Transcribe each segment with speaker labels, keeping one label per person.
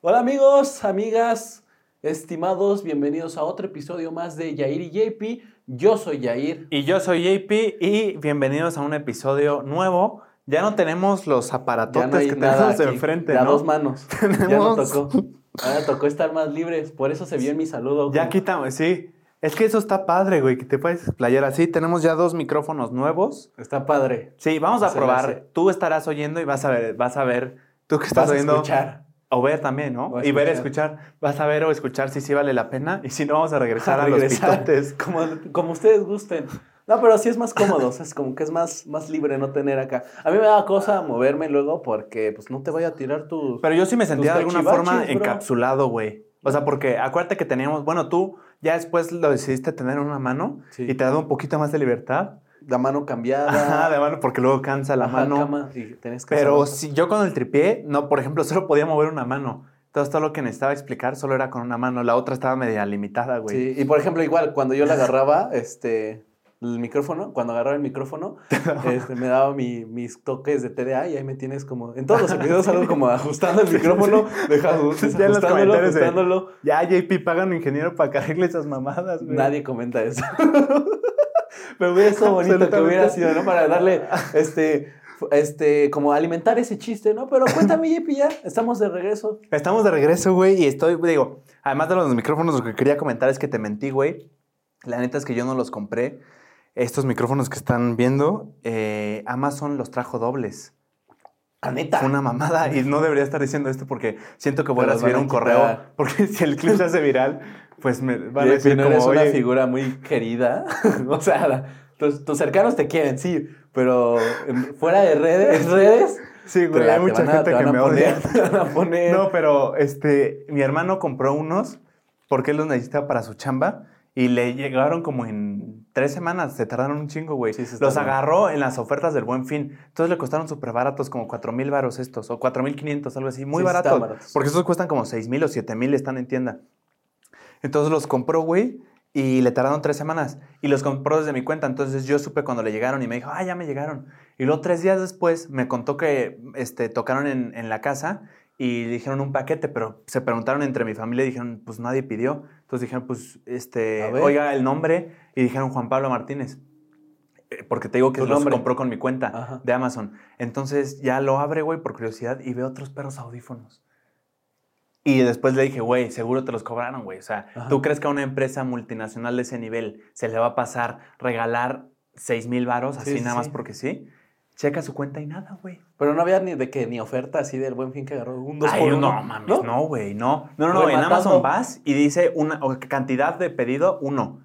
Speaker 1: Hola amigos, amigas, estimados, bienvenidos a otro episodio más de Yair y JP. Yo soy Yair.
Speaker 2: Y yo soy JP y bienvenidos a un episodio nuevo. Ya no tenemos los aparatotes
Speaker 1: Ya no
Speaker 2: que tenemos enfrente,
Speaker 1: de a
Speaker 2: ¿no?
Speaker 1: dos manos. Ya no
Speaker 2: Tenemos-
Speaker 1: tocó. Ahora tocó estar más libres, por eso se vio en mi saludo.
Speaker 2: Ya quitamos, sí. Es que eso está padre, güey, que te puedes explayar así. Tenemos ya dos micrófonos nuevos.
Speaker 1: Está padre.
Speaker 2: Sí, vamos a
Speaker 1: Se
Speaker 2: probar. Tú estarás oyendo y vas a ver, vas a ver. Tú que estás
Speaker 1: Vas a
Speaker 2: oyendo.
Speaker 1: escuchar.
Speaker 2: O ver también, ¿no? Y ver,
Speaker 1: escuchar.
Speaker 2: Vas a ver o escuchar si sí vale la pena. Y si no, vamos a regresar a, los pitotes.
Speaker 1: Como, como ustedes gusten. No, pero sí es más cómodo, o sea, es como que es más, más libre no tener acá. A mí me da cosa moverme luego porque pues no te vaya a tirar tus...
Speaker 2: Pero yo sí me sentía de alguna forma
Speaker 1: bro.
Speaker 2: encapsulado, güey. O sea, porque acuérdate que teníamos, bueno, tú ya después lo decidiste tener en una mano
Speaker 1: Sí.
Speaker 2: y te ha dado un poquito más de libertad.
Speaker 1: La mano cambiada.
Speaker 2: Ajá, de mano, porque luego cansa la
Speaker 1: ajá,
Speaker 2: mano.
Speaker 1: cama, y tenés que
Speaker 2: Pero si yo con el tripié, no, por ejemplo, solo podía mover una mano. Entonces todo lo que necesitaba explicar solo era con una mano. La otra estaba media limitada, güey.
Speaker 1: Sí, y por ejemplo, igual, cuando yo le agarraba, este, el micrófono, cuando agarraba el micrófono, este, me daba mi- mis toques de TDA y ahí me tienes como, en todos los episodios algo como ajustando el micrófono, dejando,
Speaker 2: de-
Speaker 1: ajustándolo.
Speaker 2: Ya, JP, pagan un ingeniero para que arregle esas mamadas, güey.
Speaker 1: Nadie comenta eso. Pero hubiera estado bonito que hubiera sido, ¿no? Para darle, este, este, como alimentar ese chiste, ¿no? Pero cuéntame, Yepi, ya, estamos de regreso.
Speaker 2: Estamos de regreso, güey, y estoy, digo, además de los micrófonos, lo que quería comentar es que te mentí, güey. La neta es que yo no los compré. Estos micrófonos que están viendo, eh, Amazon los trajo dobles.
Speaker 1: La neta.
Speaker 2: Fue una mamada y no debería estar diciendo esto porque siento que voy a recibir un correo. Porque si el clip se hace viral, pues me van a decir
Speaker 1: no
Speaker 2: como,
Speaker 1: eres una
Speaker 2: "Oye,
Speaker 1: figura muy querida. o sea, tus, tus cercanos te quieren, sí, pero en- fuera de redes, redes
Speaker 2: Sí, güey,
Speaker 1: la-
Speaker 2: hay mucha
Speaker 1: a-
Speaker 2: gente
Speaker 1: te
Speaker 2: que me
Speaker 1: poner-
Speaker 2: odia.
Speaker 1: Te van a poner.
Speaker 2: No, pero este, mi hermano compró unos porque él los necesitaba para su chamba y le llegaron como en tres semanas. Se tardaron un chingo, güey.
Speaker 1: Sí,
Speaker 2: los
Speaker 1: bien.
Speaker 2: agarró en las ofertas del Buen Fin. Entonces le costaron súper baratos, como 4 mil baros estos, o 4 mil 500, algo así. Muy
Speaker 1: Sí,
Speaker 2: baratos.
Speaker 1: baratos.
Speaker 2: Porque estos cuestan como 6 mil o 7 mil, están en tienda. Entonces los compró, güey. Y le tardaron tres semanas. Y los compró desde mi cuenta. Entonces yo supe cuando le llegaron y me dijo, ah, ya me llegaron. Y luego tres días después me contó que este, tocaron en, en la casa y dijeron un paquete, pero se preguntaron entre mi familia y dijeron, pues nadie pidió. Entonces dijeron, pues, este, oiga el nombre y dijeron Juan Pablo Martínez. Eh, Porque te digo que los
Speaker 1: nombre.
Speaker 2: compró con mi cuenta
Speaker 1: Ajá.
Speaker 2: de Amazon. Entonces ya lo abre, güey, por curiosidad y ve otros perros audífonos. Y después le dije, güey, seguro te los cobraron, güey. O sea,
Speaker 1: Ajá.
Speaker 2: ¿tú crees que a una empresa multinacional de ese nivel se le va a pasar regalar 6 mil varos
Speaker 1: Sí,
Speaker 2: así
Speaker 1: sí,
Speaker 2: nada más
Speaker 1: sí.
Speaker 2: porque sí? Checa su cuenta y nada, güey.
Speaker 1: Pero no había ni de que ni oferta así del buen fin que agarró un dos
Speaker 2: Ay,
Speaker 1: por
Speaker 2: no,
Speaker 1: uno.
Speaker 2: mames, no, güey, no. No, no, no, en
Speaker 1: Rematando.
Speaker 2: Amazon vas y dice una cantidad de pedido, uno.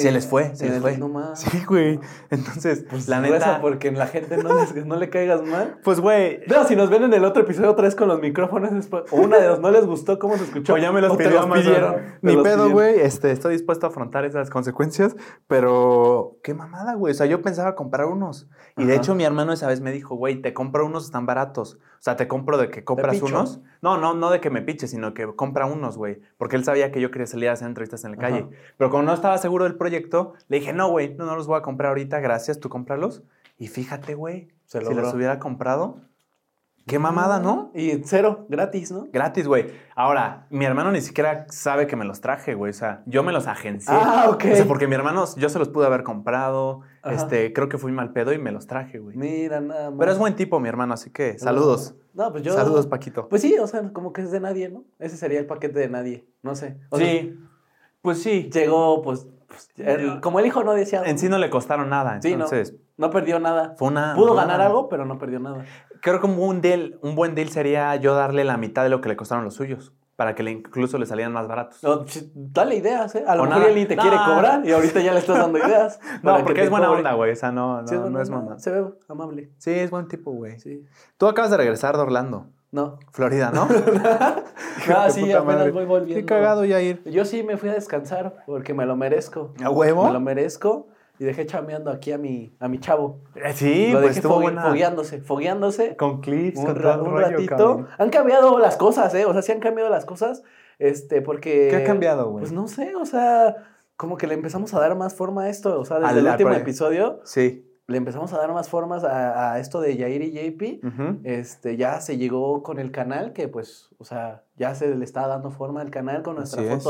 Speaker 2: Se les fue, se les fue. Sí, güey. Entonces,
Speaker 1: Pues
Speaker 2: la neta.
Speaker 1: porque la gente no, les- no le caigas mal.
Speaker 2: Pues, güey.
Speaker 1: No, si nos ven en el otro episodio otra vez con los micrófonos, después, o una de dos no les gustó cómo se escuchó.
Speaker 2: O ya me los pidió
Speaker 1: los pidieron.
Speaker 2: Ni
Speaker 1: los
Speaker 2: pedo, güey. Este, estoy dispuesto a afrontar esas consecuencias, pero qué mamada, güey. O sea, yo pensaba comprar unos. Y de hecho, mi hermano esa vez me dijo, güey, te compro unos, están baratos. O sea, te compro de que compras unos. No, no, no de que me piche, sino que compra unos, güey. Porque él sabía que yo quería salir a hacer entrevistas en la
Speaker 1: Ajá.
Speaker 2: calle. Pero como no estaba seguro del proyecto, le dije, no, güey, no, no los voy a comprar ahorita, gracias, tú cómpralos. Y fíjate, güey, si
Speaker 1: logró.
Speaker 2: los hubiera comprado, qué mamada, ¿no?
Speaker 1: Y cero, gratis, ¿no?
Speaker 2: Gratis, güey. Ahora, mi hermano ni siquiera sabe que me los traje, güey. O sea, yo me los agencié.
Speaker 1: Ah, ok.
Speaker 2: O sea, porque mi hermano, yo se los pude haber comprado.
Speaker 1: Ajá.
Speaker 2: Este, creo que fui mal pedo y me los traje, güey.
Speaker 1: Mira, nada más.
Speaker 2: Pero es buen tipo, mi hermano, así que saludos.
Speaker 1: No, pues yo.
Speaker 2: Saludos, Paquito.
Speaker 1: Pues sí, o sea, como que es de nadie, ¿no? Ese sería el paquete de nadie. No sé. O sea,
Speaker 2: sí. Pues sí.
Speaker 1: llegó, pues. pues, el- como el hijo no decía.
Speaker 2: En sí no le costaron nada.
Speaker 1: Sí, ¿no?
Speaker 2: Entonces,
Speaker 1: No perdió nada.
Speaker 2: fue una.
Speaker 1: Pudo ganar algo, pero no perdió nada.
Speaker 2: Creo que un deal, un buen deal sería yo darle la mitad de lo que le costaron los suyos. Para que le incluso le salieran más baratos.
Speaker 1: No, dale ideas, ¿eh? A lo
Speaker 2: O
Speaker 1: mejor él te
Speaker 2: No.
Speaker 1: quiere cobrar y ahorita ya le estás dando ideas.
Speaker 2: No, porque es buena
Speaker 1: cobre.
Speaker 2: onda, güey. O sea, no, no,
Speaker 1: Sí,
Speaker 2: no es mamá.
Speaker 1: Se ve amable.
Speaker 2: Sí, es buen tipo, güey.
Speaker 1: Sí.
Speaker 2: Tú acabas de regresar de Orlando,
Speaker 1: No.
Speaker 2: Florida, ¿no?
Speaker 1: Ah, sí, apenas
Speaker 2: madre.
Speaker 1: voy volviendo.
Speaker 2: Qué cagado, Yair.
Speaker 1: Yo sí me fui a descansar porque me lo merezco.
Speaker 2: ¿A huevo?
Speaker 1: Me lo merezco y dejé chameando aquí a mi, a mi chavo.
Speaker 2: Eh, Sí,
Speaker 1: lo
Speaker 2: pues
Speaker 1: dejé
Speaker 2: estuvo
Speaker 1: fogui-
Speaker 2: buena.
Speaker 1: fogueando,se fogueándose.
Speaker 2: Con clips,
Speaker 1: un,
Speaker 2: con
Speaker 1: ra-
Speaker 2: todo
Speaker 1: un
Speaker 2: rollo,
Speaker 1: ratito.
Speaker 2: cabrón.
Speaker 1: Han cambiado las cosas, ¿eh? O sea, sí han cambiado las cosas. Este, porque.
Speaker 2: ¿Qué ha cambiado, güey?
Speaker 1: Pues no sé, o sea, como que le empezamos a dar más forma a esto. O sea, desde el último episodio,
Speaker 2: Sí.
Speaker 1: le empezamos a dar más formas a, a esto de Yair y JP. Este, ya se llegó con el canal, que pues, o sea, ya se le está dando forma al canal con nuestra
Speaker 2: Así es.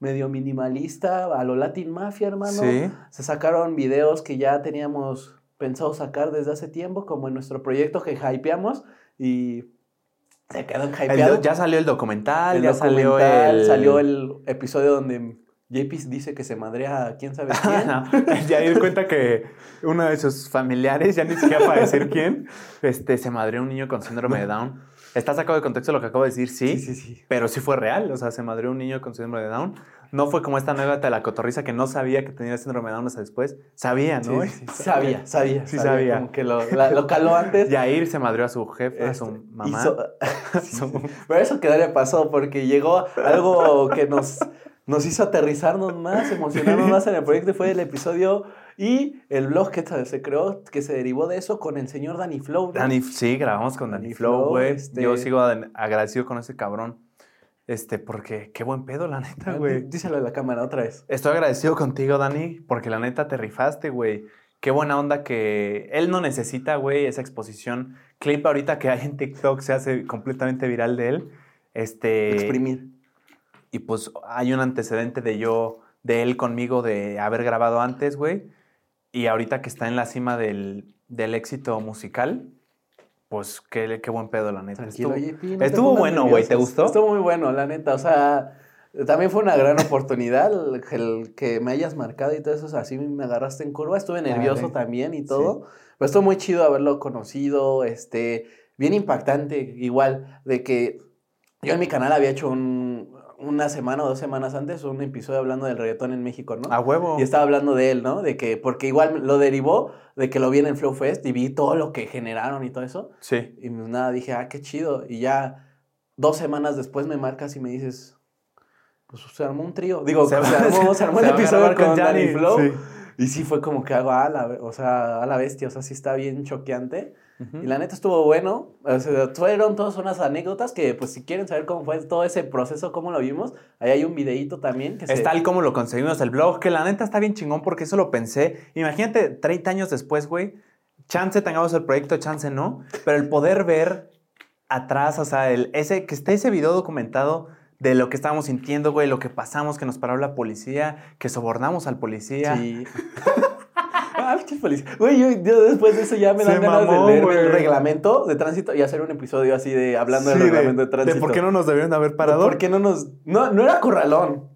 Speaker 1: Medio minimalista, a lo Latin Mafia, hermano.
Speaker 2: Sí.
Speaker 1: Se sacaron videos que ya teníamos pensado sacar desde hace tiempo, como en nuestro proyecto que hypeamos y se quedó hypeado.
Speaker 2: do- ya salió el documental,
Speaker 1: El
Speaker 2: ya salió el...
Speaker 1: salió el episodio donde JP dice que se madrea a quién sabe quién.
Speaker 2: ya di cuenta que uno de sus familiares, ya ni siquiera para decir quién, este, se madreó un niño con síndrome de Down. Está sacado de contexto lo que acabo de decir, sí,
Speaker 1: sí, sí. sí.
Speaker 2: pero sí fue real. O sea, se madreó un niño con síndrome de Down. No fue como esta nueva de la cotorriza que no sabía que tenía síndrome de Down hasta después. Sabía, ¿no?
Speaker 1: Sí, sí. Sabía, sabía.
Speaker 2: Sí sabía.
Speaker 1: Como que lo, la- lo caló antes.
Speaker 2: Yair se madreó a su jefe, a su
Speaker 1: Este,
Speaker 2: mamá.
Speaker 1: Pero eso que le pasó, porque llegó algo que nos, nos hizo aterrizarnos más, emocionarnos más en el proyecto, fue el episodio y el blog que se creó, que se derivó de eso con el señor Danny Flow.
Speaker 2: Dani, sí, grabamos con Dani
Speaker 1: Dani
Speaker 2: Flow, güey.
Speaker 1: este-
Speaker 2: Yo sigo agradecido con ese cabrón. Este, porque qué buen pedo, la neta, güey.
Speaker 1: Díselo a la cámara otra vez.
Speaker 2: Estoy agradecido contigo, Dani, porque la neta te rifaste, güey. Qué buena onda que él no necesita, güey, esa exposición. Clip ahorita que hay en TikTok se hace completamente viral de él. Este.
Speaker 1: Exprimir.
Speaker 2: Y pues hay un antecedente de yo, de él conmigo, de haber grabado antes, güey. Y ahorita que está en la cima del, del éxito musical, pues qué, qué buen pedo, la neta.
Speaker 1: Tranquilo,
Speaker 2: Estuvo-
Speaker 1: JP, no te
Speaker 2: estuvo
Speaker 1: pongas
Speaker 2: bueno, güey. ¿Te gustó?
Speaker 1: Estuvo muy bueno, la neta. O sea, también fue una gran oportunidad el, el que me hayas marcado y todo eso. o sea, así me agarraste en curva. Estuve nervioso
Speaker 2: Dale.
Speaker 1: también y todo. Pero estuvo muy chido haberlo conocido. Este, bien impactante, igual, de que yo en mi canal había hecho un, una semana o dos semanas antes un episodio hablando del reggaetón en México, ¿no?
Speaker 2: A huevo.
Speaker 1: Y estaba hablando de él, ¿no? De que, porque igual lo derivó de que lo vi en el Flow Fest y vi todo lo que generaron y todo eso.
Speaker 2: Sí.
Speaker 1: Y pues nada, dije, ah, qué chido. Y ya dos semanas después me marcas y me dices, pues se armó un trío. Digo, se,
Speaker 2: va-
Speaker 1: armó, se armó el episodio
Speaker 2: grabar
Speaker 1: con Danny Flow.
Speaker 2: sí.
Speaker 1: Y sí fue como que hago a la, o sea, a la bestia. O sea, sí está bien choqueante.
Speaker 2: Ujú.
Speaker 1: Y la neta estuvo bueno. O sea, fueron todas unas anécdotas que, pues, si quieren saber cómo fue todo ese proceso, cómo lo vimos, ahí hay un videíto también que
Speaker 2: Es
Speaker 1: se...
Speaker 2: tal como lo conseguimos el blog, que la neta está bien chingón porque eso lo pensé. Imagínate 30 años después, güey. Chance tengamos el proyecto, chance no. Pero el poder ver atrás, o sea, el, ese, que esté ese video documentado de lo que estábamos sintiendo, güey, lo que pasamos, que nos paró la policía, que sobornamos al policía.
Speaker 1: Sí. Ah, pinche policía. Güey, yo, yo después de eso ya me dan
Speaker 2: Se
Speaker 1: ganas
Speaker 2: mamó,
Speaker 1: de leer el reglamento de tránsito y hacer un episodio así de hablando
Speaker 2: Sí,
Speaker 1: del reglamento de, tránsito.
Speaker 2: por qué no nos debieron de haber parado.
Speaker 1: ¿Por qué no nos.? No, no era corralón.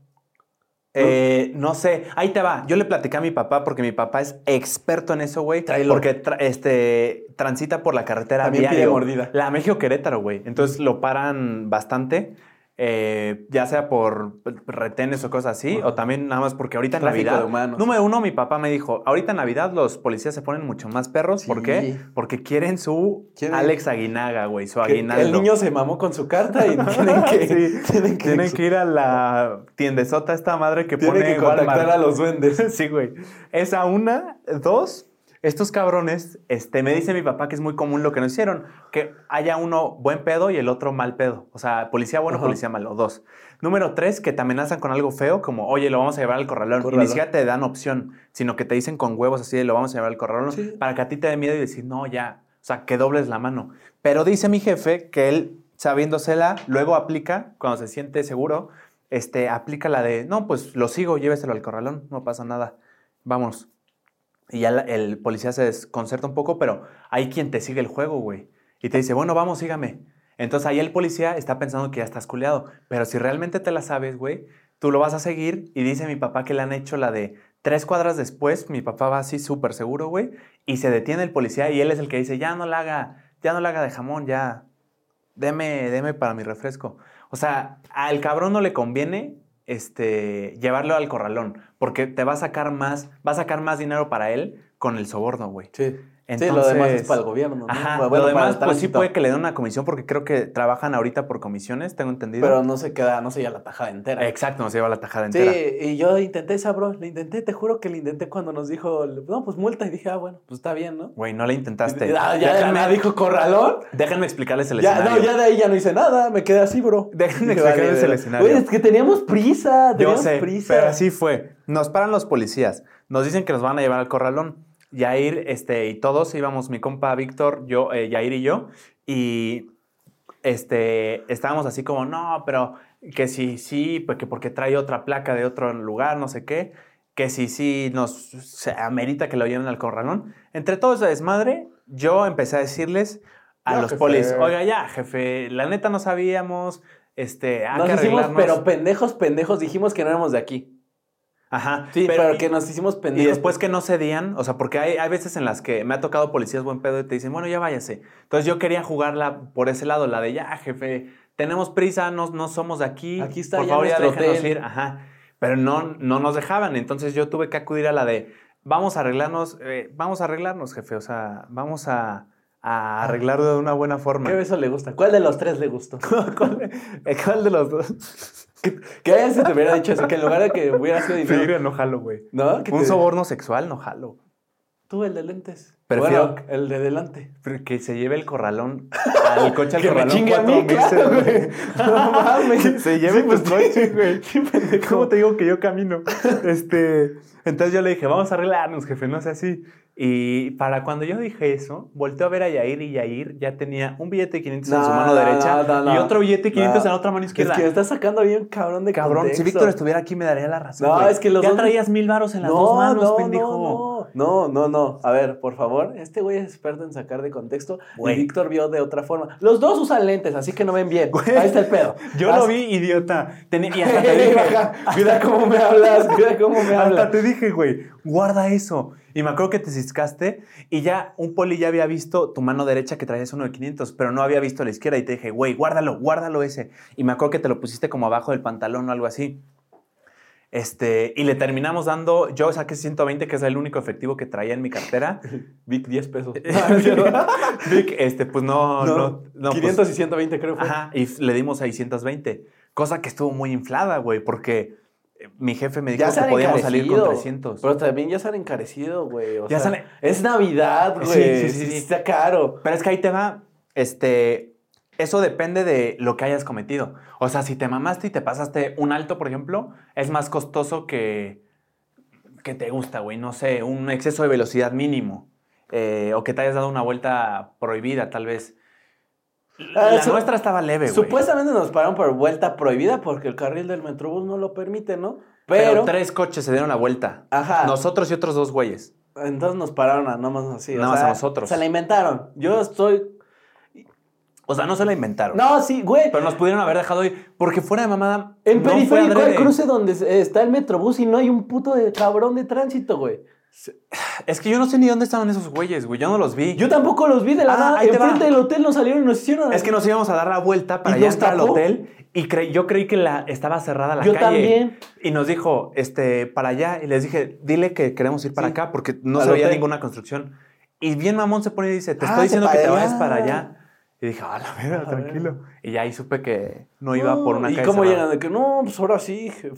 Speaker 2: Eh, no sé, ahí te va. Yo le platicé a mi papá porque mi papá es experto en eso, güey. Porque tra- este, transita por la carretera
Speaker 1: También pide mordida.
Speaker 2: La México Querétaro, güey. Entonces lo paran bastante. Eh, ya sea por retenes o cosas así, o también nada más porque ahorita en Navidad.
Speaker 1: de.
Speaker 2: Número uno, mi papá me dijo: Ahorita en Navidad los policías se ponen mucho más perros. ¿Por qué? Porque quieren su
Speaker 1: Quieren-
Speaker 2: Alex Aguinaga, güey, su aguinaldo.
Speaker 1: el niño se mamó con su carta y tienen que.
Speaker 2: Sí.
Speaker 1: tienen que,
Speaker 2: Tienen que ir a la tiendezota esta madre que
Speaker 1: tienen
Speaker 2: pone
Speaker 1: que contactar
Speaker 2: Walmart.
Speaker 1: a los duendes.
Speaker 2: Sí, güey. Esa una. Dos, estos cabrones, este, me dice mi papá que es muy común lo que nos hicieron, que haya uno buen pedo y el otro mal pedo. O sea, policía bueno,
Speaker 1: Ajá.
Speaker 2: policía malo. Dos. Número tres, que te amenazan con algo feo, como, oye, lo vamos a llevar al corralón. Y ni siquiera te dan opción, sino que te dicen con huevos así de lo vamos a llevar al corralón,
Speaker 1: Sí.
Speaker 2: para que a ti te dé miedo y decir, no, ya. O sea, que dobles la mano. Pero dice mi jefe que él, sabiéndosela, luego aplica, cuando se siente seguro, este, aplica la de, no, pues lo sigo, lléveselo al corralón, no pasa nada. Vamos. Y ya el policía se desconcerta un poco, pero hay quien te sigue el juego, güey. Y te dice, bueno, vamos, sígame. Entonces ahí el policía está pensando que ya estás culeado. Pero si realmente te la sabes, güey, tú lo vas a seguir. Y dice mi papá que le han hecho la de tres cuadras después. Mi papá va así súper seguro, güey. Y se detiene el policía y él es el que dice, ya no la haga, ya no la haga de jamón, ya. Deme, deme para mi refresco. O sea, al cabrón no le conviene este, llevarlo al corralón, porque te va a sacar más, va a sacar más dinero para él con el soborno, güey.
Speaker 1: Sí. Sí, lo demás es para el gobierno. ¿no?
Speaker 2: Ajá,
Speaker 1: Bueno,
Speaker 2: lo demás, pues sí puede que le den una comisión, porque creo que trabajan ahorita por comisiones, tengo entendido.
Speaker 1: Pero no se queda, no se lleva la tajada entera.
Speaker 2: Exacto, no se lleva la tajada
Speaker 1: Sí,
Speaker 2: entera.
Speaker 1: y yo intenté esa, bro. Le intenté, te juro que le intenté cuando nos dijo, no, pues multa. Y dije, ah, bueno, pues está bien, ¿no?
Speaker 2: Güey, no le intentaste.
Speaker 1: Ah, ya la nada dijo corralón.
Speaker 2: déjenme explicarles el
Speaker 1: Ya, no,
Speaker 2: escenario.
Speaker 1: ya de ahí ya no hice nada, me quedé así, bro.
Speaker 2: Déjenme
Speaker 1: Dije, vale,
Speaker 2: explicarles el escenario.
Speaker 1: Güey, es que teníamos prisa,
Speaker 2: Yo
Speaker 1: teníamos
Speaker 2: sé,
Speaker 1: prisa.
Speaker 2: pero así fue. Nos paran los policías, nos dicen que nos van a llevar al corralón. Yair este, y todos íbamos, mi compa Víctor, yo, eh, Yair y yo, y este, estábamos así como, no, pero que sí, sí, porque, porque trae otra placa de otro lugar, no sé qué, que sí, sí, nos se amerita que lo lleven al corralón. Entre todo ese desmadre, yo empecé a decirles a
Speaker 1: Ya,
Speaker 2: los
Speaker 1: jefe.
Speaker 2: polis, oiga, ya, jefe, la neta no sabíamos, este,
Speaker 1: Nos hicimos,
Speaker 2: arreglarnos".
Speaker 1: pero pendejos, pendejos, dijimos que no éramos de aquí.
Speaker 2: Ajá,
Speaker 1: Sí, pero,
Speaker 2: y-
Speaker 1: que nos hicimos
Speaker 2: Y
Speaker 1: pendejos.
Speaker 2: después que no cedían, o sea, porque hay, hay veces en las que me ha tocado policías buen pedo y te dicen, bueno, ya váyase. Entonces yo quería jugarla por ese lado, la de ya, jefe, tenemos prisa, no, no somos de aquí.
Speaker 1: Aquí está
Speaker 2: por
Speaker 1: ya
Speaker 2: favor, ya déjenos
Speaker 1: hotel".
Speaker 2: ir. Ajá. Pero no, no nos dejaban. Entonces yo tuve que acudir a la de, vamos a arreglarnos, eh, vamos a arreglarnos, jefe. O sea, vamos a, a arreglarlo de una buena forma.
Speaker 1: ¿Qué beso le gusta? ¿Cuál de los tres le gustó?
Speaker 2: ¿Cuál, eh, cuál de los dos?
Speaker 1: Que se te hubiera dicho eso, que en lugar de que hubiera sido dinero.
Speaker 2: Sí, no jalo, güey.
Speaker 1: ¿No? Que
Speaker 2: Un
Speaker 1: te-
Speaker 2: soborno sexual, no jalo.
Speaker 1: Tú, el de lentes.
Speaker 2: Prefiero-
Speaker 1: Bueno, el de delante.
Speaker 2: Pero que se lleve el corralón al coche al
Speaker 1: Que me
Speaker 2: corralón
Speaker 1: chingue a mí,
Speaker 2: meses,
Speaker 1: claro,
Speaker 2: güey.
Speaker 1: No mames.
Speaker 2: Que se lleve
Speaker 1: Sí, pues,
Speaker 2: tu coche, güey.
Speaker 1: Sí.
Speaker 2: ¿Cómo te digo que yo camino? Este, entonces yo le dije, vamos a arreglarnos, jefe, no sea así. Y para cuando yo dije eso, volteó a ver a Yair y Yair ya tenía un billete de 500 en su mano
Speaker 1: no,
Speaker 2: derecha y otro billete de 500
Speaker 1: No.
Speaker 2: en la otra mano
Speaker 1: Es
Speaker 2: izquierda.
Speaker 1: que me estás sacando bien cabrón de
Speaker 2: Cabrón, si. Víctor estuviera aquí me daría la razón.
Speaker 1: No, es que los
Speaker 2: ya
Speaker 1: dos-
Speaker 2: traías mil varos en las
Speaker 1: no,
Speaker 2: dos manos,
Speaker 1: no,
Speaker 2: pendejo.
Speaker 1: No, no, no, no. A ver, por favor, este güey es experto en sacar de contexto y Víctor vio de otra forma. Los dos usan lentes, así que no ven bien.
Speaker 2: Güey.
Speaker 1: Ahí está el pedo.
Speaker 2: Yo lo vi, idiota. Y hasta te dije.
Speaker 1: Mira cómo me hablas, mira cómo me
Speaker 2: Hasta
Speaker 1: hablas.
Speaker 2: te dije, güey, guarda eso. Y me acuerdo que te ciscaste y ya un poli ya había visto tu mano derecha que traías uno de 500, pero no había visto la izquierda. Y te dije, güey, guárdalo, guárdalo ese. Y me acuerdo que te lo pusiste como abajo del pantalón o algo así. Este, y le terminamos dando, yo saqué 120, que es el único efectivo que traía en mi cartera.
Speaker 1: Vic, 10 pesos.
Speaker 2: Vic, este, pues no, no,
Speaker 1: No,
Speaker 2: no, pues,
Speaker 1: 500 y 120 creo fue.
Speaker 2: Ajá, y le dimos 620. Cosa que estuvo muy inflada, güey, porque mi jefe me dijo
Speaker 1: Ya
Speaker 2: que podíamos salir con
Speaker 1: encarecido.
Speaker 2: 300.
Speaker 1: Pero también ya se han encarecido, güey. O
Speaker 2: Ya
Speaker 1: sea,
Speaker 2: sale-
Speaker 1: Es Navidad, güey.
Speaker 2: Sí, sí,
Speaker 1: Sí,
Speaker 2: sí, sí.
Speaker 1: Está caro.
Speaker 2: Pero es que ahí te va, este, eso depende de lo que hayas cometido. O sea, si te mamaste y te pasaste un alto, por ejemplo, es más costoso que, que te gusta, güey, no sé, un exceso de velocidad mínimo. eh, o que te hayas dado una vuelta prohibida, tal vez.
Speaker 1: Ah,
Speaker 2: La nuestra estaba leve, güey.
Speaker 1: Supuestamente nos pararon por vuelta prohibida porque el carril del Metrobús no lo permite, ¿no?
Speaker 2: Pero,
Speaker 1: Pero,
Speaker 2: tres coches se dieron la vuelta.
Speaker 1: ajá,
Speaker 2: Nosotros y otros dos güeyes.
Speaker 1: entonces nos pararon a nomás así. o
Speaker 2: Nada más
Speaker 1: sea,
Speaker 2: a nosotros.
Speaker 1: Se la inventaron. Yo estoy...
Speaker 2: O sea, no se la inventaron.
Speaker 1: No, sí, güey.
Speaker 2: Pero nos pudieron haber dejado ir. Porque fuera de mamada.
Speaker 1: En
Speaker 2: no
Speaker 1: periférico hay cruce donde está el Metrobús y no hay un puto de cabrón de tránsito, güey.
Speaker 2: Es que yo no sé ni dónde estaban esos güeyes, güey. Yo no los vi.
Speaker 1: Yo tampoco los vi de la
Speaker 2: Ah,
Speaker 1: nada. Enfrente del hotel nos salieron y nos hicieron...
Speaker 2: Es que nos íbamos a dar la vuelta para
Speaker 1: ¿Y nos
Speaker 2: entrar al hotel y cre- yo creí que la, estaba cerrada la
Speaker 1: Yo
Speaker 2: calle.
Speaker 1: también.
Speaker 2: Y nos dijo, este, para allá. Y les dije, dile que queremos ir para
Speaker 1: Sí.
Speaker 2: acá porque no se veía ninguna construcción. Y bien mamón se pone y dice, te
Speaker 1: Ah,
Speaker 2: estoy diciendo que te vayas
Speaker 1: allá.
Speaker 2: para allá. Y dije, a la verga, tranquilo. Y ya ahí supe que no iba por una
Speaker 1: ¿Y
Speaker 2: calle
Speaker 1: cómo
Speaker 2: cerrada.
Speaker 1: llegan? De que no, pues ahora sí, jefe.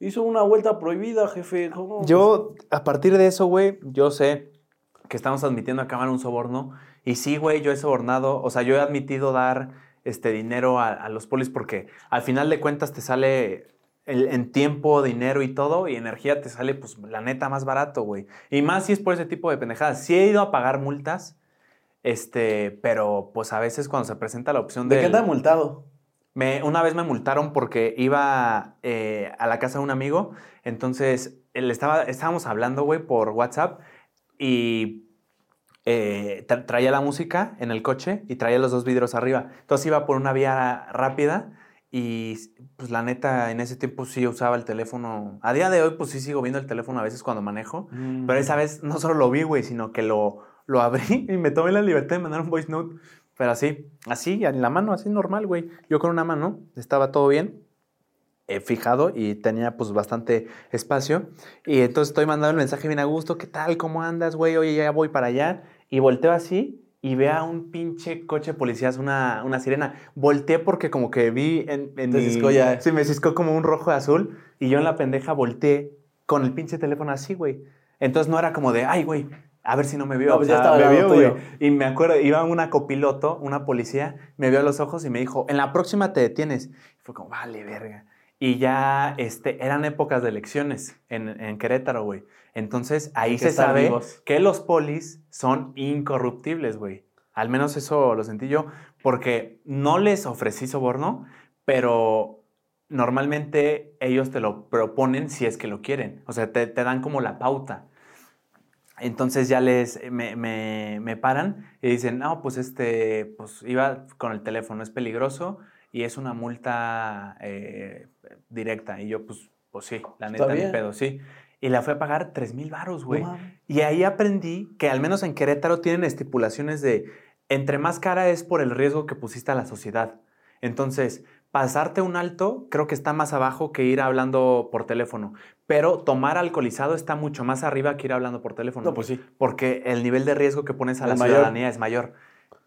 Speaker 1: Hizo una vuelta prohibida, jefe. ¿Cómo?
Speaker 2: Yo, a partir de eso, güey, yo sé que estamos admitiendo a cámara un soborno. Y sí, güey, yo he sobornado, o sea, yo he admitido dar este dinero a, a los polis porque al final de cuentas te sale el- en tiempo, dinero y todo, y energía te sale, pues, la neta, más barato, güey. Y más si es por ese tipo de pendejadas. Sí he ido a pagar multas, este, pero pues a veces cuando se presenta la opción
Speaker 1: ¿De
Speaker 2: del-
Speaker 1: qué anda multado?
Speaker 2: Me, una vez me multaron porque iba eh, a la casa de un amigo. Entonces, él estaba, estábamos hablando, güey, por WhatsApp y eh, tra- traía la música en el coche y traía los dos vidrios arriba. Entonces iba por una vía rápida y pues la neta en ese tiempo sí usaba el teléfono. A día de hoy pues sí sigo viendo el teléfono a veces cuando manejo. Pero esa vez no solo lo vi, güey, sino que lo, lo abrí y me tomé la libertad de mandar un voice note. Pero así, así, en la mano, así normal, güey. Yo con una mano, estaba todo bien, eh, fijado y tenía pues bastante espacio. Y entonces estoy mandando el mensaje bien a gusto, ¿qué tal? ¿Cómo andas, güey? Oye, ya voy para allá. Y volteo así y ve a un pinche coche de policías, una, una sirena. Volteé porque como que vi en, en mi-
Speaker 1: ciscó ya.
Speaker 2: Sí, me ciscó como un rojo azul. Y yo en la pendeja volteé con el pinche teléfono así, güey. Entonces no era como de, ay, güey, a ver si no me vio.
Speaker 1: No, pues ya estaba al
Speaker 2: me vio, güey. Y me acuerdo, iba una copiloto, una policía, me vio a los ojos y me dijo, en la próxima te detienes. Y fue como, vale, verga. y ya este, eran épocas de elecciones en, en Querétaro, güey. Entonces ahí se sabe
Speaker 1: vivos.
Speaker 2: que los polis son incorruptibles, güey. Al menos eso lo sentí yo, porque no les ofrecí soborno, pero normalmente ellos te lo proponen si es que lo quieren. O sea, te, te dan como la pauta. Entonces ya les me, me- me paran y dicen, no, pues este, pues iba con el teléfono, es peligroso y es una multa eh, directa. Y yo, pues, pues sí, la neta, ni pedo, sí. Y la fue a pagar 3 mil baros, güey.
Speaker 1: No.
Speaker 2: Y ahí aprendí que al menos en Querétaro tienen estipulaciones de entre más cara es por el riesgo que pusiste a la sociedad. Entonces, pasarte un alto creo que está más abajo que ir hablando por teléfono. Pero tomar alcoholizado está mucho más arriba que ir hablando por teléfono.
Speaker 1: No, pues sí.
Speaker 2: Porque el nivel de riesgo que pones a la
Speaker 1: mayor.
Speaker 2: ciudadanía es mayor.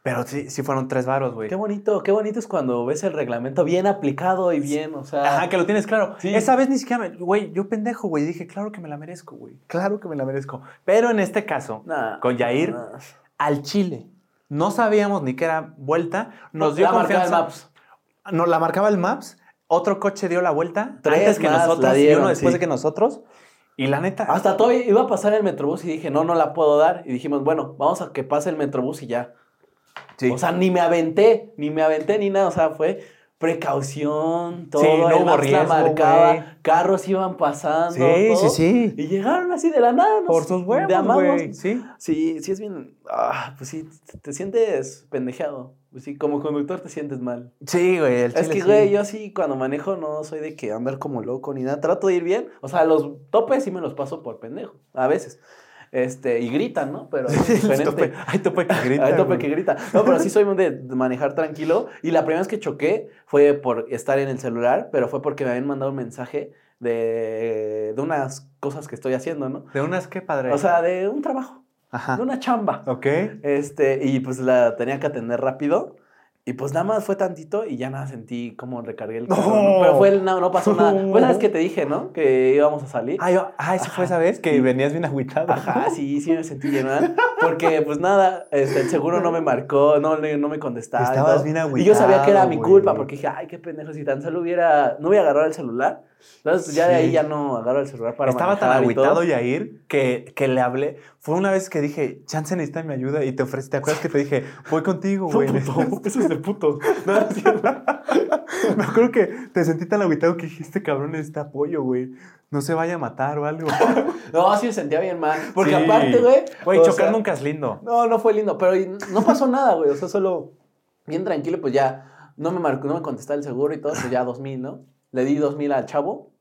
Speaker 2: Pero sí, sí fueron tres varos, güey.
Speaker 1: Qué bonito, qué bonito es cuando ves el reglamento bien aplicado y bien, o sea.
Speaker 2: Ajá, que lo tienes claro.
Speaker 1: Sí.
Speaker 2: Esa vez ni siquiera me... Güey, yo pendejo, güey. Dije, claro que me la merezco, güey. Claro que me la merezco. Pero en este caso,
Speaker 1: Nah,
Speaker 2: con Yair,
Speaker 1: nah.
Speaker 2: al Chile. No sabíamos ni que era vuelta. Nos dio
Speaker 1: La
Speaker 2: confianza.
Speaker 1: Maps.
Speaker 2: Nos la marcaba el Maps. Otro coche dio la vuelta
Speaker 1: Tres
Speaker 2: antes que
Speaker 1: más
Speaker 2: nosotros y uno después
Speaker 1: sí.
Speaker 2: de que nosotros. Y la neta.
Speaker 1: Hasta todavía iba a pasar el Metrobús y dije, no, no la puedo dar. Y dijimos, bueno, vamos a que pase el Metrobús y ya.
Speaker 2: sí.
Speaker 1: O sea, ni me aventé, ni me aventé ni nada. O sea, fue precaución, todo.
Speaker 2: Sí, no
Speaker 1: el
Speaker 2: hubo
Speaker 1: la marcaba, carros iban pasando.
Speaker 2: sí,
Speaker 1: todo,
Speaker 2: sí, sí.
Speaker 1: Y llegaron así de la nada.
Speaker 2: Por
Speaker 1: nos-
Speaker 2: sus huevos, güey. Sí.
Speaker 1: Sí, sí es bien. Ah, pues sí, te- te sientes pendejeado. Pues sí, como conductor te sientes mal.
Speaker 2: Sí, güey. el
Speaker 1: Es que,
Speaker 2: sí.
Speaker 1: güey, yo sí cuando manejo no soy de que andar como loco ni nada. Trato de ir bien. O sea, los topes sí me los paso por pendejo. A veces. Este, y gritan, ¿no? Pero diferente.
Speaker 2: tope- Hay tope que grita.
Speaker 1: Hay tope que grita. No, pero sí soy de manejar tranquilo. Y la primera vez que choqué fue por estar en el celular, pero fue porque me habían mandado un mensaje de, de unas cosas que estoy haciendo, ¿no?
Speaker 2: De unas que padre.
Speaker 1: O sea, de un trabajo,
Speaker 2: Ajá.
Speaker 1: de una chamba.
Speaker 2: Ok.
Speaker 1: Este, y pues la tenía que atender rápido. Y pues nada más fue tantito y ya nada sentí como recargué el carro, ¿no?
Speaker 2: No.
Speaker 1: Pero fue el, no, no pasó nada. Fue la vez que te dije, ¿no? Que íbamos a salir.
Speaker 2: Ah, yo- ah, esa fue esa vez que venías bien agüitado.
Speaker 1: Ajá, sí, sí me sentí bien mal. Porque, pues nada, este, el seguro no me marcó, no, no me contestaba.
Speaker 2: Estabas bien
Speaker 1: Y yo sabía que era
Speaker 2: agüitado,
Speaker 1: mi culpa, porque dije, ay, qué pendejo, si tan solo hubiera, no hubiera agarrado el celular. Entonces, ya de ahí ya no agarro el celular para
Speaker 2: Estaba tan agüitado Yair que, que le hablé. Fue una vez que dije, Chance necesita mi ayuda y te ofrecí. ¿Te acuerdas que te dije, voy contigo,
Speaker 1: No,
Speaker 2: güey?
Speaker 1: eso es de puto.
Speaker 2: Me acuerdo que te sentí tan agüitado que dijiste, "Este cabrón necesita apoyo, güey. No se vaya a matar o algo.
Speaker 1: No, sí me sentía bien mal. Porque
Speaker 2: Sí.
Speaker 1: aparte, güey.
Speaker 2: Güey, chocar
Speaker 1: sea,
Speaker 2: nunca es lindo.
Speaker 1: No, no fue lindo, pero no pasó nada, güey. O sea, solo bien tranquilo, pues ya no me marcó, no me contestaba el seguro y todo, pues ya dos mil, ¿no? Le di dos mil al chavo.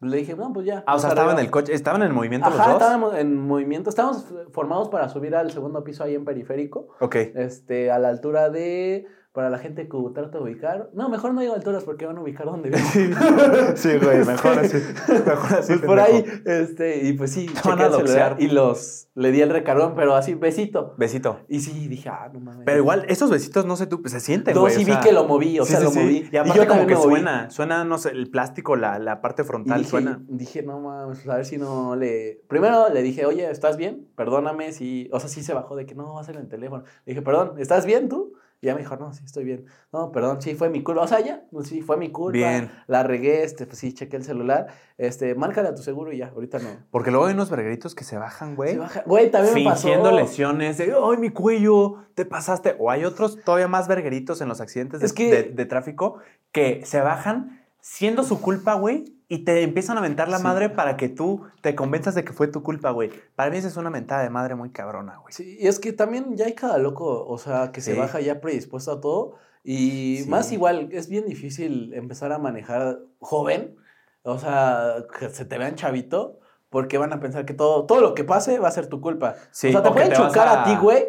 Speaker 1: Le dije, no, pues ya.
Speaker 2: Ah, o sea, estaban en el coche, estaban en movimiento
Speaker 1: Ajá,
Speaker 2: los dos.
Speaker 1: estábamos en movimiento. Estábamos formados para subir al segundo piso ahí en periférico.
Speaker 2: Ok.
Speaker 1: Este, a la altura de. Para la gente que trata de ubicar. No, mejor no digo alturas porque van a ubicar donde vivo.
Speaker 2: Sí, güey, mejor así. Mejor así.
Speaker 1: Pues por ahí, este, y pues sí,
Speaker 2: van a
Speaker 1: celular y los, le di el recargón, pero así, besito.
Speaker 2: Besito.
Speaker 1: Y sí, dije, ah, no mames.
Speaker 2: Pero igual, esos besitos, no sé tú, pues se sienten,
Speaker 1: No,
Speaker 2: güey.
Speaker 1: sí
Speaker 2: o
Speaker 1: vi
Speaker 2: sea,
Speaker 1: que lo moví, o
Speaker 2: sí,
Speaker 1: sea,
Speaker 2: sí,
Speaker 1: lo
Speaker 2: sí.
Speaker 1: moví.
Speaker 2: Y aparte como
Speaker 1: también
Speaker 2: que
Speaker 1: me moví.
Speaker 2: suena, suena, no sé, el plástico, la, la parte
Speaker 1: Y
Speaker 2: frontal
Speaker 1: dije,
Speaker 2: suena.
Speaker 1: dije, no mames, pues, a ver si no le... Primero le dije, oye, ¿estás bien? Perdóname si... O sea, sí se bajó de que no, va a ser en el teléfono. Le dije, perdón, ¿estás bien tú? Y ya me dijo, no, sí, estoy bien. No, perdón, sí, fue mi culpa. O sea, ya, pues, sí, fue mi culpa.
Speaker 2: Bien.
Speaker 1: La regué, este, pues sí, chequé el celular. Este, márcale a tu seguro y ya, ahorita no.
Speaker 2: Porque luego hay unos vergueritos que se bajan, güey.
Speaker 1: Se baja- Güey, también me pasó.
Speaker 2: Fingiendo lesiones de, ay, mi cuello, te pasaste. O hay otros todavía más vergueritos en los accidentes de,
Speaker 1: Es que-
Speaker 2: de- de tráfico que se bajan siendo su culpa, güey, y te empiezan a mentar la
Speaker 1: Sí.
Speaker 2: madre para que tú te convenzas de que fue tu culpa, güey. Para mí esa es una mentada de madre muy cabrona, güey.
Speaker 1: Sí, y es que también ya hay cada loco, o sea, que se baja ya predispuesto a todo. Y
Speaker 2: Sí.
Speaker 1: más igual, es bien difícil empezar a manejar joven, o sea, que se te vean chavito, porque van a pensar que todo, todo lo que pase va a ser tu culpa. O sea, te
Speaker 2: o
Speaker 1: pueden chocar a...
Speaker 2: a-
Speaker 1: ti, güey,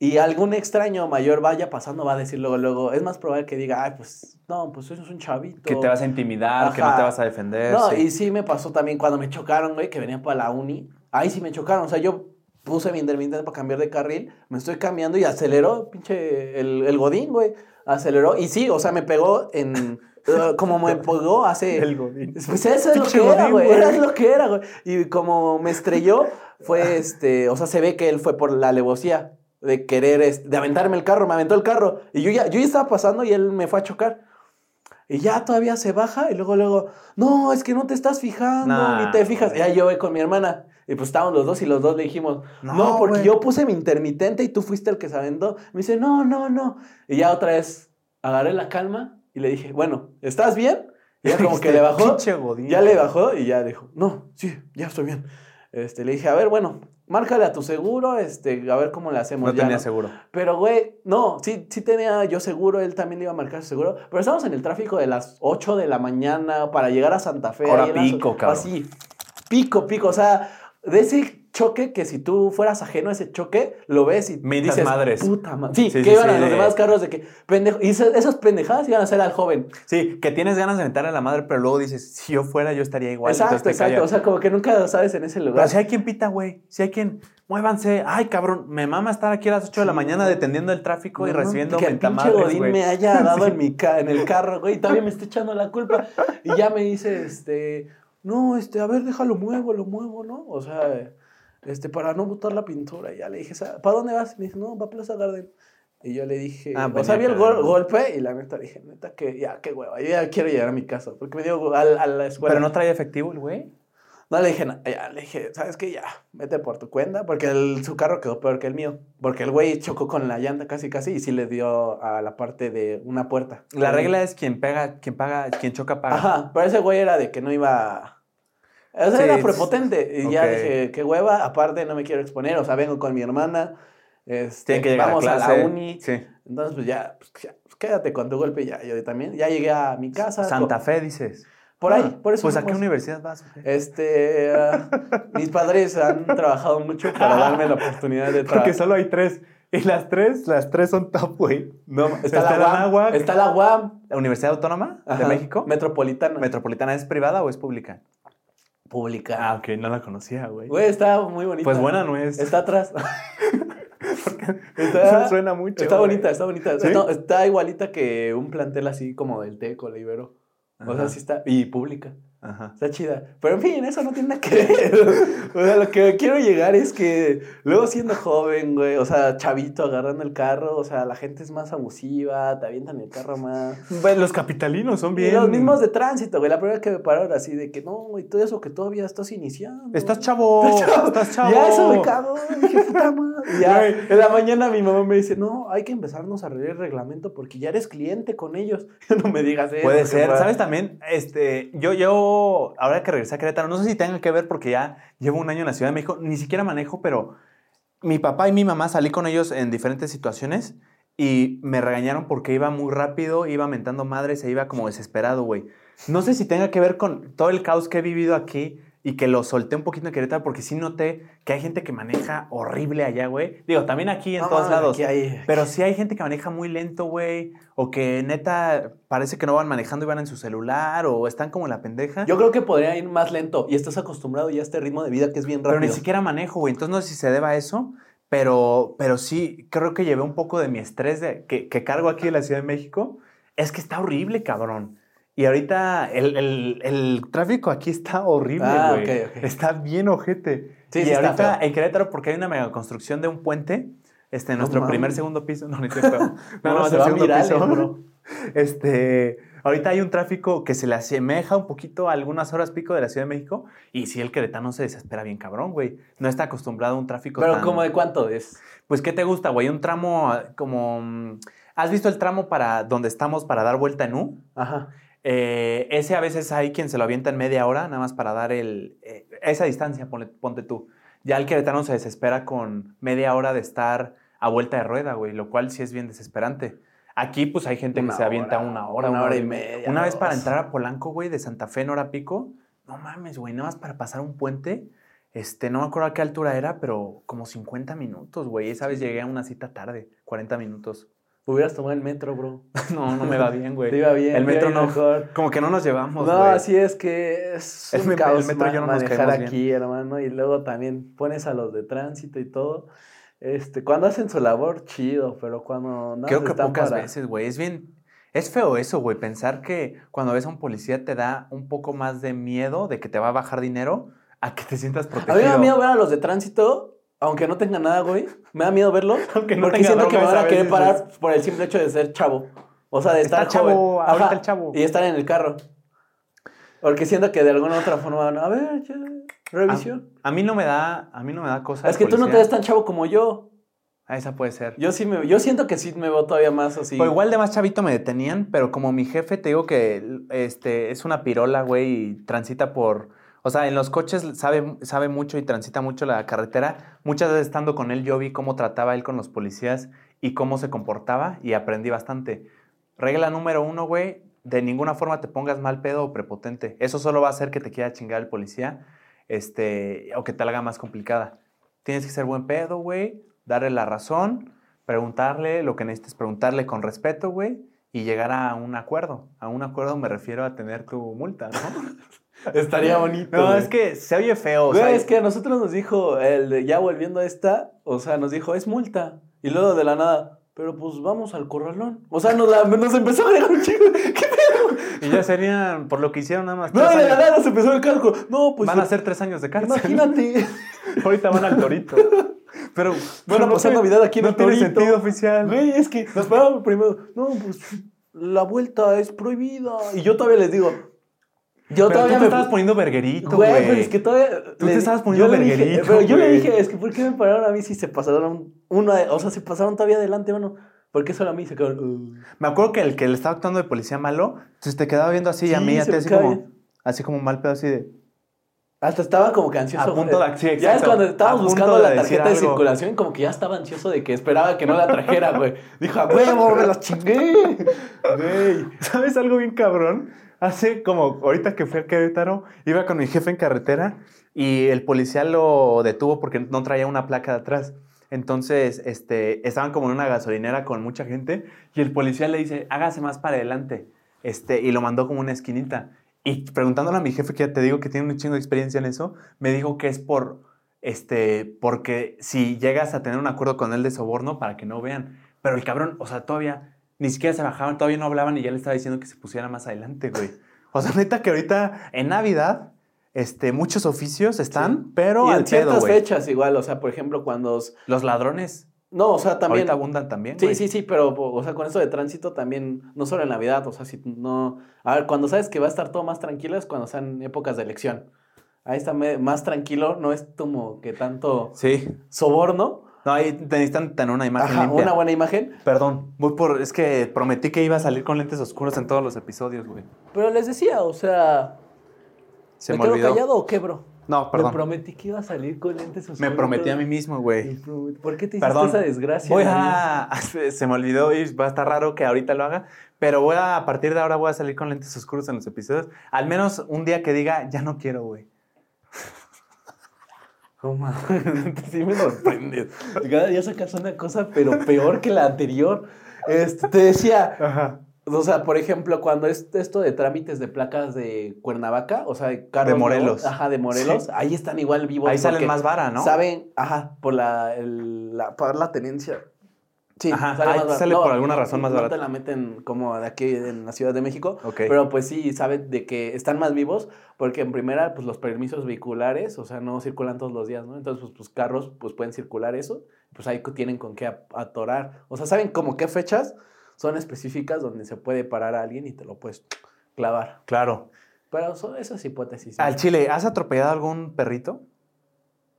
Speaker 1: y algún extraño mayor vaya pasando, va a decir luego, luego, es más probable que diga, ay, pues, no, pues eso es un chavito.
Speaker 2: Que te vas a intimidar, que no
Speaker 1: Ajá.
Speaker 2: te vas a defender.
Speaker 1: No,
Speaker 2: sí.
Speaker 1: y sí me pasó también cuando me chocaron, güey, que venían para la uni. Ahí sí me chocaron. O sea, yo puse mi intermitente para cambiar de carril, me estoy cambiando y aceleró, pinche, el, el godín, güey. Aceleró. Y sí, o sea, me pegó en. eh, como me pegó hace.
Speaker 2: El godín.
Speaker 1: Pues eso es lo que era, güey. Era lo que era, güey. Y como me estrelló, fue este. O sea, se ve que él fue por la alevosía de querer, este, de aventarme el carro. Me aventó el carro. Y yo ya, yo ya estaba pasando y él me fue a chocar. Y ya todavía se baja y luego, luego, no, es que no te estás fijando,
Speaker 2: Nah,
Speaker 1: ni te fijas. Ya yo voy con mi hermana. Y pues estábamos los dos y los dos le dijimos, no,
Speaker 2: No,
Speaker 1: porque yo puse mi intermitente y tú fuiste el que se aventó. Me dice, no, no, no. Y ya otra vez agarré la calma y le dije, bueno, ¿estás bien? Y ya como que le bajó.
Speaker 2: Godín.
Speaker 1: Ya le bajó y ya dijo, no, sí, ya estoy bien. Este, le dije, a ver, bueno, márcale a tu seguro, este, a ver cómo le hacemos.
Speaker 2: No
Speaker 1: ya,
Speaker 2: tenía
Speaker 1: ¿no?
Speaker 2: seguro.
Speaker 1: Pero, güey, no, sí, sí tenía yo seguro, él también le iba a marcar su seguro. Pero estábamos en el tráfico de las 8 de la mañana para llegar a Santa Fe.
Speaker 2: Hora
Speaker 1: ahí en las-
Speaker 2: pico, cabrón.
Speaker 1: Así, pico, pico. O sea, de ese choque que si tú fueras ajeno a ese choque, lo ves y
Speaker 2: Mentas
Speaker 1: dices,
Speaker 2: madres.
Speaker 1: puta madre. Sí,
Speaker 2: Sí,
Speaker 1: que
Speaker 2: sí,
Speaker 1: iban
Speaker 2: sí,
Speaker 1: a los
Speaker 2: de-
Speaker 1: demás carros de que, pendejo, y esa- esas pendejadas iban a ser al joven.
Speaker 2: Sí, que tienes ganas de aventarle a la madre, pero luego dices, si yo fuera, yo estaría igual.
Speaker 1: exacto, exacto. O sea, como que nunca sabes en ese lugar.
Speaker 2: Pero si hay quien pita, güey. Si hay quien, muévanse. Ay, cabrón, me mama estar aquí a las 8 de la mañana
Speaker 1: güey.
Speaker 2: detendiendo el tráfico y
Speaker 1: No,
Speaker 2: recibiendo
Speaker 1: que el pinche Godín
Speaker 2: güey.
Speaker 1: me haya dado en, mi ca- en el carro, güey, y todavía me está echando la culpa. Y ya me dice, este, no, este, a ver, déjalo muevo, lo muevo, ¿no? O sea, este, para no botar la pintura. Y ya le dije, "Sa- ¿para dónde vas? Y me dice, no, va a Plaza Garden. Y yo le dije,
Speaker 2: Ah,
Speaker 1: o sea, vi el gol- golpe y la neta dije, neta, que ya, qué hueva, yo ya quiero llegar a mi casa. Porque me dio a, a la escuela.
Speaker 2: Pero no traía efectivo el güey.
Speaker 1: No le dije nada, ya, le dije, ¿sabes qué? Ya, vete por tu cuenta, porque el- su carro quedó peor que el mío. Porque el güey chocó con la llanta casi, casi, y sí le dio a la parte de una puerta.
Speaker 2: La regla es quien pega, quien paga, quien choca paga.
Speaker 1: Ajá, pero ese güey era de que no iba... O sea,
Speaker 2: Sí,
Speaker 1: era prepotente. Y ya
Speaker 2: ok.
Speaker 1: dije, qué hueva, aparte no me quiero exponer, o sea, vengo con mi hermana. Este,
Speaker 2: que llegar
Speaker 1: vamos
Speaker 2: a
Speaker 1: a, la uni.
Speaker 2: Sí.
Speaker 1: Entonces, pues ya, pues, ya, pues, quédate con tu golpe, ya, yo también. Ya llegué a mi casa.
Speaker 2: Santa Fe, dices.
Speaker 1: Por ahí,
Speaker 2: Ah,
Speaker 1: por eso.
Speaker 2: Pues a qué universidad vas?
Speaker 1: Este, ah, mis padres han trabajado mucho para darme la oportunidad de
Speaker 2: Porque
Speaker 1: trabajar.
Speaker 2: solo hay tres. Y las tres, las tres son top, güey.
Speaker 1: No, está,
Speaker 2: está
Speaker 1: la UAM, está la UAM
Speaker 2: ¿La Universidad Autónoma de
Speaker 1: Ajá,
Speaker 2: México?
Speaker 1: Metropolitana.
Speaker 2: ¿Metropolitana es privada o es pública?
Speaker 1: Pública.
Speaker 2: Ah, ok, no la conocía, güey.
Speaker 1: Güey, está muy bonita.
Speaker 2: Pues buena no es.
Speaker 1: Está atrás. Está,
Speaker 2: suena mucho.
Speaker 1: está
Speaker 2: güey.
Speaker 1: bonita, está bonita.
Speaker 2: ¿Sí?
Speaker 1: No, está igualita que un plantel así como del Teco, la Ibero. O sea, sí está. Y pública.
Speaker 2: Ajá.
Speaker 1: Está chida. Pero en fin, eso no tiene nada que ver. O sea, lo que quiero llegar es que luego siendo joven, güey, o sea, chavito agarrando el carro, o sea, la gente es más abusiva, te avientan el carro más.
Speaker 2: Pues los capitalinos son
Speaker 1: Y
Speaker 2: bien.
Speaker 1: los mismos de tránsito, güey. La primera que me pararon así de que no, güey, todo eso que todavía estás iniciando.
Speaker 2: Estás chavo. Estás chavo.
Speaker 1: Ya eso me cago. Dije, puta madre. Ya,
Speaker 2: Güey.
Speaker 1: en la mañana mi mamá me dice, no, hay que empezarnos a arreglar el reglamento porque ya eres cliente con ellos. no me digas eso.
Speaker 2: Puede ser. ¿Sabes también? Este, yo, yo, ahora que regresé a Querétaro, no sé si tenga que ver porque ya llevo un año en la Ciudad de México, ni siquiera manejo, pero mi papá y mi mamá salí con ellos en diferentes situaciones y me regañaron porque iba muy rápido, iba mentando madres e iba como desesperado, güey. No sé si tenga que ver con todo el caos que he vivido aquí y que lo solté un poquito en Querétaro porque sí noté que hay gente que maneja horrible allá, güey. Digo, también aquí en
Speaker 1: No,
Speaker 2: todos lados.
Speaker 1: aquí hay-
Speaker 2: Pero sí hay gente que maneja muy lento, güey. O que neta parece que no van manejando y van en su celular. O están como en la pendeja.
Speaker 1: Yo creo que podría ir más lento y estás acostumbrado ya a este ritmo de vida que es bien
Speaker 2: pero
Speaker 1: rápido.
Speaker 2: ni siquiera manejo, güey. Entonces no sé si se deba a eso. Pero, pero sí, creo que llevé un poco de mi estrés de, que, que cargo aquí en la Ciudad de México. Es que está horrible, cabrón. Y ahorita el, el- el tráfico aquí está horrible,
Speaker 1: Ah,
Speaker 2: güey. Está bien ojete.
Speaker 1: Sí,
Speaker 2: y
Speaker 1: sí
Speaker 2: ahorita en Querétaro, porque hay una mega construcción de un puente, este, en nuestro primer, segundo piso. No, cierto. No,
Speaker 1: No,
Speaker 2: no,
Speaker 1: se va
Speaker 2: segundo piso.
Speaker 1: bro.
Speaker 2: Este, ahorita hay un tráfico que se le asemeja un poquito a algunas horas pico de la Ciudad de México. Y sí, el queretano se desespera bien cabrón, güey. No está acostumbrado a un tráfico
Speaker 1: Pero
Speaker 2: tan-
Speaker 1: como de cuánto es.
Speaker 2: Pues, ¿qué te gusta, güey? Un tramo ah, como... mm, ¿Has visto el tramo para donde estamos para dar vuelta en U?
Speaker 1: Ajá.
Speaker 2: Eh, ese a veces hay quien se lo avienta en media hora, nada más para dar el, eh, esa distancia, ponle- ponte tú. Ya el queretano se desespera con media hora de estar a vuelta de rueda, güey, lo cual sí es bien desesperante. Aquí, pues hay gente
Speaker 1: Una
Speaker 2: que se avienta
Speaker 1: hora,
Speaker 2: una hora,
Speaker 1: una hora y media,
Speaker 2: Una vez para entrar a Polanco, güey, de Santa Fe en hora pico, no mames, güey, nada más para pasar un puente. Este, no me acuerdo a qué altura era, pero como 50 minutos, güey. Esa vez llegué a una cita tarde, 40 minutos.
Speaker 1: Hubieras tomado el metro, bro.
Speaker 2: No, no me va bien, güey.
Speaker 1: Te iba bien.
Speaker 2: El metro no.
Speaker 1: mejor.
Speaker 2: Como que no nos llevamos,
Speaker 1: No,
Speaker 2: güey.
Speaker 1: así es que es
Speaker 2: El
Speaker 1: un
Speaker 2: me- el
Speaker 1: caos
Speaker 2: metro yo no nos
Speaker 1: manejar aquí, hermano. Y luego también pones a los de tránsito y todo. Este, cuando hacen su labor, chido, pero cuando nada
Speaker 2: Creo que
Speaker 1: están
Speaker 2: pocas
Speaker 1: para-
Speaker 2: veces, güey. Es bien. Es feo eso, güey. Pensar que cuando ves a un policía te da un poco más de miedo de que te va a bajar dinero a que te sientas
Speaker 1: A
Speaker 2: protegido.
Speaker 1: mí me da miedo ver a los de tránsito, aunque no tengan nada, güey. Me da miedo verlos.
Speaker 2: Aunque no
Speaker 1: porque
Speaker 2: tenga
Speaker 1: siento que me van a querer parar por el simple hecho de ser chavo. O sea, de
Speaker 2: Está
Speaker 1: estar
Speaker 2: chavo, ahorita
Speaker 1: Ajá,
Speaker 2: el chavo.
Speaker 1: Y estar en el carro. Porque siento que de alguna otra forma van a ver, ya, revisión.
Speaker 2: A mí no me da, a mí no me da cosa.
Speaker 1: es que tú no te ves tan chavo como yo.
Speaker 2: Ah, esa puede ser.
Speaker 1: Yo sí me, yo siento que sí me veo todavía más así.
Speaker 2: O igual de más chavito me detenían, pero como mi jefe te digo que este, es una pirola, güey, y transita por... O sea, en los coches sabe, sabe mucho y transita mucho la carretera. Muchas veces estando con él yo vi cómo trataba él con los policías y cómo se comportaba y aprendí bastante. Regla número uno, güey, de ninguna forma te pongas mal pedo o prepotente. Eso solo va a hacer que te quiera chingar el policía este, o que te haga más complicada. Tienes que ser buen pedo, güey, darle la razón, preguntarle lo que necesites preguntarle con respeto, güey, y llegar a un acuerdo. A un acuerdo me refiero a tener tu multa, ¿no?
Speaker 1: Estaría bonito.
Speaker 2: No,
Speaker 1: güey.
Speaker 2: es que se oye feo. o
Speaker 1: Güey,
Speaker 2: sea,
Speaker 1: es que a nosotros nos dijo, el de ya volviendo a esta, o sea, nos dijo, es multa. Y luego de la nada, pero pues vamos al corralón. O sea, nos, la- nos empezó a agregar un chico. ¿Qué?
Speaker 2: Y ya serían, por lo que hicieron nada más.
Speaker 1: No, de la nada se empezó el cálculo. No, pues.
Speaker 2: van a ser tres años de cárcel.
Speaker 1: Imagínate.
Speaker 2: Ahorita van al torito. Pero
Speaker 1: a
Speaker 2: no
Speaker 1: pasar Navidad aquí en
Speaker 2: no
Speaker 1: el
Speaker 2: tiene
Speaker 1: Torito.
Speaker 2: sentido oficial.
Speaker 1: Güey, es que nos pararon primero. No, pues la vuelta es prohibida. Y yo todavía les digo. Yo
Speaker 2: Pero tú
Speaker 1: todavía
Speaker 2: te
Speaker 1: me
Speaker 2: estabas poniendo verguerito,
Speaker 1: Güey,
Speaker 2: güey.
Speaker 1: pero es que todavía.
Speaker 2: Tú te estabas poniendo
Speaker 1: dije-
Speaker 2: verguerito,
Speaker 1: Pero yo le
Speaker 2: güey.
Speaker 1: dije, es que ¿por qué me pararon a mí si se pasaron uno, de- o sea, se pasaron todavía adelante, mano? ¿Por qué solo a mí se quedaron? "Uh"?
Speaker 2: Me acuerdo que el que le estaba actuando de policía malo, entonces te quedaba viendo así y a mí a
Speaker 1: se
Speaker 2: ti
Speaker 1: me
Speaker 2: así como,
Speaker 1: bien.
Speaker 2: así como mal pedo así de...
Speaker 1: Hasta estaba como que ansioso.
Speaker 2: A punto
Speaker 1: güey.
Speaker 2: de- sí,
Speaker 1: Ya es cuando estábamos buscando
Speaker 2: de
Speaker 1: la tarjeta de
Speaker 2: algo.
Speaker 1: circulación, como que ya estaba ansioso de que esperaba que no la trajera, güey. Dijo, a huevo, me la chingué. Güey.
Speaker 2: ¿Sabes algo bien cabrón? Hace como, ahorita que fui a Querétaro, iba con mi jefe en carretera y el policía lo detuvo porque no traía una placa de atrás. Entonces, este, estaban como en una gasolinera con mucha gente y el policía le dice, hágase más para adelante. Este, y lo mandó como una esquinita. Y preguntándole a mi jefe, que ya te digo que tiene un chingo de experiencia en eso, me dijo que es por, este, porque si llegas a tener un acuerdo con él de soborno para que no vean. Pero el cabrón, o sea, todavía ni siquiera se bajaban, todavía no hablaban y ya le estaba diciendo que se pusiera más adelante, güey. O sea, neta que ahorita en Navidad, este, muchos oficios están,
Speaker 1: Sí.
Speaker 2: pero
Speaker 1: y
Speaker 2: al
Speaker 1: en ciertas fechas igual, o sea, por ejemplo, cuando... os-
Speaker 2: Los ladrones
Speaker 1: No, o sea, también...
Speaker 2: ahorita abundan también,
Speaker 1: Sí,
Speaker 2: güey.
Speaker 1: sí, sí, pero, o sea, con eso de tránsito también, no solo en Navidad, o sea, si no... A ver, cuando sabes que va a estar todo más tranquilo es cuando sean épocas de elección. Ahí está más tranquilo, no es como que tanto
Speaker 2: Sí.
Speaker 1: soborno.
Speaker 2: No, ahí necesitan tener una imagen
Speaker 1: Ajá,
Speaker 2: limpia.
Speaker 1: una buena imagen.
Speaker 2: Perdón, voy por... Es que prometí que iba a salir con lentes oscuros en todos los episodios, güey.
Speaker 1: Pero les decía, o sea,
Speaker 2: Se
Speaker 1: ¿me,
Speaker 2: me,
Speaker 1: quedo
Speaker 2: olvidó.
Speaker 1: callado o qué, bro?
Speaker 2: No,
Speaker 1: Me
Speaker 2: perdón.
Speaker 1: prometí que iba a salir con lentes oscuros.
Speaker 2: Me prometí a mí mismo, güey.
Speaker 1: Me ¿Por qué te hiciste
Speaker 2: Perdón.
Speaker 1: esa desgracia?
Speaker 2: Voy a... Se me olvidó y va a estar raro que ahorita lo haga, pero voy a, a partir de ahora voy a salir con lentes oscuros en los episodios. Al menos un día que diga, ya no quiero, güey.
Speaker 1: Mames, sí me sorprendes. Cada día sacas una cosa, pero peor que la anterior. Este, te decía,
Speaker 2: Ajá.
Speaker 1: o sea, por ejemplo, cuando es esto de trámites de placas de Cuernavaca, o sea, de carros
Speaker 2: De Morelos.
Speaker 1: ajá, de Morelos,
Speaker 2: Sí.
Speaker 1: ahí están igual vivos.
Speaker 2: Ahí salen más vara, ¿no?
Speaker 1: Saben, ajá, por la, el- la, por la tenencia. Sí,
Speaker 2: Ajá,
Speaker 1: sale,
Speaker 2: ahí por alguna razón más
Speaker 1: no
Speaker 2: barata.
Speaker 1: te la meten como de aquí en la Ciudad de México. Pero pues sí, saben de que están más vivos porque en primera, pues los permisos vehiculares, o sea, no circulan todos los días, ¿no? Entonces, pues, pues carros, pues pueden circular eso, pues ahí tienen con qué atorar. O sea, saben como qué fechas son específicas donde se puede parar a alguien y te lo puedes clavar.
Speaker 2: Claro.
Speaker 1: Pero son esas hipótesis.
Speaker 2: Al chile, ¿has atropellado algún perrito?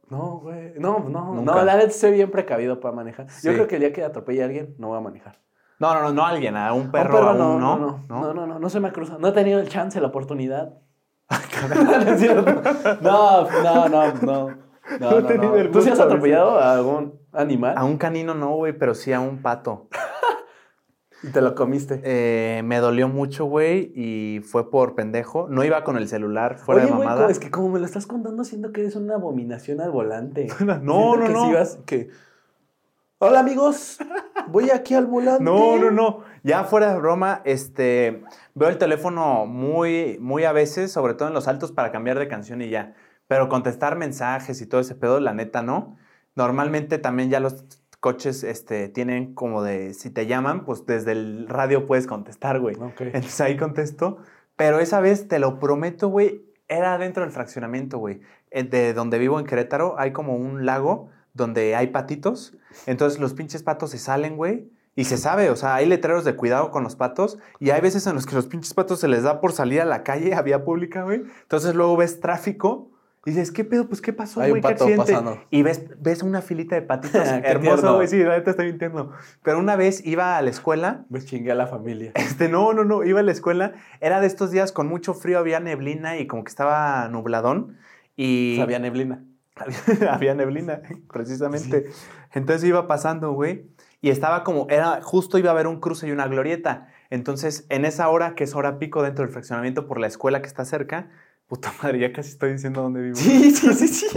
Speaker 1: No, güey. No, no,
Speaker 2: Nunca.
Speaker 1: no, la neta soy bien precavido para manejar.
Speaker 2: Sí.
Speaker 1: Yo creo que el día que atropelle a alguien, no voy a manejar.
Speaker 2: No, no, no, no a alguien, a un
Speaker 1: A
Speaker 2: perro,
Speaker 1: un
Speaker 2: a un
Speaker 1: no,
Speaker 2: no,
Speaker 1: no, no, no, no, no, no se me ha cruzado. No he tenido el chance, la oportunidad. No. No, no, no, no. No,
Speaker 2: No
Speaker 1: ¿Tú sí has atropellado a algún animal
Speaker 2: A un canino no, güey, pero sí a un pato.
Speaker 1: Y te lo comiste?
Speaker 2: Eh, me dolió mucho, güey, y fue por pendejo. No iba con el celular fuera
Speaker 1: Oye,
Speaker 2: de
Speaker 1: güey,
Speaker 2: mamada.
Speaker 1: co- es que como me lo estás contando, siento que eres una abominación al volante.
Speaker 2: No,
Speaker 1: Siento
Speaker 2: no,
Speaker 1: que
Speaker 2: no.
Speaker 1: sí vas- que... Hola, amigos. Voy aquí al volante.
Speaker 2: No, no, no. Ya fuera de broma, este, veo el teléfono muy, muy a veces, sobre todo en los altos, para cambiar de canción y ya. Pero contestar mensajes y todo ese pedo, la neta, no. Normalmente también ya los coches este, tienen como de, si te llaman, pues desde el radio puedes contestar, güey.
Speaker 1: Ok.
Speaker 2: Entonces ahí contesto. Pero esa vez, te lo prometo, güey, era dentro del fraccionamiento, güey. Eh, De donde vivo en Querétaro hay como un lago donde hay patitos. Entonces los pinches patos se salen, güey, Y se sabe, o sea, hay letreros de cuidado con los patos y hay veces en los que los pinches patos se les da por salir a la calle a vía pública, güey. Entonces luego ves tráfico y dices, ¿qué pedo? Pues, ¿qué pasó,
Speaker 1: Hay un
Speaker 2: güey? ¿Qué
Speaker 1: pato
Speaker 2: accidente?
Speaker 1: pasando.
Speaker 2: Y ves, ves una filita de patitos hermoso,
Speaker 1: tierno.
Speaker 2: güey. Sí, la neta estoy mintiendo. Pero una vez iba a la escuela
Speaker 1: Me chingué a la familia.
Speaker 2: este, no, no, no, iba a la escuela. Era de estos días con mucho frío, había neblina y como que estaba nubladón. Y
Speaker 1: Sabía neblina.
Speaker 2: había, había neblina, precisamente. Entonces iba pasando, güey. Y estaba como, era, justo iba a haber un cruce y una glorieta. Entonces, en esa hora, que es hora pico dentro del fraccionamiento por la escuela que está cerca, puta madre, ya casi estoy diciendo dónde vivo.
Speaker 1: Sí, sí, sí, sí.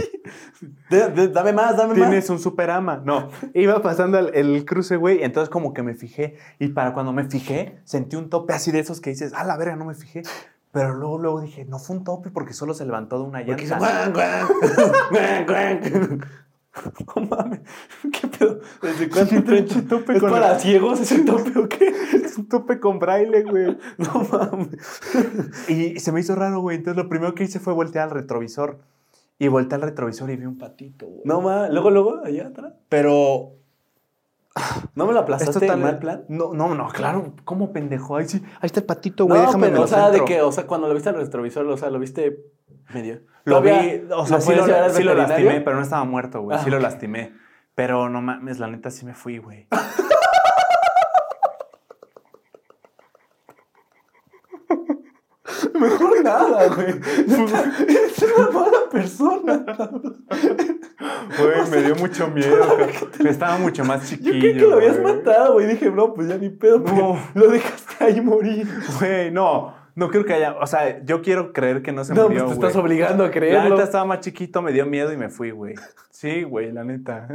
Speaker 1: De- de- dame más, dame
Speaker 2: Tienes
Speaker 1: más.
Speaker 2: un superama. No, iba pasando el, el cruce, güey, entonces como que me fijé. Y para cuando me fijé, sentí un tope así de esos que dices, ah, la verga, no me fijé. Pero luego, luego dije, no fue un tope porque solo se levantó de una
Speaker 1: Porque hizo
Speaker 2: llanta.
Speaker 1: guan, guan, guan, No mames, ¿qué pedo? ¿Desde cuándo traen
Speaker 2: Pinche tope
Speaker 1: ¿Es
Speaker 2: con
Speaker 1: para
Speaker 2: la-
Speaker 1: ciegos ese tope o qué?
Speaker 2: Es un tope con braille, güey.
Speaker 1: No mames.
Speaker 2: Y se me hizo raro, güey. Entonces lo primero que hice fue voltear al retrovisor. Y volteé al retrovisor y vi un patito, güey.
Speaker 1: No mames, luego, luego, allá atrás.
Speaker 2: Pero
Speaker 1: ¿No me lo aplastaste en mal plan?
Speaker 2: No, no, no, claro. ¿Cómo pendejo? Ahí sí, ahí está el patito,
Speaker 1: No,
Speaker 2: güey. déjame me
Speaker 1: pero, o sea, de que, o sea, cuando lo viste al retrovisor, o sea, lo viste medio.
Speaker 2: Lo vi, o sea, sí lo, sí lastimé, pero no estaba muerto, güey. Sí
Speaker 1: Ah,
Speaker 2: lo
Speaker 1: ok.
Speaker 2: lastimé. Pero no mames, la neta sí me fui, güey.
Speaker 1: Mejor nada, güey. Es una mala persona.
Speaker 2: Güey, me dio mucho miedo. Estaba mucho más
Speaker 1: Yo
Speaker 2: chiquillo.
Speaker 1: creí que lo habías
Speaker 2: güey.
Speaker 1: matado, güey. Dije, no, pues ya ni pedo.
Speaker 2: No.
Speaker 1: No. Lo dejaste ahí morir.
Speaker 2: Güey, no. No creo que haya. O sea, yo quiero creer que no se
Speaker 1: No,
Speaker 2: murió.
Speaker 1: pues te estás obligando a
Speaker 2: La
Speaker 1: creerlo.
Speaker 2: neta estaba más chiquito, me dio miedo y me fui, güey. Sí, güey, la neta.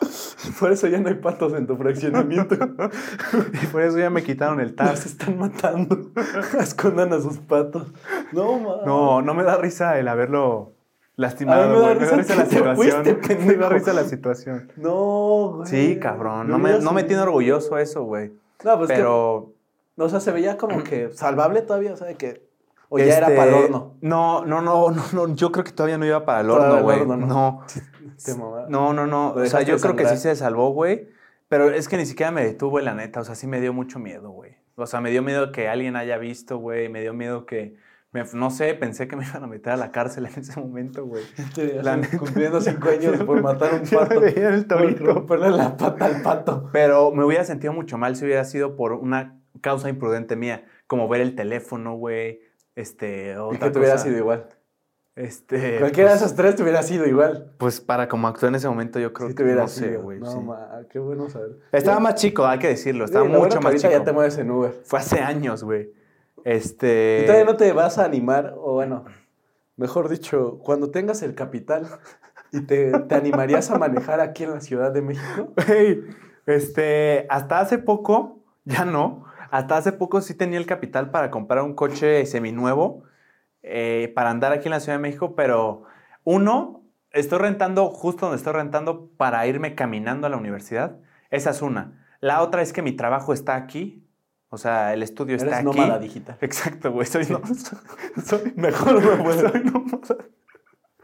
Speaker 1: Por eso ya no hay patos en tu fraccionamiento.
Speaker 2: Y por eso ya me quitaron el taz.
Speaker 1: Los están matando. Escondan a sus patos. No, mames.
Speaker 2: No, no me da risa el haberlo lastimado.
Speaker 1: A mí me da risa
Speaker 2: la
Speaker 1: que te
Speaker 2: situación.
Speaker 1: fuiste,
Speaker 2: me da risa la situación.
Speaker 1: No, güey.
Speaker 2: Sí, cabrón. No me, no me tiene orgulloso eso, güey.
Speaker 1: No, pues
Speaker 2: Pero.
Speaker 1: que. O sea, se veía como que salvable todavía, o sea, de que. O ya era
Speaker 2: este,
Speaker 1: para el horno.
Speaker 2: No, no, no, no, no. Yo creo que todavía no iba para el horno, güey. No.
Speaker 1: ¿no?
Speaker 2: No, no, O sea, yo creo que sí se salvó, güey. Pero es que ni siquiera me detuvo, la neta. O sea, sí me dio mucho miedo, güey. O sea, me dio miedo que alguien haya visto, güey. Me dio miedo que. me- no sé, pensé que me iban a meter a la cárcel en ese momento, güey.
Speaker 1: Cumpliendo cinco años por matar un
Speaker 2: me
Speaker 1: pato.
Speaker 2: veía el
Speaker 1: por
Speaker 2: torito.
Speaker 1: romperle la pata al pato.
Speaker 2: Pero me hubiera sentido mucho mal si hubiera sido por una causa imprudente mía, como ver el teléfono, güey. Este,
Speaker 1: Y
Speaker 2: otra
Speaker 1: que te hubiera sido igual.
Speaker 2: Este,
Speaker 1: Cualquiera
Speaker 2: pues,
Speaker 1: de esos tres te hubiera sido igual.
Speaker 2: Pues para como actué en ese momento, yo creo
Speaker 1: Si
Speaker 2: que
Speaker 1: te hubiera
Speaker 2: no sé,
Speaker 1: sido.
Speaker 2: güey.
Speaker 1: no,
Speaker 2: sí.
Speaker 1: ma, qué bueno saber.
Speaker 2: Estaba más chico, hay que decirlo. Estaba
Speaker 1: Sí, bueno
Speaker 2: mucho más chico.
Speaker 1: ya te mueves en Uber.
Speaker 2: Fue hace años, güey. Este.
Speaker 1: ¿Y todavía no te vas a animar? O bueno, mejor dicho, cuando tengas el capital y te, te animarías a manejar aquí en la Ciudad de México.
Speaker 2: Güey, este, hasta hace poco, ya no, hasta hace poco sí tenía el capital para comprar un coche seminuevo eh, para andar aquí en la Ciudad de México, pero uno, estoy rentando justo donde estoy rentando para irme caminando a la universidad. Esa es una. La otra es que mi trabajo está aquí, o sea, el estudio está
Speaker 1: Eres
Speaker 2: aquí.
Speaker 1: nómada digital.
Speaker 2: Exacto, güey, soy, no- soy-
Speaker 1: Mejor no
Speaker 2: soy nómada.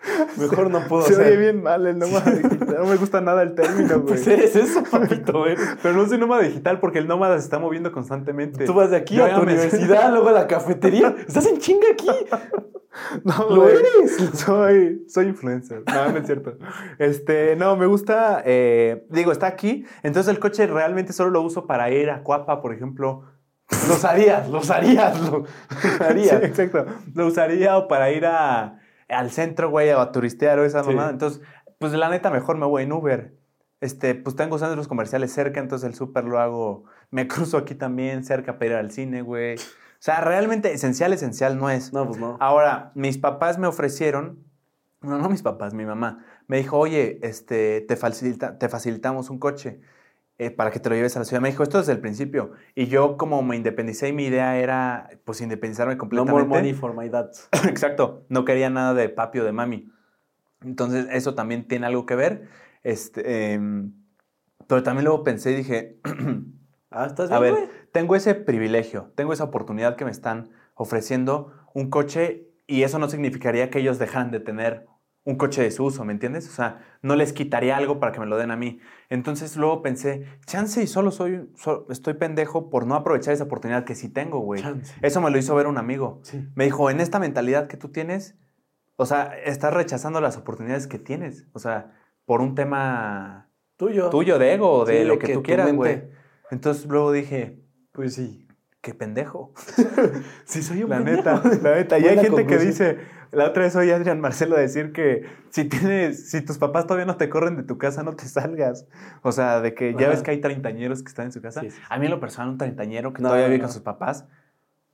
Speaker 1: Mejor no puedo
Speaker 2: Se oye
Speaker 1: ser.
Speaker 2: bien mal el nómada digital. No me gusta nada el término, güey.
Speaker 1: Pues eres eso, papito. eres-
Speaker 2: Pero no soy nómada digital porque el nómada se está moviendo constantemente.
Speaker 1: Tú vas de aquí
Speaker 2: Yo
Speaker 1: a tu universidad, luego a la cafetería. Estás en chinga aquí.
Speaker 2: No,
Speaker 1: Lo
Speaker 2: güey.
Speaker 1: eres.
Speaker 2: Soy, soy influencer. No, no es cierto. Este, no, me gusta. eh, digo, está aquí. Entonces el coche realmente solo lo uso para ir a Cuapa, por ejemplo.
Speaker 1: Los harías, los harías, lo- los harías.
Speaker 2: Sí, exacto. Lo usaría o para ir a, al centro, güey, a turistear o esa
Speaker 1: Sí.
Speaker 2: mamada. Entonces, pues la neta, mejor me voy en Uber. Este, pues tengo centros comerciales cerca, entonces el súper lo hago. Me cruzo aquí también, cerca para ir al cine, güey. O sea, realmente esencial, esencial no es.
Speaker 1: No, pues no.
Speaker 2: Ahora, mis papás me ofrecieron, no, no mis papás, mi mamá, me dijo, oye, este, te, facilita- te facilitamos un coche eh, para que te lo lleves a la Ciudad de México. Esto desde el principio. Y yo como me independicé y mi idea era, pues, independizarme
Speaker 1: No
Speaker 2: completamente.
Speaker 1: more money for my dad.
Speaker 2: Exacto, no quería nada de papi o de mami. Entonces, eso también tiene algo que ver. Este, em, pero también luego pensé y dije,
Speaker 1: Ah, ¿estás
Speaker 2: a
Speaker 1: bien,
Speaker 2: ver,
Speaker 1: güey?
Speaker 2: tengo ese privilegio, tengo esa oportunidad que me están ofreciendo un coche y eso no significaría que ellos dejaran de tener un coche de su uso, ¿me entiendes? O sea, no les quitaría algo para que me lo den a mí. Entonces luego pensé, chance y solo soy, so- estoy pendejo por no aprovechar esa oportunidad que sí tengo, güey. Eso me lo hizo ver un amigo.
Speaker 1: Sí.
Speaker 2: Me dijo, en esta mentalidad que tú tienes, o sea, estás rechazando las oportunidades que tienes. O sea, por un tema
Speaker 1: Tuyo.
Speaker 2: tuyo de ego de
Speaker 1: Sí,
Speaker 2: lo
Speaker 1: de
Speaker 2: que,
Speaker 1: que
Speaker 2: tú quieras, güey. Entonces luego dije,
Speaker 1: Pues sí.
Speaker 2: qué pendejo.
Speaker 1: Sí, soy un
Speaker 2: La
Speaker 1: pendejo.
Speaker 2: neta, la neta. Y hay gente que dice, la otra vez oí a Adrián Marcelo decir que si tienes, si tus papás todavía no te corren de tu casa, no te salgas. O sea, de que ya
Speaker 1: Ajá.
Speaker 2: ves que hay treintañeros que están en su casa.
Speaker 1: Sí, sí, sí.
Speaker 2: A mí en lo personal, un treintañero que
Speaker 1: No,
Speaker 2: todavía vive
Speaker 1: no.
Speaker 2: con sus papás,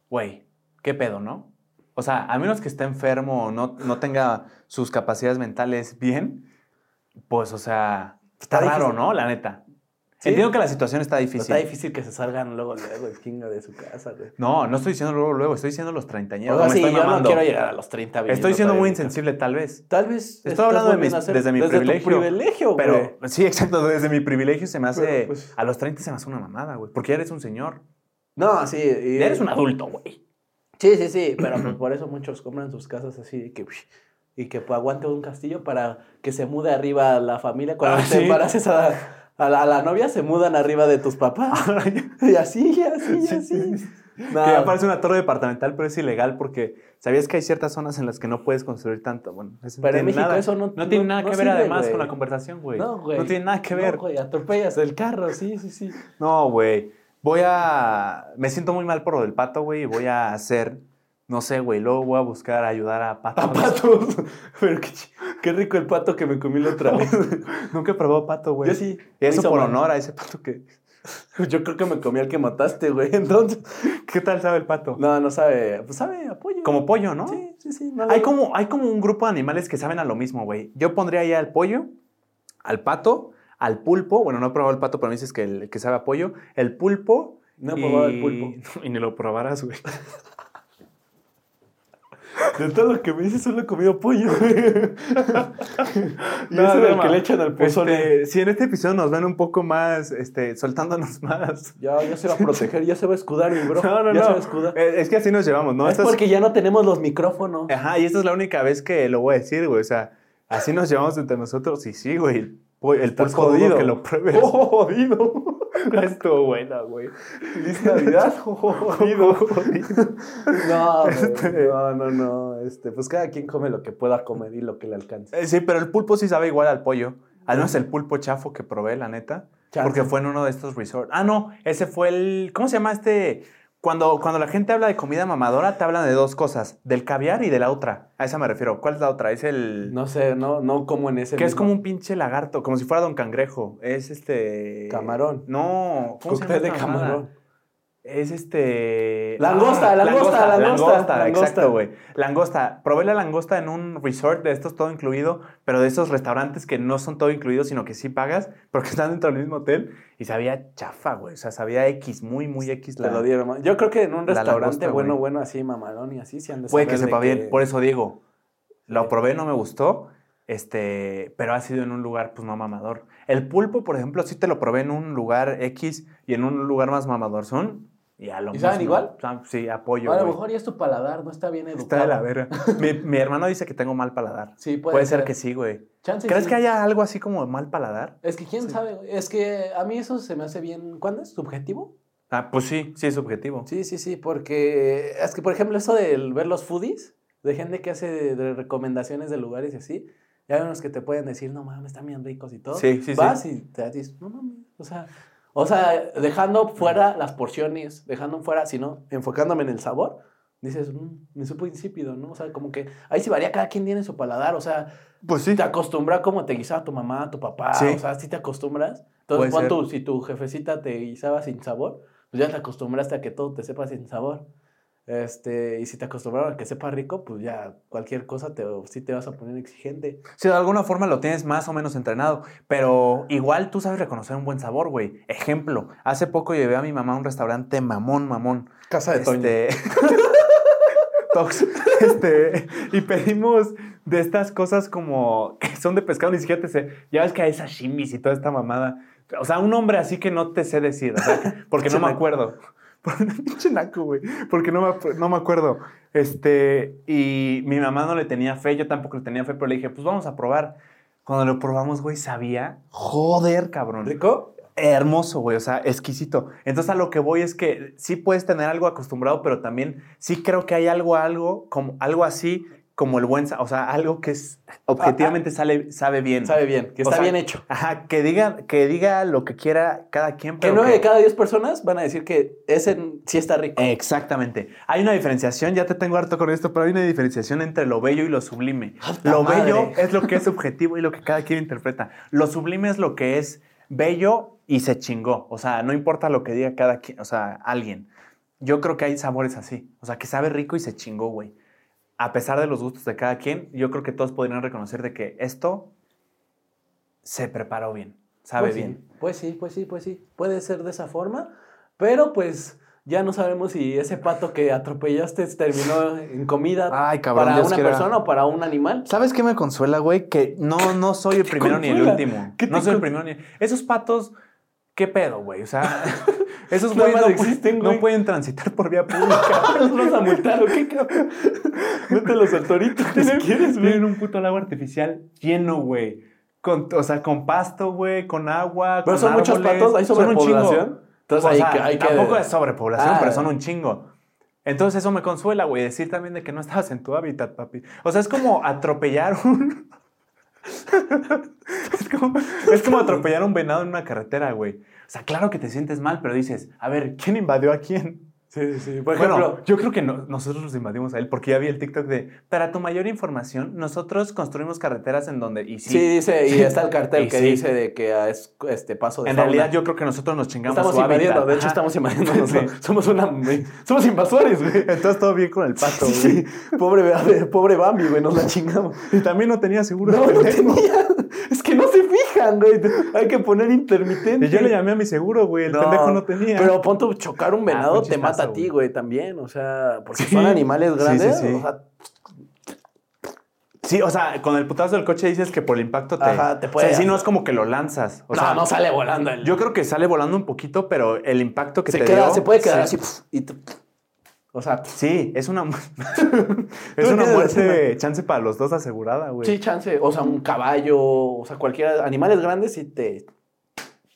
Speaker 2: güey, qué pedo, ¿no? O sea, a menos que esté enfermo o no, no tenga sus capacidades mentales bien, pues, o sea, está,
Speaker 1: Está
Speaker 2: raro,
Speaker 1: difícil.
Speaker 2: ¿no? La neta.
Speaker 1: Sí.
Speaker 2: Entiendo que la situación está
Speaker 1: Pero
Speaker 2: difícil.
Speaker 1: Está difícil que se salgan luego, luego, el chingo de su casa, güey.
Speaker 2: No, no estoy diciendo luego, luego, estoy diciendo los treintañeros.
Speaker 1: O sea, sí, yo no quiero llegar a los 30 viviendo
Speaker 2: Estoy siendo muy insensible, tal vez.
Speaker 1: Tal vez.
Speaker 2: Estoy hablando de mis- desde mi
Speaker 1: tu
Speaker 2: privilegio.
Speaker 1: güey.
Speaker 2: Pero sí, exacto, desde mi privilegio se me hace.
Speaker 1: Pero, pues-
Speaker 2: A los 30 se me hace una mamada, güey. Porque ya eres un señor.
Speaker 1: No, sí. y-
Speaker 2: eres un adulto, güey.
Speaker 1: Sí, sí, sí. Pero pues por eso muchos compran sus casas así de que. uy, Y que pues, aguante un castillo para que se mude arriba la familia. Cuando
Speaker 2: Ah,
Speaker 1: te
Speaker 2: sí.
Speaker 1: embaraces a, a la, a la novia, se mudan arriba de tus papás. y así, y así, y
Speaker 2: Sí,
Speaker 1: así. No,
Speaker 2: Que ya parece una torre departamental, pero es ilegal porque sabías que hay ciertas zonas en las que no puedes construir tanto. Bueno, eso no
Speaker 1: Pero en
Speaker 2: tiene
Speaker 1: México
Speaker 2: nada-
Speaker 1: eso no-
Speaker 2: tiene
Speaker 1: no-
Speaker 2: nada
Speaker 1: no
Speaker 2: que ver
Speaker 1: sirve,
Speaker 2: además
Speaker 1: güey.
Speaker 2: con la conversación, güey.
Speaker 1: No, güey.
Speaker 2: No tiene nada que ver.
Speaker 1: güey, atropellas el carro, sí, sí, sí.
Speaker 2: No, güey. Voy a. Me siento muy mal por lo del pato, güey, y voy a hacer. No sé, güey. Luego voy a buscar ayudar a patos.
Speaker 1: A patos. Pero qué, ch- qué rico el pato que me comí la otra vez.
Speaker 2: Nunca he probado pato, güey.
Speaker 1: Yo sí.
Speaker 2: Y eso por
Speaker 1: mal.
Speaker 2: honor a ese pato que.
Speaker 1: Yo creo que me comí al que mataste, güey. Entonces.
Speaker 2: ¿Qué tal sabe el pato?
Speaker 1: No, no sabe. Pues sabe a pollo.
Speaker 2: Como pollo, ¿no?
Speaker 1: Sí, sí, sí. no,
Speaker 2: Hay como, hay como un grupo de animales que saben a lo mismo, güey. Yo pondría ahí al pollo, al pato, al pulpo. Bueno, no he probado el pato, pero me dices que, el, que sabe a pollo. El pulpo.
Speaker 1: No he
Speaker 2: y-
Speaker 1: probado el pulpo.
Speaker 2: Y ni lo probarás, güey.
Speaker 1: De todo lo que me dices, solo he comido pollo, y
Speaker 2: No,
Speaker 1: eso es lo que le echan al pozole.
Speaker 2: Este, si en este episodio nos ven un poco más, este, soltándonos más.
Speaker 1: Ya, ya se va a proteger, ya se va a escudar, mi bro.
Speaker 2: No, no,
Speaker 1: ya
Speaker 2: no.
Speaker 1: se va a escudar.
Speaker 2: Eh, Es que así nos llevamos, ¿no?
Speaker 1: es porque ya no tenemos los micrófonos.
Speaker 2: Ajá, y esta es la única vez que lo voy a decir, güey. O sea, así nos llevamos entre nosotros. Y sí, güey. El, el
Speaker 1: jodido.
Speaker 2: que lo pruebes.
Speaker 1: Oh, jodido.
Speaker 2: Estuvo buena, güey.
Speaker 1: Feliz Navidad. Oh, jodido. No,
Speaker 2: Este-
Speaker 1: no, no, no. Este, pues cada quien come lo que pueda comer y lo que le alcance.
Speaker 2: Eh, Sí, pero el pulpo sí sabe igual al pollo. Además, el pulpo chafo que probé, la neta.
Speaker 1: Chance.
Speaker 2: Porque fue en uno de estos resorts. Ah, no, ese fue el. ¿Cómo se llama este? Cuando, cuando la gente habla de comida mamadora, te hablan de dos cosas: del caviar y de la otra. A esa me refiero. ¿Cuál es la otra? Es el.
Speaker 1: No sé, no, no como en ese.
Speaker 2: que es como un pinche lagarto, como si fuera Don Cangrejo. Es este.
Speaker 1: Camarón.
Speaker 2: No, ¿cómo se llama
Speaker 1: cóctel de camarón.
Speaker 2: Es este.
Speaker 1: Langosta, langosta, langosta, langosta.
Speaker 2: Exacto, güey. Langosta. Probé la langosta en un resort de estos todo incluido, pero de esos restaurantes que no son todo incluido, sino que sí pagas, pero que están dentro del mismo hotel. Y sabía chafa, güey. O sea, sabía X, muy, muy X.
Speaker 1: Te
Speaker 2: la-
Speaker 1: lo dieron. Yo creo que en un restaurante
Speaker 2: langosta,
Speaker 1: bueno, bueno, así, mamalón y así, se han de
Speaker 2: Puede que sepa bien.
Speaker 1: que-
Speaker 2: Por eso digo, lo probé, no me gustó. Este, pero ha sido en un lugar, pues, no mamador. El pulpo, por ejemplo, sí te lo probé en un lugar X y en un lugar más mamador. Son y a lo
Speaker 1: ¿Y saben igual?
Speaker 2: Ah, Sí, apoyo.
Speaker 1: a lo mejor ya es tu paladar, no está bien educado.
Speaker 2: Está de la verga. mi, mi hermano dice que tengo mal paladar.
Speaker 1: Sí, puede,
Speaker 2: Puede, ser que sí, güey.
Speaker 1: Chance
Speaker 2: ¿Crees
Speaker 1: sí.
Speaker 2: que haya algo así como mal paladar?
Speaker 1: Es que quién sabe, güey. Es que a mí eso se me hace bien. ¿Cuándo es? ¿Subjetivo?
Speaker 2: Ah, pues sí, sí es subjetivo.
Speaker 1: Sí, sí, sí, porque es que, por ejemplo, eso de ver los foodies, de gente que hace de, de recomendaciones de lugares y así, ya hay unos que te pueden decir, no mames, están bien ricos y todo.
Speaker 2: Sí, sí, sí.
Speaker 1: Vas y te dices, no mames, o sea, o sea, dejando fuera las porciones, dejando fuera, sino enfocándome en el sabor, dices, "Mm, me supo insípido, ¿no? O sea, como que ahí sí varía, cada quien tiene su paladar, o sea,
Speaker 2: Pues sí.
Speaker 1: te acostumbra como te guisaba tu mamá, tu papá,
Speaker 2: Sí.
Speaker 1: o sea, si te acostumbras. Entonces, pon si tu jefecita te guisaba sin sabor, pues ya te acostumbraste a que todo te sepa sin sabor. Este, y si te acostumbraron a que sepa rico, pues ya cualquier cosa te, sí te vas a poner exigente.
Speaker 2: Sí, de alguna forma lo tienes más o menos entrenado, pero igual tú sabes reconocer un buen sabor, güey. Ejemplo, hace poco llevé a mi mamá a un restaurante mamón, mamón.
Speaker 1: Casa
Speaker 2: Este... Tox. Este, y pedimos de estas cosas como que son de pescado, ni siquiera te sé. Ya ves que hay sashimis y toda esta mamada. O sea, un nombre así que no te sé decir, o sea, porque no me acuerdo. Pinche naco, güey. Porque no me, no me acuerdo. Este, y mi mamá no le tenía fe, yo tampoco le tenía fe, pero le dije, pues vamos a probar. Cuando lo probamos, güey, sabía, joder, cabrón.
Speaker 1: ¿Rico?
Speaker 2: Hermoso, güey, o sea, exquisito. Entonces a lo que voy es que sí puedes tener algo acostumbrado, pero también sí creo que hay algo, algo, como algo así como el buen, o sea, algo que es objetivamente sale, sabe bien.
Speaker 1: Sabe bien, que
Speaker 2: O
Speaker 1: está
Speaker 2: sea,
Speaker 1: bien hecho.
Speaker 2: Ajá, que diga, que diga lo que quiera cada quien,
Speaker 1: Que
Speaker 2: pero
Speaker 1: nueve
Speaker 2: que-
Speaker 1: de cada diez personas van a decir que ese sí está rico.
Speaker 2: Exactamente. Hay una diferenciación, ya te tengo harto con esto, pero hay una diferenciación entre lo bello y lo sublime.
Speaker 1: ¡Puta
Speaker 2: Lo
Speaker 1: madre!
Speaker 2: bello es lo que es subjetivo y lo que cada quien interpreta. Lo sublime es lo que es bello y se chingó. O sea, no importa lo que diga cada quien, o sea, alguien. Yo creo que hay sabores así. O sea, que sabe rico y se chingó, güey. A pesar de los gustos de cada quien, yo creo que todos podrían reconocer de que esto se preparó bien, sabe
Speaker 1: Pues sí,
Speaker 2: bien.
Speaker 1: Pues sí, pues sí, pues sí. Puede ser de esa forma, pero pues ya no sabemos si ese pato que atropellaste terminó en comida
Speaker 2: Ay, cabrón,
Speaker 1: para
Speaker 2: Dios
Speaker 1: una
Speaker 2: quiera.
Speaker 1: persona o para un animal.
Speaker 2: ¿Sabes qué me consuela, güey? Que no, no soy el primero ni el último.
Speaker 1: ¿Qué te
Speaker 2: No soy el primero ni Esos patos, ¿qué pedo, güey? O sea, esos güeyes no,
Speaker 1: existen,
Speaker 2: no pueden transitar por vía pública.
Speaker 1: ¿Los vas a multar o qué, cabrón? Mételos al torito si quieres, güey.
Speaker 2: tienen un puto lago artificial lleno, güey. Con, o sea, con pasto, güey, con agua.
Speaker 1: Pero
Speaker 2: con
Speaker 1: son muchos
Speaker 2: árboles.
Speaker 1: patos, hay sobrepoblación. Entonces
Speaker 2: O sea,
Speaker 1: que hay que.
Speaker 2: Tampoco es sobrepoblación,
Speaker 1: Ah.
Speaker 2: pero son un chingo. Entonces eso me consuela, güey, decir también de que no estabas en tu hábitat, papi. O sea, es como atropellar un... es, como, es como atropellar un venado en una carretera, güey. O sea, claro que te sientes mal, pero dices, a ver, ¿quién invadió a quién?
Speaker 1: Sí, sí. Por
Speaker 2: bueno,
Speaker 1: ejemplo,
Speaker 2: yo creo que no- nosotros los invadimos a él porque ya vi el TikTok de, para tu mayor información, nosotros construimos carreteras en donde... Y sí,
Speaker 1: sí, dice, y
Speaker 2: Sí.
Speaker 1: está el cartel
Speaker 2: Y
Speaker 1: que
Speaker 2: sí.
Speaker 1: dice de que es este paso de
Speaker 2: en
Speaker 1: fauna.
Speaker 2: realidad yo creo que nosotros nos chingamos
Speaker 1: Estamos
Speaker 2: su
Speaker 1: invadiendo, de hecho
Speaker 2: Ajá.
Speaker 1: estamos invadiendo.
Speaker 2: Sí.
Speaker 1: Somos una, somos invasores, güey.
Speaker 2: Entonces todo bien con el pato, güey.
Speaker 1: Sí, pobre, pobre Bambi, güey, nos la chingamos.
Speaker 2: Y también no tenía seguro.
Speaker 1: No, no tenía. No se fijan, güey. Hay que poner intermitente.
Speaker 2: Y yo le llamé a mi seguro, güey. El pendejo no tenía.
Speaker 1: Pero pon tu chocar un
Speaker 2: Ah,
Speaker 1: venado te mata a ti,
Speaker 2: güey.
Speaker 1: también. O sea, porque
Speaker 2: Sí.
Speaker 1: son animales
Speaker 2: sí,
Speaker 1: grandes.
Speaker 2: sí.
Speaker 1: O sea,
Speaker 2: Sí, o sea, con el putazo del coche dices que por el impacto te.
Speaker 1: Ajá, te puede
Speaker 2: O sea, sí, no es como que lo lanzas. O
Speaker 1: no,
Speaker 2: sea,
Speaker 1: no sale volando. El,
Speaker 2: Yo creo que sale volando un poquito, pero el impacto que
Speaker 1: se,
Speaker 2: te
Speaker 1: queda,
Speaker 2: dio,
Speaker 1: se puede quedar
Speaker 2: sí.
Speaker 1: así. y tú- o sea,
Speaker 2: Sí, es una. es una muerte chance para los dos asegurada, güey.
Speaker 1: sí, chance. O sea, un caballo, o sea, cualquier animales grandes y te.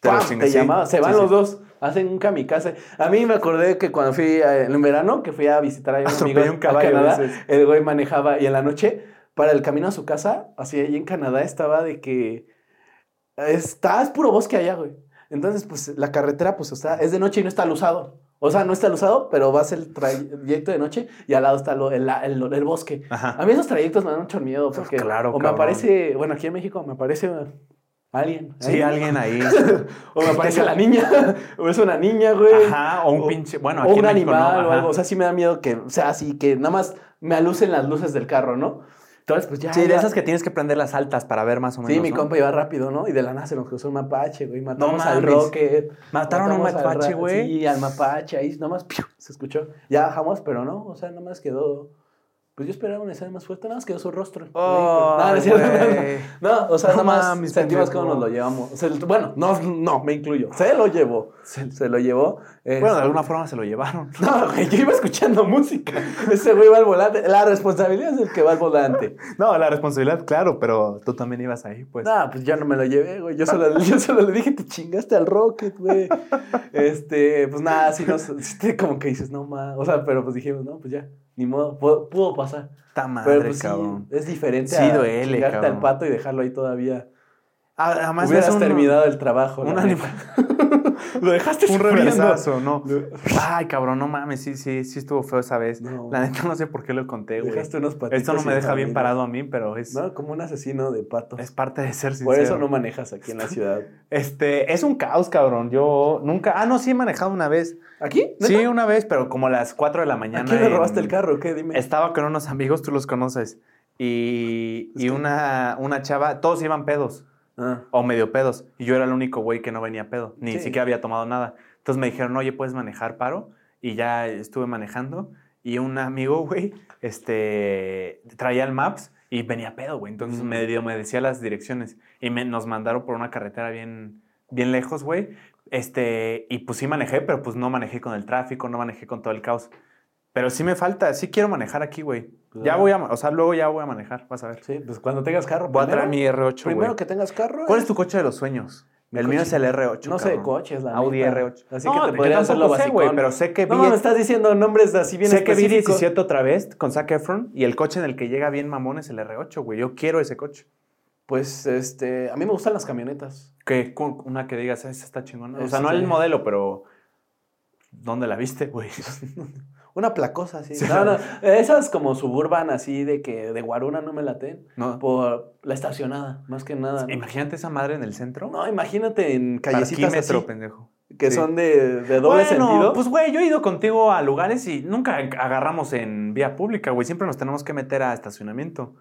Speaker 2: Te
Speaker 1: te llamaba. Se van
Speaker 2: Sí,
Speaker 1: los
Speaker 2: sí.
Speaker 1: dos. Hacen un kamikaze. A mí me acordé que cuando fui eh, en verano, que fui a visitar a un amigo
Speaker 2: un
Speaker 1: a
Speaker 2: caballo,
Speaker 1: Canadá, el güey manejaba y en la noche, para el camino a su casa, así ahí en Canadá estaba de que está, es puro bosque allá, güey. Entonces, pues la carretera, pues está, es de noche y no está luzado. O sea, no está luzado, pero vas el trayecto de noche y al lado está lo- el, el- el bosque.
Speaker 2: Ajá.
Speaker 1: A mí esos trayectos me dan mucho miedo porque
Speaker 2: claro,
Speaker 1: o me
Speaker 2: cabrón.
Speaker 1: aparece, bueno, aquí en México me aparece alguien.
Speaker 2: Sí,
Speaker 1: ahí.
Speaker 2: alguien ahí.
Speaker 1: O me aparece la niña, o es una niña, güey.
Speaker 2: Ajá, o un
Speaker 1: O-
Speaker 2: pinche. Bueno,
Speaker 1: o
Speaker 2: aquí
Speaker 1: un
Speaker 2: en México no,
Speaker 1: animal o algo. O sea, sí me da miedo que sea así, que nada más me alucen las luces del carro, ¿no? Entonces, pues ya.
Speaker 2: Sí, de esas que tienes que prender las altas para ver más o menos.
Speaker 1: Sí, mi
Speaker 2: ¿no?
Speaker 1: compa iba rápido, ¿no? Y de la nada se nos cruzó un mapache, güey. Matamos
Speaker 2: No
Speaker 1: al. Rocket.
Speaker 2: Mataron a un mapache, güey.
Speaker 1: Sí, al mapache. Ahí nomás ¡piu! se escuchó. Ya bajamos, pero no. O sea, nada más quedó. Pues yo esperaba una escena más fuerte, nada más quedó su rostro.
Speaker 2: Oh,
Speaker 1: no, no, es cierto,
Speaker 2: güey.
Speaker 1: no, o sea, nada más
Speaker 2: mames,
Speaker 1: sentimos cómo nos lo llevamos. Bueno, no, no, me incluyo. Se lo llevó. Se, se lo llevó.
Speaker 2: Bueno, de alguna forma se lo llevaron.
Speaker 1: No, güey, yo iba escuchando música. Ese güey va al volante. La responsabilidad es el que va al volante.
Speaker 2: No, la responsabilidad, claro, pero tú también ibas ahí, pues.
Speaker 1: No, pues ya no me lo llevé, güey. Yo solo, yo solo le dije, te chingaste al Rocket, güey. Este, pues nada, así nos, como que dices, no más. O sea, pero pues dijimos, no, pues ya, ni modo, pudo, pudo pasar.
Speaker 2: Está madre,
Speaker 1: pero pues
Speaker 2: cabrón.
Speaker 1: sí, es diferente
Speaker 2: Sí
Speaker 1: a
Speaker 2: duele,
Speaker 1: chingarte al pato y dejarlo ahí todavía.
Speaker 2: Ah, Además,
Speaker 1: Hubieras
Speaker 2: ves un-
Speaker 1: terminado el trabajo.
Speaker 2: un animal.
Speaker 1: lo dejaste
Speaker 2: Un
Speaker 1: sufriendo.
Speaker 2: reversazo, no. Ay, cabrón, no mames, sí, sí, sí estuvo feo esa vez.
Speaker 1: No.
Speaker 2: La neta no sé por qué lo conté, güey.
Speaker 1: Dejaste unos patitos.
Speaker 2: Esto no me deja bien parado a mí, pero es,
Speaker 1: No, como un asesino de patos.
Speaker 2: es parte de ser sincero.
Speaker 1: Por eso no manejas aquí en la ciudad.
Speaker 2: Este, es un caos, cabrón. Yo nunca. Ah, no, sí he manejado una vez.
Speaker 1: ¿Aquí? ¿Neta?
Speaker 2: Sí, una vez, pero como a las 4 de la
Speaker 1: ¿A
Speaker 2: mañana.
Speaker 1: quién le
Speaker 2: en-
Speaker 1: robaste el carro? ¿Qué? Dime.
Speaker 2: Estaba con unos amigos, tú los conoces. Y, y
Speaker 1: que-
Speaker 2: una, una chava, todos iban pedos.
Speaker 1: Ah.
Speaker 2: o medio pedos. Y yo era el único güey que no venía pedo, ni
Speaker 1: Sí.
Speaker 2: siquiera había tomado nada. Entonces me dijeron, oye, ¿puedes manejar paro? Y ya estuve manejando. Y un amigo, güey, este, traía el Maps y venía pedo, güey. Entonces me, dio- me decía las direcciones. Y me, nos mandaron por una carretera bien, bien lejos, güey. Este, y pues sí manejé, pero pues no manejé con el tráfico, no manejé con todo el caos. Pero sí me falta, sí quiero manejar aquí, güey. Ya
Speaker 1: ah.
Speaker 2: voy a, o sea, luego ya voy a manejar, vas a ver.
Speaker 1: Sí, pues cuando tengas carro.
Speaker 2: Voy a traer mi
Speaker 1: primero-
Speaker 2: R8,
Speaker 1: Primero que tengas carro.
Speaker 2: ¿Cuál es tu coche de los sueños? El mío es el R8.
Speaker 1: No sé de coches, la
Speaker 2: Audi
Speaker 1: neta.
Speaker 2: R8.
Speaker 1: Así
Speaker 2: no,
Speaker 1: que te podría hacer lo basicón.
Speaker 2: pero sé que vi,
Speaker 1: No, me estás diciendo nombres así bien
Speaker 2: sé que vi
Speaker 1: específicos.
Speaker 2: 17 otra vez con Zac Efron y el coche en el que llega bien mamón es el R8, güey. Yo quiero ese coche.
Speaker 1: Pues, este, a mí me gustan las camionetas.
Speaker 2: Que una que digas, esa está chingona. O sea, no el modelo, pero ¿dónde la viste, güey?
Speaker 1: Una placosa, así.
Speaker 2: Sí.
Speaker 1: No, no, esas como suburban así de que de Guaruna no me laten.
Speaker 2: No.
Speaker 1: Por la estacionada, más que nada. ¿no?
Speaker 2: Imagínate esa madre en el centro.
Speaker 1: No, imagínate en callecitas así,
Speaker 2: pendejo.
Speaker 1: que
Speaker 2: Sí.
Speaker 1: son de, de doble
Speaker 2: Bueno,
Speaker 1: sentido.
Speaker 2: Pues, güey, yo he ido contigo a lugares y nunca agarramos en vía pública, güey. Siempre nos tenemos que meter a estacionamiento.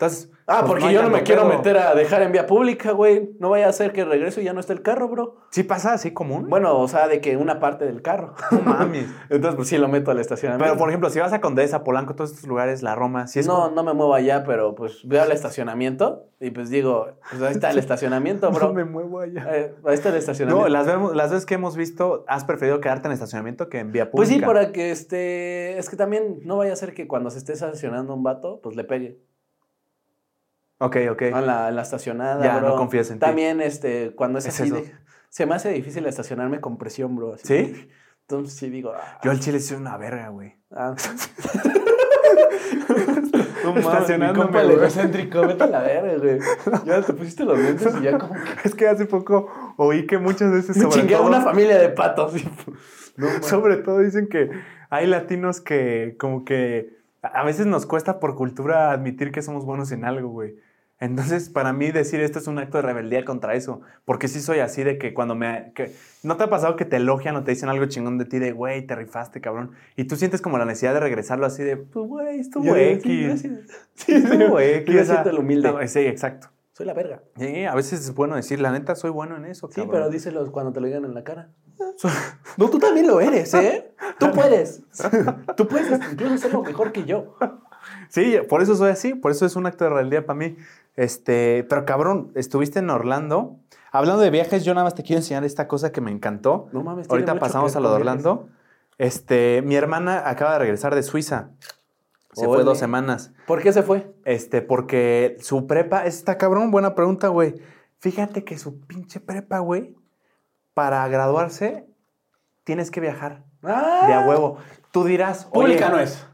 Speaker 2: Entonces.
Speaker 1: ah,
Speaker 2: pues,
Speaker 1: porque yo no me quiero meter a dejar en vía pública, güey. No vaya a ser que regreso y ya no esté el carro, bro.
Speaker 2: ¿Sí pasa así común?
Speaker 1: Bueno, o sea, de que una parte del carro.
Speaker 2: no mames.
Speaker 1: Entonces, pues sí lo meto al estacionamiento.
Speaker 2: Pero, por ejemplo, si vas a Condesa, Polanco, todos estos lugares, la Roma, si es
Speaker 1: no,
Speaker 2: como-
Speaker 1: no me muevo allá, pero pues veo el estacionamiento y pues digo, pues ahí está el estacionamiento, bro.
Speaker 2: no me muevo allá.
Speaker 1: Eh, ahí está el estacionamiento.
Speaker 2: No, las, vemos- las veces que hemos visto, has preferido quedarte en estacionamiento que en vía
Speaker 1: Pues
Speaker 2: pública.
Speaker 1: sí, para que este. Es que también no vaya a ser que cuando se esté estacionando un vato, pues le pegue.
Speaker 2: Ok, ok.
Speaker 1: En la, en la estacionada.
Speaker 2: Ya,
Speaker 1: bro.
Speaker 2: no confías en ti.
Speaker 1: También, este, cuando es,
Speaker 2: Es
Speaker 1: así de- Se me hace difícil estacionarme con presión, bro. así.
Speaker 2: ¿Sí?
Speaker 1: Entonces sí digo. ah,
Speaker 2: Yo al chile soy una verga, güey.
Speaker 1: ah.
Speaker 2: No
Speaker 1: Estacionándome, güey.
Speaker 2: egocéntrico,
Speaker 1: Vete a la verga, güey. Ya te pusiste los lentes y ya como que
Speaker 2: Es que hace poco oí que muchas veces
Speaker 1: me
Speaker 2: sobre
Speaker 1: chingué a
Speaker 2: todo,
Speaker 1: una familia de patos.
Speaker 2: sobre todo dicen que hay latinos que como que a veces nos cuesta por cultura admitir que somos buenos en algo, güey. Entonces, para mí decir esto es un acto de rebeldía contra eso, porque sí soy así de que cuando me que no te ha pasado que te elogian o te dicen algo chingón de ti de, güey, te rifaste, cabrón, y tú sientes como la necesidad de regresarlo así de, pues güey, estuvo X.
Speaker 1: sí.
Speaker 2: Sí, estuvo X.
Speaker 1: Yo siento el humilde.
Speaker 2: no, Sí, exacto.
Speaker 1: Soy la verga.
Speaker 2: Sí, a veces es bueno decir, la neta, soy bueno en eso,
Speaker 1: Sí, pero díselo cuando te lo digan en la cara. No, tú también lo eres, ¿eh? Tú puedes. Tú puedes incluso hacerlo mejor que yo.
Speaker 2: Sí, por eso soy así, por eso es un acto de rebeldía para mí. Este, pero cabrón, estuviste en Orlando. Hablando de viajes, yo nada más te quiero enseñar esta cosa que me encantó.
Speaker 1: No mames,
Speaker 2: Ahorita pasamos a lo de Orlando. Este, mi hermana acaba de regresar de Suiza. Se fue dos semanas.
Speaker 1: ¿Por qué se fue?
Speaker 2: Este, porque su prepa, está cabrón, buena pregunta, güey. Fíjate que su pinche prepa, güey, para graduarse, tienes que viajar
Speaker 1: Ah,
Speaker 2: de a huevo. Tú dirás,
Speaker 1: Pública no es.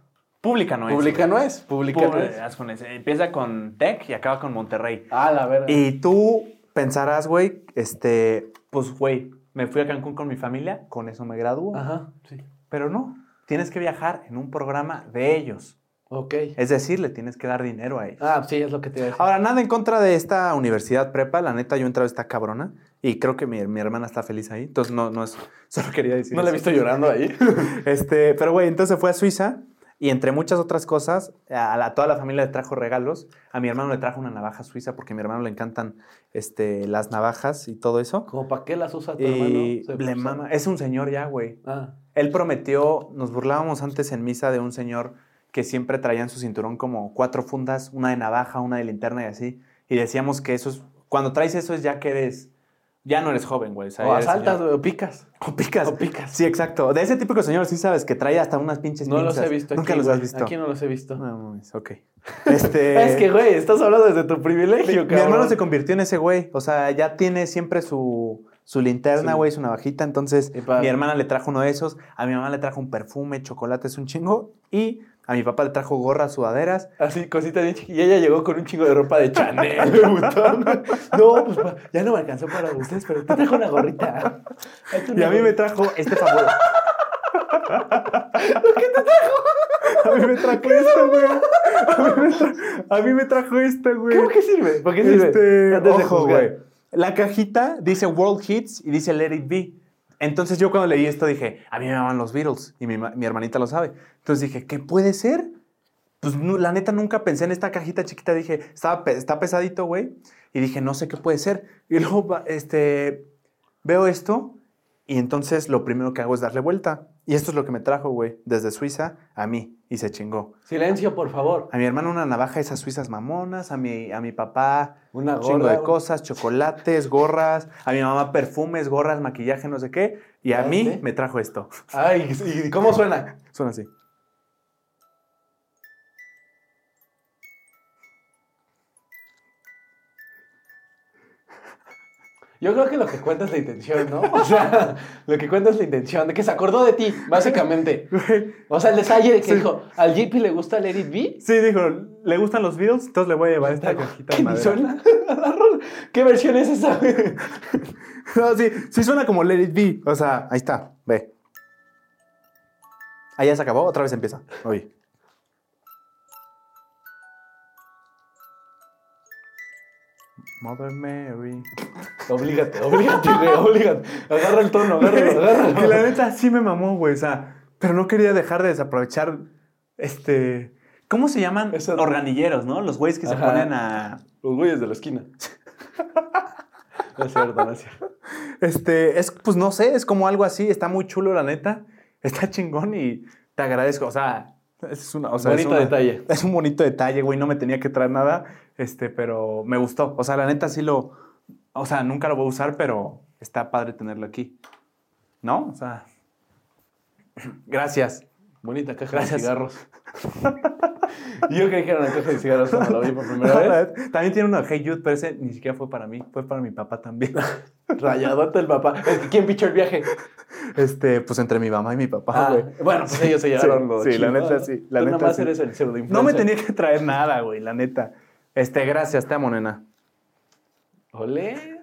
Speaker 2: Pública no es.
Speaker 1: Pública no es. Pública no es.
Speaker 2: Con ese. Empieza con Tech y acaba con Monterrey.
Speaker 1: Ah, la verga.
Speaker 2: Y tú pensarás, güey, este, pues, güey, me fui a Cancún con mi familia, con eso me gradúo.
Speaker 1: Ajá, sí.
Speaker 2: Pero no, tienes que viajar en un programa de ellos.
Speaker 1: Ok.
Speaker 2: Es decir, le tienes que dar dinero a ellos.
Speaker 1: Ah, sí, es lo que te iba a decir.
Speaker 2: Ahora, nada en contra de esta universidad prepa, la neta, yo he entrado esta cabrona y creo que mi, mi hermana está feliz ahí. Entonces, no, no es, solo quería decir
Speaker 1: ¿No la he
Speaker 2: eso.
Speaker 1: visto llorando ahí?
Speaker 2: Este, pero güey, entonces fue a Suiza y entre muchas otras cosas, a, la- a toda la familia le trajo regalos. A mi hermano le trajo una navaja suiza porque a mi hermano le encantan este, las navajas y todo eso.
Speaker 1: ¿Como para qué las usa tu
Speaker 2: Y
Speaker 1: hermano? Se-
Speaker 2: le mama. Es un señor ya, güey.
Speaker 1: Ah,
Speaker 2: Él prometió, nos burlábamos antes en misa de un señor que siempre traía en su cinturón como cuatro fundas, una de navaja, una de linterna y así. Y decíamos que eso es, cuando traes eso es ya que eres, ya no eres joven, güey. sea,
Speaker 1: o asaltas, güey, o picas.
Speaker 2: O picas.
Speaker 1: O picas.
Speaker 2: Sí, exacto. De ese típico señor, sí sabes, que trae hasta unas pinches
Speaker 1: No los he visto
Speaker 2: Nunca
Speaker 1: aquí,
Speaker 2: los
Speaker 1: güey.
Speaker 2: has visto.
Speaker 1: Aquí no los he visto.
Speaker 2: No mames, ok. Este,
Speaker 1: Es que, güey, estás hablando desde tu privilegio,
Speaker 2: mi
Speaker 1: cabrón.
Speaker 2: hermano se convirtió en ese güey. O sea, ya tiene siempre su, su linterna,
Speaker 1: Sí.
Speaker 2: güey, su navajita. Entonces, mi hermana le trajo uno de esos. A mi mamá le trajo un perfume, chocolate, es un chingo. Y a mi papá le trajo gorras, sudaderas.
Speaker 1: Así, cosita bien chiqui- Y ella llegó con un chingo de ropa de Chanel. No, pues ya no me alcanzó para ustedes, pero te trajo una gorrita.
Speaker 2: Y a mí me trajo este favor. ¿Qué te trajo? A mí me trajo esto, güey. A mí me tra- A mí me trajo esto, güey.
Speaker 1: ¿Cómo que sirve? ¿Por qué sirve?
Speaker 2: Este,
Speaker 1: Antes
Speaker 2: ojo, güey. La cajita dice World Hits y dice Let It Be. Entonces yo cuando leí esto dije, a mí me aman los Beatles y mi, mi hermanita lo sabe. Entonces dije, ¿qué puede ser? Pues la neta nunca pensé en esta cajita chiquita. Dije, pe- está pesadito, güey. Y dije, no sé qué puede ser. Y luego este, veo esto y entonces lo primero que hago es darle vuelta. Y esto es lo que me trajo, güey, desde Suiza a mí. Y se chingó.
Speaker 1: Silencio, por favor.
Speaker 2: A mi hermano una navaja esas suizas mamonas, a mi, a mi papá
Speaker 1: Una
Speaker 2: un chingo de cosas, chocolates, gorras, a mi mamá perfumes, gorras, maquillaje, no sé qué. Y a
Speaker 1: ¿Ah,
Speaker 2: mí me trajo esto.
Speaker 1: Ay, ¿y cómo suena?
Speaker 2: Suena así.
Speaker 1: Yo creo que lo que cuenta es la intención, ¿no? O sea, lo que cuenta es la intención, de que se acordó de ti, básicamente. O sea, el detalle de que
Speaker 2: Sí.
Speaker 1: dijo, al JP le gusta Let It Be.
Speaker 2: Sí, dijo, ¿le gustan los Beatles? Entonces le voy a llevar esta cajita
Speaker 1: ¿Qué
Speaker 2: de madera.
Speaker 1: ¿Qué versión es esa?
Speaker 2: No, sí, sí suena como Let It Be. O sea, ahí está, ve. Ahí ya se acabó, otra vez empieza. Oye. Mother Mary.
Speaker 1: Oblígate, oblígate, güey, oblígate. Agarra el tono, agárralo,
Speaker 2: que la
Speaker 1: agárralo.
Speaker 2: neta sí me mamó, güey. O sea, pero no quería dejar de desaprovechar este. ¿Cómo se llaman?
Speaker 1: Eso-
Speaker 2: Organilleros, ¿no? Los güeyes que se ponen a.
Speaker 1: Los güeyes de la esquina. No es cierto, no es cierto.
Speaker 2: Este, es, pues no sé, es como algo así. Está muy chulo, la neta. Está chingón y te agradezco. O sea, es una. O sea, es
Speaker 1: Bonito
Speaker 2: una-
Speaker 1: detalle.
Speaker 2: Es un bonito detalle, güey. No me tenía que traer nada, este, pero me gustó. O sea, la neta sí lo. O sea, nunca lo voy a usar, pero está padre tenerlo aquí. ¿No? O sea. Gracias.
Speaker 1: Bonita caja
Speaker 2: Gracias.
Speaker 1: de cigarros. Yo creí que era una caja de cigarros cuando la vi por primera vez.
Speaker 2: También tiene uno de Hey Jude, pero ese ni siquiera fue para mí, fue para mi papá también.
Speaker 1: Rayadote el papá. Es que, ¿Quién pichó el viaje?
Speaker 2: Este, pues entre mi mamá y mi papá,
Speaker 1: Ah,
Speaker 2: güey.
Speaker 1: bueno, pues ellos se llevaron
Speaker 2: Sí,
Speaker 1: lo
Speaker 2: sí, la neta sí, la
Speaker 1: Tú
Speaker 2: neta sí.
Speaker 1: eres el pseudo
Speaker 2: No me tenía que traer nada, güey, la neta. Este, gracias, te amo, nena.
Speaker 1: Olé.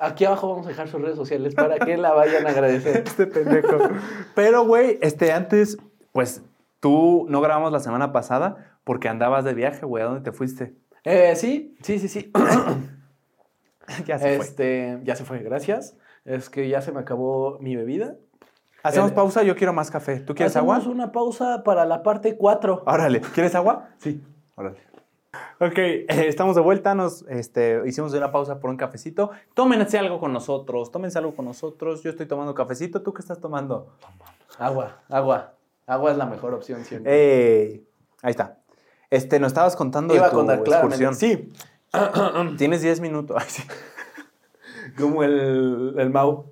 Speaker 1: Aquí abajo vamos a dejar sus redes sociales para que la vayan a agradecer.
Speaker 2: Este pendejo. Pero, güey, este, antes, pues, tú no grabamos la semana pasada porque andabas de viaje, güey. ¿A dónde te fuiste?
Speaker 1: Eh, sí, sí, sí, sí.
Speaker 2: ya se fue.
Speaker 1: este, ya se fue, gracias. Es que ya se me acabó mi bebida.
Speaker 2: Hacemos
Speaker 1: eh,
Speaker 2: pausa, yo quiero más café. ¿Tú quieres
Speaker 1: Hacemos
Speaker 2: agua?
Speaker 1: una pausa para la parte 4.
Speaker 2: Órale, ¿quieres agua?
Speaker 1: Sí.
Speaker 2: Órale. Ok, eh, estamos de vuelta, nos este, hicimos una pausa por un cafecito. Tómense algo con nosotros, tómense algo con nosotros. Yo estoy tomando cafecito, ¿tú qué estás tomando?
Speaker 1: Agua, agua. Agua es la mejor opción siempre.
Speaker 2: ¡Ey! Ahí está. Este, nos estabas contando
Speaker 1: Iba
Speaker 2: de
Speaker 1: a
Speaker 2: tu
Speaker 1: contar claramente.
Speaker 2: excursión.
Speaker 1: Sí,
Speaker 2: Tienes 10 minutos. Ay, sí.
Speaker 1: como el, el Mau.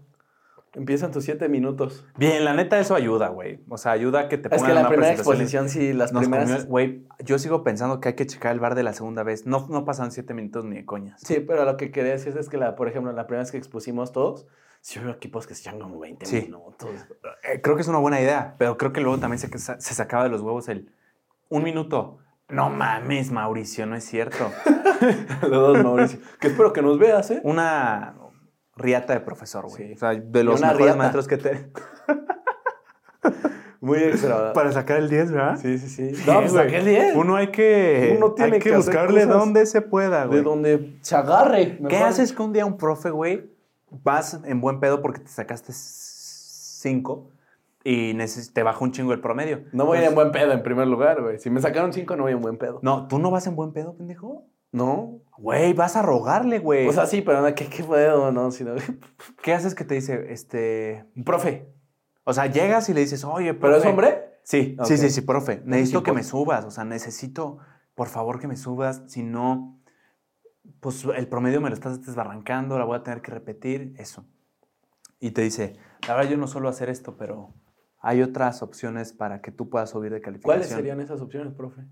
Speaker 1: Empiezan tus 7 minutos.
Speaker 2: Bien, la neta eso ayuda, güey. O sea, ayuda a que te
Speaker 1: Es
Speaker 2: pongan
Speaker 1: que la
Speaker 2: una
Speaker 1: primera
Speaker 2: presentación.
Speaker 1: exposición, sí, las
Speaker 2: Nos
Speaker 1: primeras.
Speaker 2: comió- Güey, yo sigo pensando que hay que checar el bar de la segunda vez. No, no pasan 7 minutos ni de coñas.
Speaker 1: Sí, pero lo que quería decir es que, la, por ejemplo, la primera vez que expusimos todos, sí hubo equipos que se echan como 20
Speaker 2: Sí.
Speaker 1: minutos.
Speaker 2: Eh, creo que es una buena idea, pero creo que luego también se, se sacaba de los huevos el un minuto. No mames, Mauricio, no es cierto.
Speaker 1: De dos, Mauricio. Que espero que nos veas, ¿eh?
Speaker 2: Una riata de profesor, güey.
Speaker 1: Sí.
Speaker 2: O sea, de los mejores
Speaker 1: riata.
Speaker 2: maestros que te.
Speaker 1: Muy extra.
Speaker 2: Para sacar el 10, ¿verdad?
Speaker 1: Sí, sí, sí. No, pues saqué el 10.
Speaker 2: Uno hay que,
Speaker 1: Uno tiene
Speaker 2: hay que, buscarle donde se pueda, güey.
Speaker 1: De donde se agarre.
Speaker 2: ¿Qué haces que un día un profe, güey, vas en buen pedo porque te sacaste 5 y te baja un chingo el promedio?
Speaker 1: No voy a ir en
Speaker 2: Entonces-
Speaker 1: buen pedo en primer lugar, güey. Si me sacaron 5, no voy en buen pedo.
Speaker 2: No, ¿tú no vas en buen pedo, pendejo?
Speaker 1: No.
Speaker 2: Güey, vas a rogarle, güey.
Speaker 1: O sea, sí, pero no, ¿qué, qué pedo? No, sino...
Speaker 2: ¿qué haces que te dice, este...
Speaker 1: Profe,
Speaker 2: O sea, llegas y le dices, oye,
Speaker 1: ¿pero es
Speaker 2: profe".
Speaker 1: hombre?
Speaker 2: Sí, sí, sí, sí, profe. Necesito que me subas. O sea, necesito, por favor, que me subas. Si no, pues el promedio me lo estás desbarrancando, la voy a tener que repetir. Eso. Y te dice, la verdad yo no suelo hacer esto, pero hay otras opciones para que tú puedas subir de calificación.
Speaker 1: ¿Cuáles serían esas opciones, profe?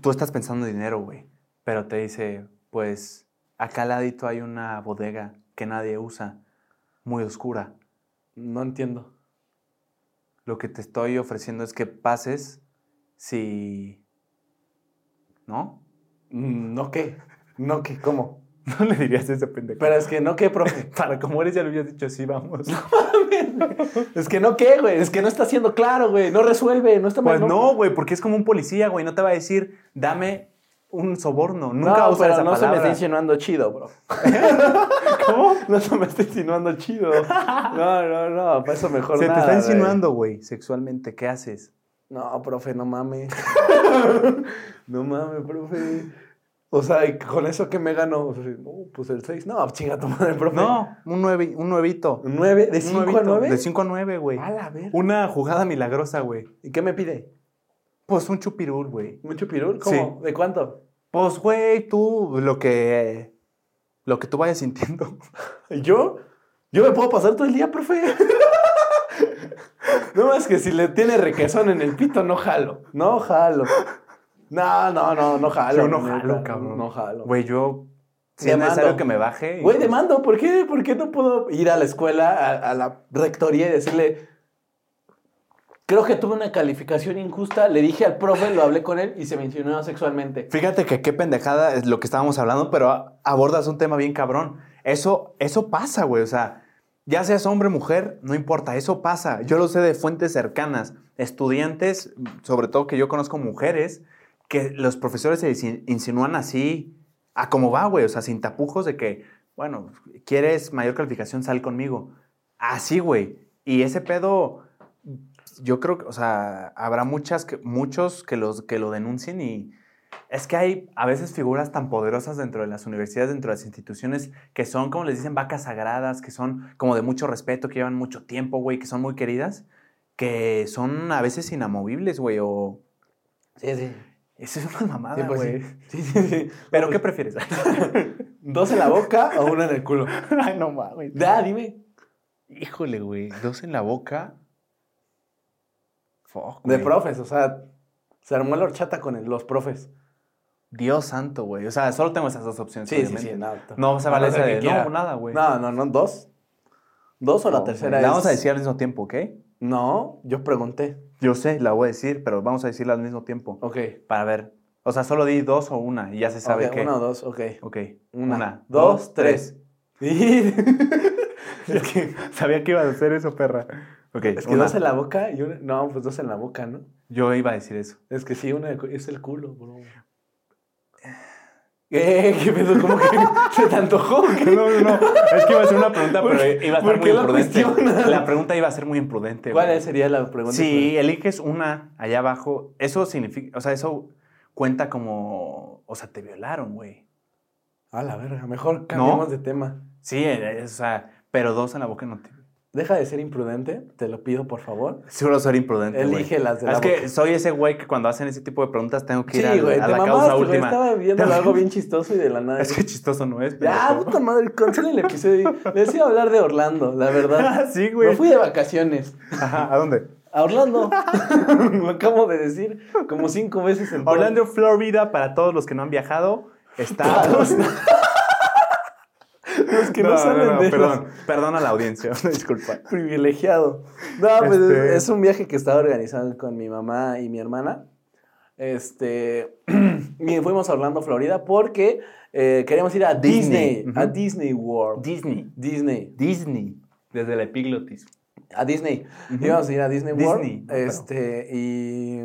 Speaker 2: Tú estás pensando en dinero, güey. Pero te dice, pues, acá al ladito hay una bodega que nadie usa, muy oscura.
Speaker 1: No entiendo.
Speaker 2: Lo que te estoy ofreciendo es que pases si... ¿No?
Speaker 1: Mm, ¿No qué? ¿No qué? ¿Cómo?
Speaker 2: No le dirías ese pendejo.
Speaker 1: Pero es que no qué, profe.
Speaker 2: para como eres ya le hubieras dicho, sí, vamos.
Speaker 1: es que no qué, güey. Es que no está siendo claro, güey. No resuelve, no está
Speaker 2: Pues
Speaker 1: mal.
Speaker 2: no, güey, porque es como un policía, güey. No te va a decir, dame un soborno. Nunca
Speaker 1: No,
Speaker 2: usar
Speaker 1: pero
Speaker 2: esa
Speaker 1: no se me está insinuando chido, bro.
Speaker 2: ¿Cómo?
Speaker 1: No se me está insinuando chido. No, no, no. Para eso mejor
Speaker 2: Se te
Speaker 1: nada,
Speaker 2: está
Speaker 1: güey.
Speaker 2: insinuando, güey, sexualmente. ¿Qué haces?
Speaker 1: No, profe, no mames. no mames, profe. O sea, ¿y con eso qué me gano? O sea, no, pues el 6. No, chinga tu madre, profe.
Speaker 2: No, un, nueve, un nuevito.
Speaker 1: ¿Un 9? ¿De
Speaker 2: Un
Speaker 1: 5 a
Speaker 2: nuevito.
Speaker 1: 9?
Speaker 2: De 5 a 9, güey.
Speaker 1: A la verga.
Speaker 2: Una jugada milagrosa, güey.
Speaker 1: ¿Y qué me pide?
Speaker 2: Pues un chupirul, güey.
Speaker 1: ¿Mucho pirul? ¿Cómo? ¿De cuánto?
Speaker 2: Pues, güey, tú lo que. Lo que tú vayas sintiendo.
Speaker 1: ¿Y ¿Yo? ¿Yo me puedo pasar todo el día, profe? no más que si le tiene requesón en el pito, no jalo. No jalo. No, no, no, no jalo.
Speaker 2: Yo no
Speaker 1: neta,
Speaker 2: jalo, cabrón.
Speaker 1: No jalo.
Speaker 2: Güey, yo. Si es necesario que me baje.
Speaker 1: Güey, demando, ¿por qué? ¿Por qué no puedo ir a la escuela, a, a la rectoría y decirle, creo que tuve una calificación injusta, le dije al profe, lo hablé con él y se me insinuó sexualmente.
Speaker 2: Fíjate que qué pendejada es lo que estábamos hablando, pero abordas un tema bien cabrón. Eso, eso pasa, güey. O sea, ya seas hombre o mujer, no importa, eso pasa. Yo lo sé de fuentes cercanas. Estudiantes, sobre todo que yo conozco mujeres, que los profesores se insi- insinúan así, a cómo va, güey. O sea, sin tapujos de que, bueno, quieres mayor calificación, sal conmigo. Así, güey. Y ese pedo, yo creo que, o sea, habrá muchas que, muchos que, los, que lo denuncien y es que hay a veces figuras tan poderosas dentro de las universidades, dentro de las instituciones, que son, como les dicen, vacas sagradas, que son como de mucho respeto, que llevan mucho tiempo, güey, que son muy queridas, que son a veces inamovibles, güey, o...
Speaker 1: Sí, sí.
Speaker 2: Eso es una mamada,
Speaker 1: Sí, pues
Speaker 2: güey.
Speaker 1: sí. Sí, sí, sí.
Speaker 2: ¿Pero qué prefieres?
Speaker 1: ¿Dos en la boca o una en el culo?
Speaker 2: Ay, no mames.
Speaker 1: Da, dime.
Speaker 2: Híjole, güey. Dos en la boca. Fuck,
Speaker 1: De profes, o sea, se armó la horchata con el- los profes.
Speaker 2: Dios santo, güey. O sea, solo tengo esas dos opciones.
Speaker 1: Sí, sí,
Speaker 2: obviamente.
Speaker 1: sí. No,
Speaker 2: No se vale
Speaker 1: no
Speaker 2: esa de. No, nada, güey.
Speaker 1: No, no, no, dos. Dos o la tercera es...
Speaker 2: La vamos a decir al mismo tiempo, ¿ok?
Speaker 1: No, yo pregunté.
Speaker 2: Yo sé, la voy a decir, pero vamos a decirla al mismo tiempo.
Speaker 1: Ok.
Speaker 2: Para ver. O sea, solo di dos o una y ya se sabe
Speaker 1: Ok,
Speaker 2: qué.
Speaker 1: Uno o dos, ok.
Speaker 2: Ok.
Speaker 1: Una, dos, tres. Y-
Speaker 2: es que sabía que iba a hacer eso, perra. Ok.
Speaker 1: es que
Speaker 2: una.
Speaker 1: dos en la boca y una... No, pues dos en la boca, ¿no?
Speaker 2: Yo iba a decir eso.
Speaker 1: Es que sí, una es el culo, bro. ¿Qué? ¿Qué pedo? ¿Cómo que se te antojó? ¿Qué?
Speaker 2: No, no, no. Es que iba a hacer una pregunta,
Speaker 1: ¿Por-
Speaker 2: pero iba a estar muy
Speaker 1: la
Speaker 2: imprudente. La pregunta iba a ser muy imprudente.
Speaker 1: ¿Cuál
Speaker 2: güey.
Speaker 1: sería la pregunta?
Speaker 2: Si eliges una allá abajo, eso significa, o sea, eso cuenta como, o sea, te violaron, güey.
Speaker 1: A la verga, mejor cambiemos
Speaker 2: ¿No?
Speaker 1: de tema.
Speaker 2: Sí, eh, o sea, pero dos en la boca no te...
Speaker 1: Deja de ser imprudente, te lo pido, por favor.
Speaker 2: Seguro ser imprudente.
Speaker 1: Elige las de la
Speaker 2: Es que soy ese güey que cuando hacen ese tipo de preguntas tengo que ir
Speaker 1: Sí,
Speaker 2: al-
Speaker 1: güey,
Speaker 2: a, la causa
Speaker 1: mamaste, güey.
Speaker 2: última.
Speaker 1: Estaba viendo algo bien chistoso y de la nada.
Speaker 2: Es que chistoso no es,
Speaker 1: Ya,
Speaker 2: pendejo.
Speaker 1: puta madre, cancela el episodio. Les iba a hablar de Orlando, la verdad.
Speaker 2: sí, güey.
Speaker 1: Me fui de vacaciones.
Speaker 2: Ajá, ¿a dónde?
Speaker 1: A Orlando. Lo acabo de decir como cinco veces en
Speaker 2: Orlando, Florida, para todos los que no han viajado, está...
Speaker 1: Los que no, saben de
Speaker 2: perdón, perdón a la audiencia, disculpa.
Speaker 1: privilegiado. No, pues
Speaker 2: Este-
Speaker 1: es un viaje que estaba organizado con mi mamá y mi hermana. Este, y fuimos a Orlando, Florida, porque eh, queríamos ir a Disney,
Speaker 2: Disney.
Speaker 1: a. Disney World.
Speaker 2: Disney.
Speaker 1: Disney,
Speaker 2: Disney. Desde la epiglotis.
Speaker 1: a Disney. Íbamos a ir a Disney,
Speaker 2: Disney,
Speaker 1: World.
Speaker 2: no, pero-
Speaker 1: este, y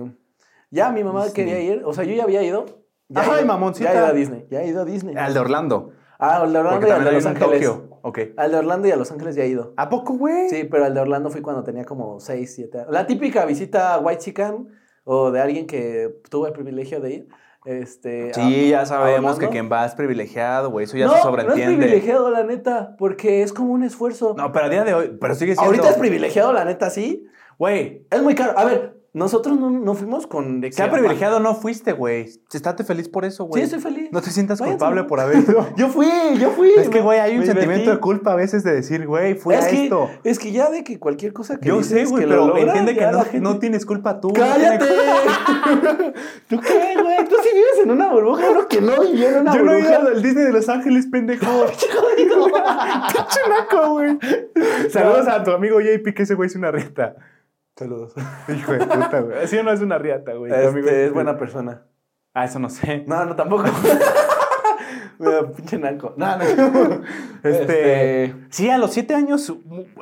Speaker 1: ya mi mamá
Speaker 2: Disney.
Speaker 1: quería ir, o sea, yo ya había ido. Ya
Speaker 2: Ay,
Speaker 1: he ido-
Speaker 2: mamoncita.
Speaker 1: Ya he ido a Disney, ya he ido a Disney.
Speaker 2: Al de Orlando.
Speaker 1: Ah, al de Orlando y al de Los Ángeles.
Speaker 2: Tokio. Ok.
Speaker 1: Al de Orlando y a Los Ángeles ya he ido.
Speaker 2: ¿A poco, güey?
Speaker 1: Sí, pero al de Orlando fui cuando tenía como 6, 7 años. La típica visita a White Chicken o de alguien que tuvo el privilegio de ir. Este,
Speaker 2: Sí,
Speaker 1: a-
Speaker 2: ya sabemos que quien va es privilegiado, güey. Eso ya
Speaker 1: no,
Speaker 2: se
Speaker 1: No es
Speaker 2: sobreentiende.
Speaker 1: privilegiado, la neta, porque es como un esfuerzo.
Speaker 2: No, pero a día de hoy, pero sigue siendo.
Speaker 1: Ahorita es privilegiado, la neta, sí.
Speaker 2: Güey,
Speaker 1: Es muy caro. A ver, nosotros no, no fuimos con...
Speaker 2: sea privilegiado no fuiste, güey. Estate feliz por eso,
Speaker 1: Sí,
Speaker 2: güey.
Speaker 1: estoy feliz.
Speaker 2: No te sientas
Speaker 1: Váyanse,
Speaker 2: culpable por haber ido.
Speaker 1: Yo fui, yo fui.
Speaker 2: Es que, güey, hay un
Speaker 1: Me
Speaker 2: sentimiento
Speaker 1: divertí.
Speaker 2: de culpa a veces de decir, güey, fui
Speaker 1: es
Speaker 2: a
Speaker 1: que,
Speaker 2: esto.
Speaker 1: Es que ya de que cualquier cosa que
Speaker 2: Yo
Speaker 1: dices
Speaker 2: sé, güey,
Speaker 1: lo
Speaker 2: pero entiende que no,
Speaker 1: gente-
Speaker 2: no tienes culpa tú.
Speaker 1: ¡Cállate! ¿Tú qué, güey? Tú sí vives en una burbuja, no que no vivió en una
Speaker 2: Yo no he ido
Speaker 1: burbuja.
Speaker 2: al Disney de Los Ángeles, pendejo. Pinche naco, güey. Saludos a tu amigo JP, que ese güey es una riata.
Speaker 1: Saludos.
Speaker 2: Hijo de puta, güey. Así no es una riata, güey. Tu amigo
Speaker 1: Este, es buena persona.
Speaker 2: Ah, eso no sé.
Speaker 1: No, no, tampoco. No, pinche naco. No, no.
Speaker 2: Este,
Speaker 1: Este,
Speaker 2: Sí, a los siete años.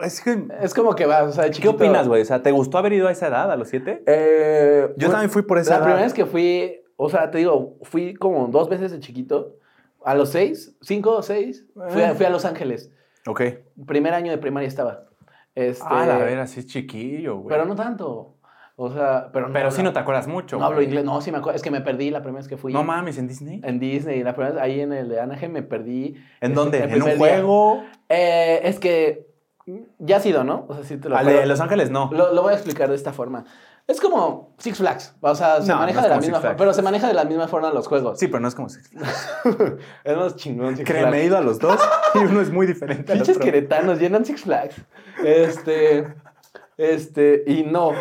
Speaker 2: Es que.
Speaker 1: Es como que va, o sea,
Speaker 2: ¿Qué
Speaker 1: chiquito.
Speaker 2: opinas, güey? O sea, ¿te gustó haber ido a esa edad, a los siete?
Speaker 1: Eh,
Speaker 2: Yo también fui por esa
Speaker 1: La
Speaker 2: edad.
Speaker 1: primera vez que fui, o sea, te digo, fui como dos veces de chiquito. A los seis, cinco o seis, fui a,
Speaker 2: Eh.
Speaker 1: fui a Los Ángeles.
Speaker 2: Ok.
Speaker 1: Primer año de primaria estaba. Este,
Speaker 2: Ah, la ver, así es chiquillo, güey.
Speaker 1: Pero no tanto. O sea, pero no.
Speaker 2: Pero sí no te acuerdas mucho.
Speaker 1: No hablo
Speaker 2: güey.
Speaker 1: inglés. No, sí me acuerdo. Es que me perdí la primera vez que fui.
Speaker 2: No mames, ¿en Disney?
Speaker 1: En Disney. La primera vez, ahí en el de Anaheim me perdí.
Speaker 2: ¿En
Speaker 1: Este,
Speaker 2: dónde? ¿En un
Speaker 1: día.
Speaker 2: juego?
Speaker 1: Eh, es que ya ha sido, ¿no? O sea, sí te lo
Speaker 2: Al
Speaker 1: puedo-
Speaker 2: de Los Ángeles no.
Speaker 1: Lo, lo voy a explicar de esta forma. Es como Six Flags. O sea, se
Speaker 2: No,
Speaker 1: maneja
Speaker 2: no
Speaker 1: de la misma forma. Pero se maneja de la misma forma los juegos.
Speaker 2: Sí, pero no es como Six Flags.
Speaker 1: es más chingón Six
Speaker 2: he ido a los dos y uno es muy diferente
Speaker 1: Pinches queretanos llenan Six Flags. Este. Este. Y no.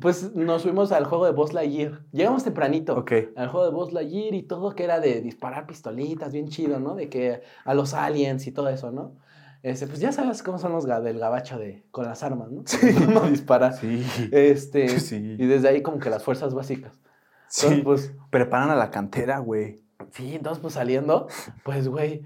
Speaker 1: Pues nos fuimos al juego de Buzz Lightyear. Llegamos tempranito.
Speaker 2: Ok.
Speaker 1: Al juego de Buzz Lightyear y todo que era de disparar pistolitas, bien chido, ¿no? De que a los aliens y todo eso, ¿no? Este, pues ya sabes cómo son los del gabacho de, con las armas, ¿no? Uno dispara.
Speaker 2: Sí.
Speaker 1: Este,
Speaker 2: Sí.
Speaker 1: Y desde ahí como que las fuerzas básicas.
Speaker 2: Sí.
Speaker 1: Entonces, pues,
Speaker 2: Preparan a la cantera, güey.
Speaker 1: sí, entonces pues saliendo, pues, güey,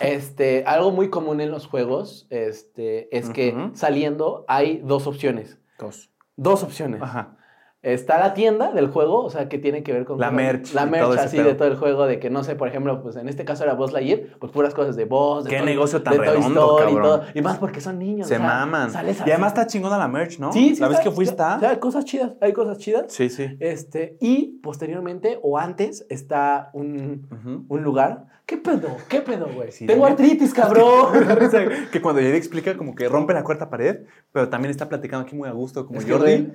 Speaker 1: este, algo muy común en los juegos, este, es que saliendo hay dos opciones.
Speaker 2: Dos.
Speaker 1: Dos opciones.
Speaker 2: Ajá.
Speaker 1: Está la tienda del juego, o sea, que tiene que ver con...
Speaker 2: La merch
Speaker 1: La merch así
Speaker 2: pedo.
Speaker 1: de todo el juego, de que, no sé, por ejemplo, pues en este caso era Buzz Lightyear, pues puras cosas de Buzz, de
Speaker 2: Qué negocio tan
Speaker 1: de
Speaker 2: redondo,
Speaker 1: Story y
Speaker 2: cabrón.
Speaker 1: todo. Y más porque son niños.
Speaker 2: Se
Speaker 1: o sea,
Speaker 2: maman.
Speaker 1: sales
Speaker 2: Y además está chingona la merch, ¿no?
Speaker 1: Sí, sí.
Speaker 2: ¿La vez
Speaker 1: está-
Speaker 2: que fuiste?
Speaker 1: sea, hay cosas chidas, hay cosas chidas.
Speaker 2: Sí, sí.
Speaker 1: Este, y posteriormente o antes está un, un lugar. ¿Qué pedo? ¿Qué pedo, güey?
Speaker 2: Sí,
Speaker 1: Tengo artritis, cabrón.
Speaker 2: que cuando Yadi explica como que rompe la cuarta pared, pero también está platicando aquí muy a gusto como
Speaker 1: Es
Speaker 2: Jordi.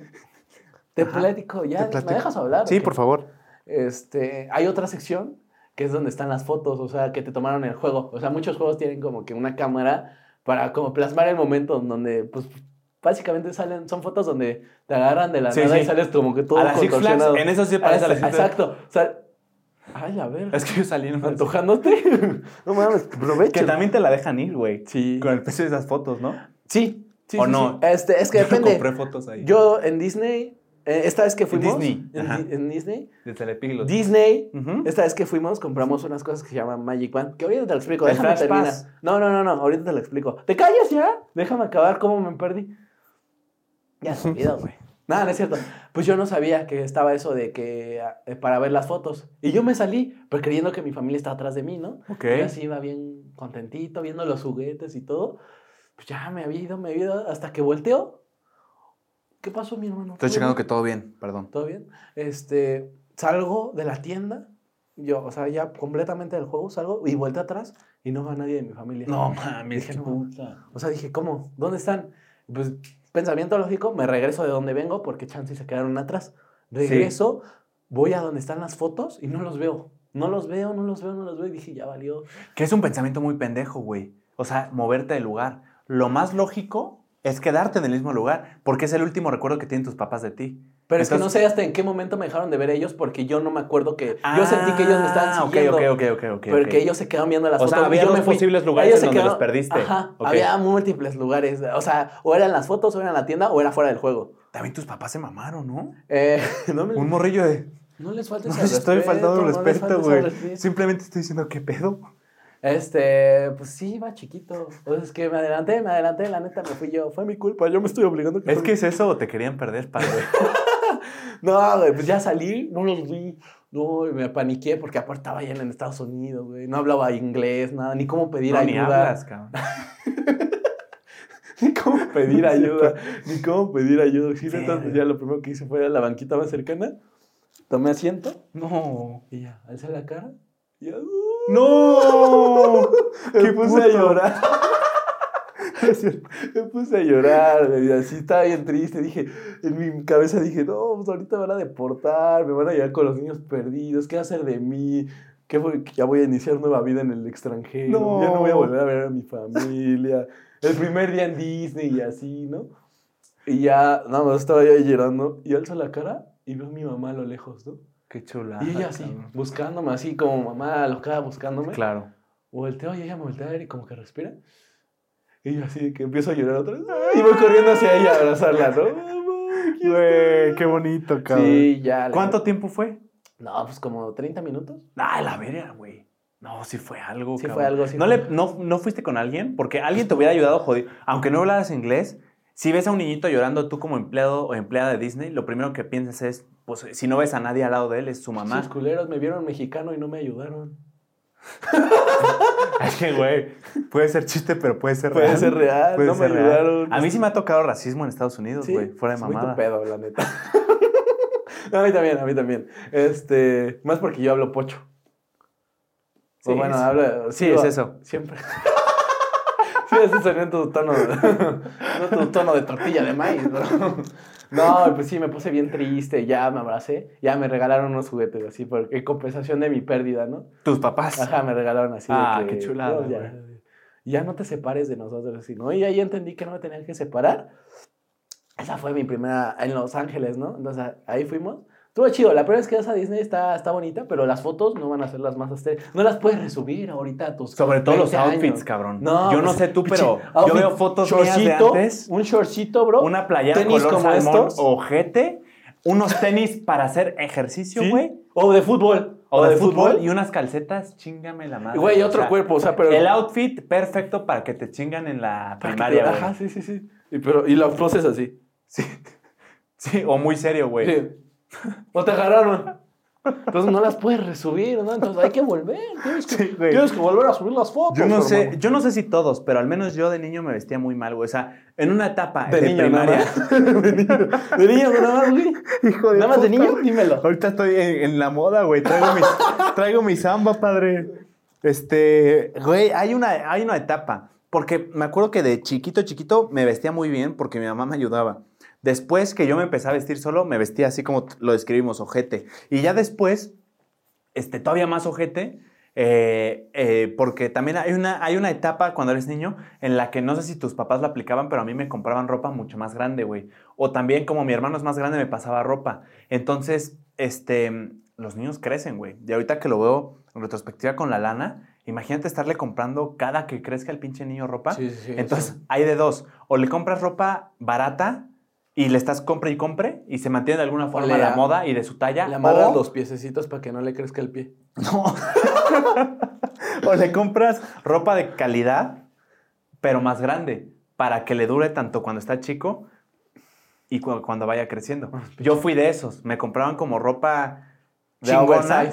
Speaker 1: Te
Speaker 2: Ajá,
Speaker 1: platico, ya. ¿me dejas hablar?
Speaker 2: Sí, por favor.
Speaker 1: Este, hay otra sección que es donde están las fotos, o sea, que te tomaron el juego. O sea, muchos juegos tienen como que una cámara para como plasmar el momento en donde, pues, básicamente salen, son fotos donde te agarran de la
Speaker 2: Sí,
Speaker 1: nada
Speaker 2: sí.
Speaker 1: y sales como que todo
Speaker 2: a las Six Flags, en eso sí parece a las Six Flags.
Speaker 1: Exacto. O sea, ay, a ver.
Speaker 2: Es que yo salí en
Speaker 1: ¿Antojándote? no mames, aprovecha.
Speaker 2: Que también te la dejan ir, güey.
Speaker 1: Sí.
Speaker 2: Con el precio de esas fotos, ¿no?
Speaker 1: Sí. sí
Speaker 2: ¿O no?
Speaker 1: Este, es que
Speaker 2: Yo
Speaker 1: depende.
Speaker 2: compré fotos ahí.
Speaker 1: Yo en Disney, esta vez que fuimos.
Speaker 2: Disney,
Speaker 1: En, en Disney.
Speaker 2: De Telepiglos.
Speaker 1: Disney. Esta vez que fuimos, compramos unas cosas que se llaman Magic Band. Que ahorita te lo explico. Déjame terminar. No, no, no, no. Ahorita te lo explico. ¿Te callas ya? Déjame acabar cómo me perdí. Ya se olvidó, güey. Nada, no es cierto. Pues yo no sabía que estaba eso de que eh, para ver las fotos. Y yo me salí, pero creyendo que mi familia estaba atrás de mí, ¿no?
Speaker 2: Ok.
Speaker 1: Yo así iba bien contentito, viendo los juguetes y todo. Pues ya me había ido, me había ido, hasta que volteó. ¿Qué pasó, mi hermano?
Speaker 2: Estoy
Speaker 1: ¿Todo
Speaker 2: checando
Speaker 1: bien?
Speaker 2: que todo bien, perdón.
Speaker 1: ¿Todo bien? Este, salgo de la tienda, yo, o sea, ya completamente del juego, salgo y vuelta atrás y no va nadie de mi familia.
Speaker 2: No mames,
Speaker 1: Dije,
Speaker 2: qué
Speaker 1: no.
Speaker 2: puta.
Speaker 1: O sea, dije, ¿cómo? ¿Dónde están? Pues, pensamiento lógico, me regreso de donde vengo porque chance se quedaron atrás. Regreso, voy a donde están las fotos y no los veo. No los veo, no los veo, no los veo. Y dije, ya valió.
Speaker 2: Que es un pensamiento muy pendejo, güey. O sea, moverte de lugar. Lo más lógico es quedarte en el mismo lugar, porque es el último recuerdo que tienen tus papás de ti.
Speaker 1: Pero es que no sé hasta en qué momento me dejaron de ver ellos porque yo no me acuerdo que... yo sentí que ellos me estaban
Speaker 2: Ah,
Speaker 1: siguiendo.
Speaker 2: ok, ok, ok, ok.
Speaker 1: Porque
Speaker 2: ok.
Speaker 1: ellos se quedaron viendo las
Speaker 2: O
Speaker 1: fotos.
Speaker 2: sea,
Speaker 1: y
Speaker 2: había dos posibles lugares
Speaker 1: Ellos
Speaker 2: en
Speaker 1: se
Speaker 2: donde los perdiste.
Speaker 1: Ajá,
Speaker 2: Ok.
Speaker 1: había múltiples lugares. O sea, o eran las fotos, o era en la tienda, o era fuera del juego.
Speaker 2: También tus papás se mamaron, ¿no?
Speaker 1: Eh, no, me-
Speaker 2: Un morrillo de...
Speaker 1: no les faltes
Speaker 2: No
Speaker 1: al
Speaker 2: les estoy
Speaker 1: respeto,
Speaker 2: faltando el respeto, güey. Simplemente estoy diciendo, ¿qué pedo?
Speaker 1: Este, pues sí, iba chiquito. Pues es que me adelanté, me adelanté, la neta me fui yo. Fue mi culpa, yo me estoy obligando.
Speaker 2: ¿Es
Speaker 1: fue
Speaker 2: que es eso o te querían perder, padre?
Speaker 1: No, güey, pues ya salí, no los vi. No, y me paniqué porque aparte estaba allá en Estados Unidos, güey. No hablaba inglés, nada, ni cómo pedir
Speaker 2: No,
Speaker 1: ayuda.
Speaker 2: ni hablas, cabrón.
Speaker 1: Ni cómo pedir ayuda, ni cómo pedir ayuda. Sí, entonces ya lo primero que hice fue ir a la banquita más cercana, tomé asiento
Speaker 2: No.
Speaker 1: y ya, alcé la cara y ya,
Speaker 2: ¡No!
Speaker 1: me
Speaker 2: ¡Qué
Speaker 1: puse a llorar. me puse a llorar, así estaba bien triste. Dije, en mi cabeza dije, no, pues ahorita me van a deportar, me van a llevar con los niños perdidos, ¿qué va a hacer de mí? ¿Qué? Que ya voy a iniciar nueva vida en el extranjero,
Speaker 2: No.
Speaker 1: ya no voy a volver a ver a mi familia. El primer día en Disney y así, ¿no? Y ya, nada más estaba yo ahí llorando y alzo la cara y veo a mi mamá a lo lejos, ¿no?
Speaker 2: Qué chula.
Speaker 1: Y ella así, buscándome, así como mamá alocada buscándome.
Speaker 2: Claro.
Speaker 1: Volteo y ella me voltea a ver y como que respira. Y yo así que empiezo a llorar otra vez. Y voy corriendo hacia ella a abrazarla, ¿no?
Speaker 2: Güey, qué bonito,
Speaker 1: Sí, ya.
Speaker 2: ¿Cuánto tiempo fue?
Speaker 1: No, pues como 30 minutos.
Speaker 2: Ah, la verga, güey. No, sí fue algo,
Speaker 1: Sí
Speaker 2: cabrón.
Speaker 1: fue algo, sí
Speaker 2: ¿No,
Speaker 1: fue.
Speaker 2: le, no, ¿No fuiste con alguien? Porque alguien te hubiera ayudado, jodido. Aunque no hablaras inglés, si ves a un niñito llorando tú como empleado o empleada de Disney, lo primero que piensas es, pues si no ves a nadie al lado de él, es su mamá.
Speaker 1: Sus culeros me vieron mexicano y no me ayudaron.
Speaker 2: Es que, güey, puede ser chiste, pero puede ser
Speaker 1: Puede
Speaker 2: real.
Speaker 1: ser real,
Speaker 2: Puede
Speaker 1: no me
Speaker 2: real.
Speaker 1: ayudaron.
Speaker 2: A mí sí me ha tocado racismo en Estados Unidos,
Speaker 1: Sí,
Speaker 2: güey, fuera de
Speaker 1: es muy tu
Speaker 2: mamada.
Speaker 1: pedo, la neta. a mí también, a mí también. Este, más porque yo hablo pocho.
Speaker 2: Sí,
Speaker 1: O bueno,
Speaker 2: es-
Speaker 1: hablo.
Speaker 2: sí, es eso.
Speaker 1: Siempre. sí, ese sería en tu tono, no tu tono de tortilla de maíz, bro. No, pues sí, me puse bien triste, ya me abracé, ya me regalaron unos juguetes así, por, en compensación de mi pérdida, ¿no?
Speaker 2: Tus papás.
Speaker 1: Ajá, me regalaron así.
Speaker 2: Ah,
Speaker 1: de que,
Speaker 2: qué chulada,
Speaker 1: "No, ya no te separes de nosotros, así, ¿no? Y ahí entendí que no me tenían que separar. Esa fue mi primera en Los Ángeles, ¿no? Entonces ahí fuimos. Estuvo chido. La primera vez que vas a Disney está, está bonita, pero las fotos no van a ser las más aesthetic. No las puedes resubir ahorita a tus.
Speaker 2: Sobre todo los
Speaker 1: 20 años.
Speaker 2: outfits, cabrón.
Speaker 1: No,
Speaker 2: yo no
Speaker 1: pues,
Speaker 2: sé tú, pero yo
Speaker 1: outfit,
Speaker 2: veo fotos de antes.
Speaker 1: Un shortcito, bro.
Speaker 2: Una playera
Speaker 1: tenis
Speaker 2: color
Speaker 1: como
Speaker 2: salmón,
Speaker 1: estos.
Speaker 2: ojete, unos tenis para hacer ejercicio,
Speaker 1: ¿Sí?
Speaker 2: güey.
Speaker 1: O de fútbol.
Speaker 2: O, de, fútbol, y unas calcetas, chingame la madre.
Speaker 1: Güey,
Speaker 2: o
Speaker 1: otro
Speaker 2: sea,
Speaker 1: cuerpo, o sea, pero.
Speaker 2: El outfit perfecto para que te chingan en la primaria, güey.
Speaker 1: Ajá, sí, sí, sí. Y, pero, y las poses así.
Speaker 2: Sí, o muy serio, güey.
Speaker 1: Sí. O te agarraron. Entonces no las puedes resubir, ¿no? Entonces hay que volver. Tienes que,
Speaker 2: Sí, güey.
Speaker 1: tienes que volver a subir las fotos.
Speaker 2: Yo no sé,
Speaker 1: hermano.
Speaker 2: yo no sé si todos, pero al menos yo de niño me vestía muy mal, güey. O sea, en una etapa
Speaker 1: De,
Speaker 2: de,
Speaker 1: niño,
Speaker 2: primaria.
Speaker 1: de niño. De niño, nada más, güey.
Speaker 2: Hijo
Speaker 1: Nada más de niño, dímelo.
Speaker 2: Ahorita estoy en, en la moda, güey. Traigo mi, traigo mi samba, padre. Este, güey, hay una, hay una etapa. Porque me acuerdo que de chiquito, chiquito me vestía muy bien porque mi mamá me ayudaba. Después que yo me empecé a vestir solo, me vestía así como lo describimos, ojete. Y ya después, este, todavía más ojete, eh, eh, porque también hay una, hay una etapa cuando eres niño en la que no sé si tus papás la aplicaban, pero a mí me compraban ropa mucho más grande, güey. O también como mi hermano es más grande, me pasaba ropa. Entonces, este, los niños crecen, güey. Y ahorita que lo veo en retrospectiva con la lana, imagínate estarle comprando cada que crezca el pinche niño ropa.
Speaker 1: Sí, sí,
Speaker 2: Entonces, hay de dos. O le compras ropa barata y le estás compre y compre y se mantiene de alguna forma la moda y de su talla.
Speaker 1: Le amarras
Speaker 2: o-
Speaker 1: los piececitos para que no le crezca el pie.
Speaker 2: no. o le compras ropa de calidad, pero más grande, para que le dure tanto cuando está chico y cu- cuando vaya creciendo. Yo fui de esos. Me compraban como ropa
Speaker 1: De
Speaker 2: chingona,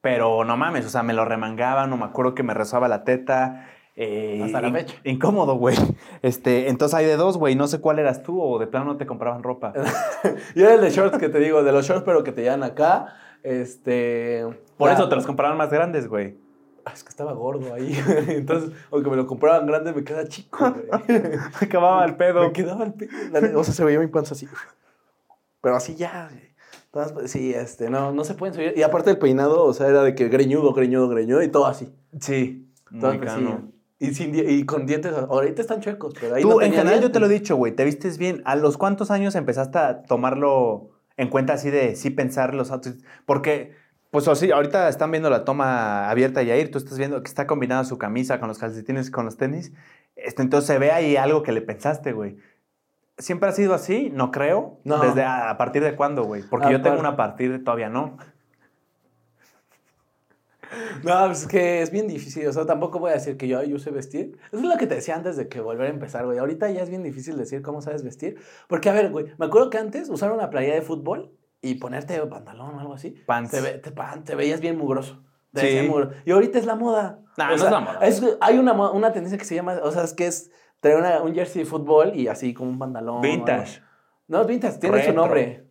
Speaker 2: pero no mames, o sea, me lo remangaban, no me acuerdo que me rezaba la teta. Eh,
Speaker 1: Hasta la fecha.
Speaker 2: Incómodo, güey. Este, entonces hay de dos, güey. No sé cuál eras tú o de plano no te compraban ropa.
Speaker 1: Yo era el de shorts que te digo, de los shorts, pero que te llevan acá. Este.
Speaker 2: Por eso te los compraban más grandes, güey.
Speaker 1: Ah, Es que estaba gordo ahí. Entonces, aunque me lo compraban grande, me queda chico, güey.
Speaker 2: Acababa el pedo.
Speaker 1: Me quedaba el neta, O sea, se veía mi panza así. Pero así ya, güey. Sí, este, no, no se pueden subir. Y aparte el peinado, o sea, era de que greñudo, greñudo, greñudo y todo así.
Speaker 2: Sí.
Speaker 1: Entonces,
Speaker 2: Muy cano.
Speaker 1: sí. Y, sin y con dientes, ahorita están chuecos, pero ahí
Speaker 2: Tú,
Speaker 1: no
Speaker 2: en general, yo te lo he
Speaker 1: dientes.
Speaker 2: dicho, güey. Te vistes bien. ¿A los cuántos años empezaste a tomarlo en cuenta así de sí pensar los outfits? Porque, pues así, ahorita están viendo la toma abierta y ahí tú estás viendo que está combinada su camisa con los calcetines, con los tenis. Este, entonces se ve ahí algo que le pensaste, güey. ¿Siempre ha sido así? No creo.
Speaker 1: No.
Speaker 2: ¿Desde a, a partir de cuándo, güey? Porque
Speaker 1: A
Speaker 2: yo tengo una a partir de todavía no.
Speaker 1: No, pues es que es bien difícil. O sea, tampoco voy a decir que yo, yo sé vestir. Eso es lo que te decía antes de que volver a empezar, güey. Ahorita ya es bien difícil decir cómo sabes vestir. Porque, a ver, güey, me acuerdo que antes usar una playera de fútbol y ponerte pantalón o algo así.
Speaker 2: Pants.
Speaker 1: Te, ve- te, pan- te veías bien mugroso. Te
Speaker 2: Sí.
Speaker 1: veías mugroso. Y ahorita es la moda.
Speaker 2: Nah,
Speaker 1: O
Speaker 2: no es la moda.
Speaker 1: es- hay una, una tendencia que se llama, o sea, es que es traer una- un jersey de fútbol y así como un pantalón.
Speaker 2: Vintage.
Speaker 1: No, es vintage, tiene su nombre.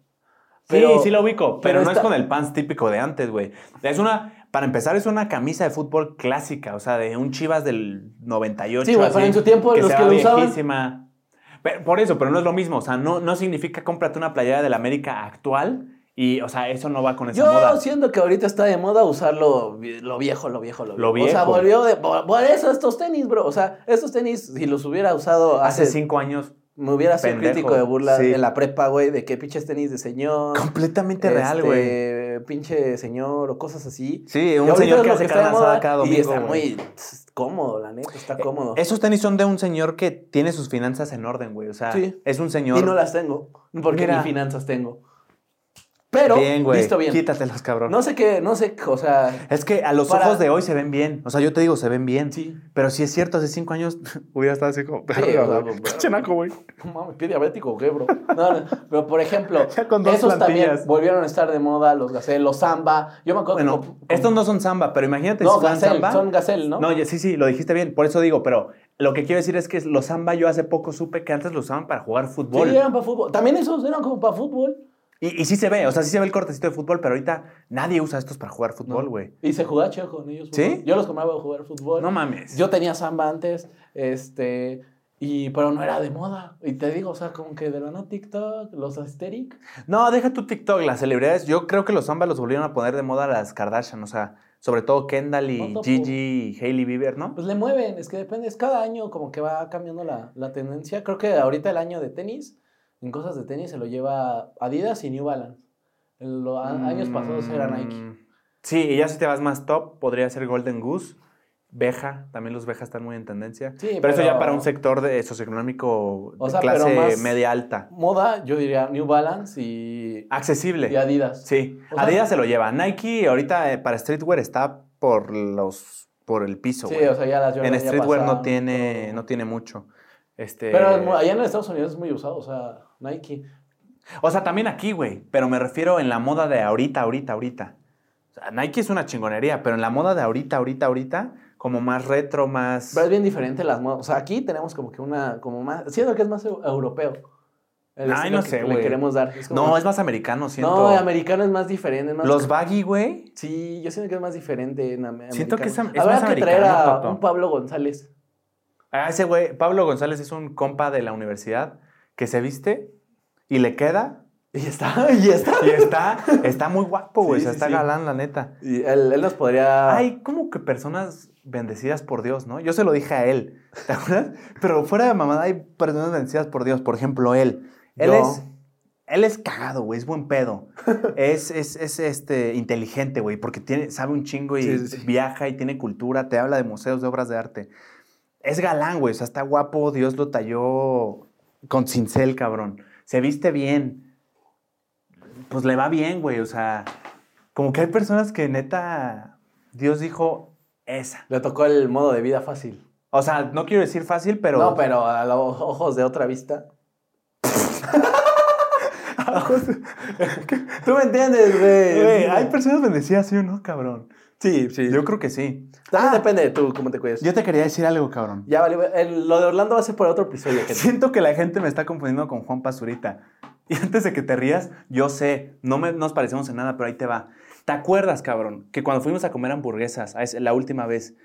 Speaker 2: sí, sí lo ubico, pero,
Speaker 1: pero
Speaker 2: no es con el pants típico de antes, güey. Es una, para empezar, es una camisa de fútbol clásica, o sea, de un Chivas del 98.
Speaker 1: Sí, güey,
Speaker 2: así,
Speaker 1: pero en su tiempo los
Speaker 2: se
Speaker 1: que lo usaban-
Speaker 2: viejísima. Pero- por eso, pero no es lo mismo, o sea, no, no significa cómprate una playera del América actual y, o sea, eso no va con esa
Speaker 1: Yo
Speaker 2: moda.
Speaker 1: siento que ahorita está de moda usar lo, lo viejo, lo viejo, lo viejo. O sea, volvió de. Por por eso estos tenis, bro. O sea, estos tenis, si los hubiera usado
Speaker 2: Hace
Speaker 1: hace.
Speaker 2: cinco años,
Speaker 1: me hubiera sido
Speaker 2: pendejo.
Speaker 1: crítico de burla
Speaker 2: Sí.
Speaker 1: en la prepa, güey, de que pinches tenis de señor.
Speaker 2: completamente real, güey.
Speaker 1: este, Pinche señor o cosas así.
Speaker 2: Sí, un señor que hace
Speaker 1: moda
Speaker 2: asada cada domingo,
Speaker 1: Y está
Speaker 2: güey.
Speaker 1: muy cómodo, la neta, está cómodo.
Speaker 2: Esos tenis son de un señor que tiene sus finanzas en orden, güey. O sea,
Speaker 1: Sí.
Speaker 2: es un señor.
Speaker 1: y no las tengo, porque
Speaker 2: Mira.
Speaker 1: ni finanzas tengo. Pero,
Speaker 2: bien, güey.
Speaker 1: visto bien.
Speaker 2: Quítatelos, cabrón.
Speaker 1: No sé qué, no sé, o sea,
Speaker 2: Es que a los
Speaker 1: Para-
Speaker 2: ojos de hoy se ven bien. O sea, yo te digo, se ven bien.
Speaker 1: sí.
Speaker 2: Pero si es cierto, hace cinco años hubiera estado así como.
Speaker 1: Sí,
Speaker 2: verga,
Speaker 1: o sea,
Speaker 2: güey.
Speaker 1: No mames, ¿qué diabético qué, bro? No, no, pero por ejemplo,
Speaker 2: Ya con dos
Speaker 1: esos también volvieron a estar de moda, los Gazelle, los Samba. Yo me acuerdo
Speaker 2: Bueno, estos no son samba, pero imagínate
Speaker 1: No,
Speaker 2: si samba.
Speaker 1: son Gazelle, ¿no?
Speaker 2: No, sí, sí, lo dijiste bien. Por eso digo, pero lo que quiero decir es que los samba yo hace poco supe que antes los usaban para jugar fútbol.
Speaker 1: Sí, eran para fútbol. También esos eran como para fútbol.
Speaker 2: Y, y sí se ve, o sea, sí se ve el cortecito de fútbol, pero ahorita nadie usa estos para jugar fútbol,
Speaker 1: No.
Speaker 2: güey.
Speaker 1: Y se jugaba chido con ellos.
Speaker 2: ¿Sí?
Speaker 1: Yo los compraba a jugar fútbol.
Speaker 2: No mames.
Speaker 1: Yo tenía samba antes, este, y, pero no era de moda. Y te digo, o sea, como que de la no TikTok, los aesthetic.
Speaker 2: No, deja tu TikTok, las celebridades. Yo creo que los Zamba los volvieron a poner de moda las Kardashian, o sea, sobre todo Kendall y
Speaker 1: No.
Speaker 2: Gigi y Hailey Bieber, ¿no?
Speaker 1: Pues le mueven, es que depende, es cada año como que va cambiando la, la tendencia. Creo que ahorita el año de tenis, en cosas de tenis se lo lleva Adidas y New Balance. En los a- años pasados era Nike.
Speaker 2: Mm, Sí, y ya si te vas más top, podría ser Golden Goose, Beja, también los Beja están muy en tendencia.
Speaker 1: Sí,
Speaker 2: pero, eso ya
Speaker 1: pero-
Speaker 2: para un sector de socioeconómico de
Speaker 1: sea, pero
Speaker 2: clase media alta.
Speaker 1: Moda, yo diría New Balance y,
Speaker 2: Accesible.
Speaker 1: y Adidas.
Speaker 2: Sí,
Speaker 1: O sea-
Speaker 2: Adidas se lo lleva. Nike ahorita eh, para streetwear está por los por el piso,
Speaker 1: Sí,
Speaker 2: güey.
Speaker 1: o sea, ya las
Speaker 2: en streetwear no
Speaker 1: pasaron,
Speaker 2: tiene
Speaker 1: pero-
Speaker 2: no tiene mucho. Este,
Speaker 1: Pero allá en Estados Unidos es muy usado, o sea, Nike.
Speaker 2: O sea, también aquí, güey. Pero me refiero en la moda de ahorita, ahorita, ahorita. O sea, Nike es una chingonería, pero en la moda de ahorita, ahorita, ahorita, como más retro, más.
Speaker 1: Pero es bien diferente las modas. O sea, aquí tenemos como que una, como más, siento que es más eu- europeo. El
Speaker 2: Ay, no
Speaker 1: que
Speaker 2: sé,
Speaker 1: le
Speaker 2: güey.
Speaker 1: queremos dar. Es como-
Speaker 2: No, es más americano, siento.
Speaker 1: No, americano es más diferente. es más-
Speaker 2: Los baggy, güey.
Speaker 1: Sí, yo siento que es más diferente en am-
Speaker 2: Siento que es
Speaker 1: americano.
Speaker 2: es
Speaker 1: Habrá
Speaker 2: más
Speaker 1: que traer
Speaker 2: americano,
Speaker 1: a
Speaker 2: Toto.
Speaker 1: un Pablo González.
Speaker 2: Ah, ese güey, Pablo González es un compa de la universidad que se viste y le queda.
Speaker 1: Y está, y está.
Speaker 2: Y está, está muy guapo, güey.
Speaker 1: Sí,
Speaker 2: o sea,
Speaker 1: sí,
Speaker 2: está
Speaker 1: sí.
Speaker 2: galán, la neta.
Speaker 1: Y él, él nos podría.
Speaker 2: Hay como que personas bendecidas por Dios, ¿no? Yo se lo dije a él, ¿te acuerdas? Pero fuera de mamada hay personas bendecidas por Dios. Por ejemplo, él. Él
Speaker 1: Yo.
Speaker 2: es... Él es cagado, güey, es buen pedo. es, es, es, este, inteligente, güey, porque tiene, sabe un chingo y
Speaker 1: Sí, sí, sí.
Speaker 2: viaja y tiene cultura, te habla de museos, de obras de arte. Es galán, güey, o sea, está guapo, Dios lo talló con cincel, cabrón. Se viste bien. Pues le va bien, güey, o sea, como que hay personas que neta, Dios dijo, esa.
Speaker 1: Le tocó el modo de vida fácil.
Speaker 2: O sea, no quiero decir fácil, pero...
Speaker 1: No, pero a los ojos de otra vista. Tú me entiendes, güey.
Speaker 2: Hay personas bendecidas, ¿sí o no, cabrón?
Speaker 1: Sí, sí.
Speaker 2: Yo creo que sí. Ah,
Speaker 1: depende de tú, cómo te cuides.
Speaker 2: Yo te quería decir algo, cabrón.
Speaker 1: Ya vale, el- lo de Orlando va a ser por otro episodio. Que
Speaker 2: Siento que la gente me está confundiendo con Juan Pazurita. Y antes de que te rías, yo sé, no me- nos parecemos en nada, pero ahí te va. ¿Te acuerdas, cabrón, que cuando fuimos a comer hamburguesas, la última vez,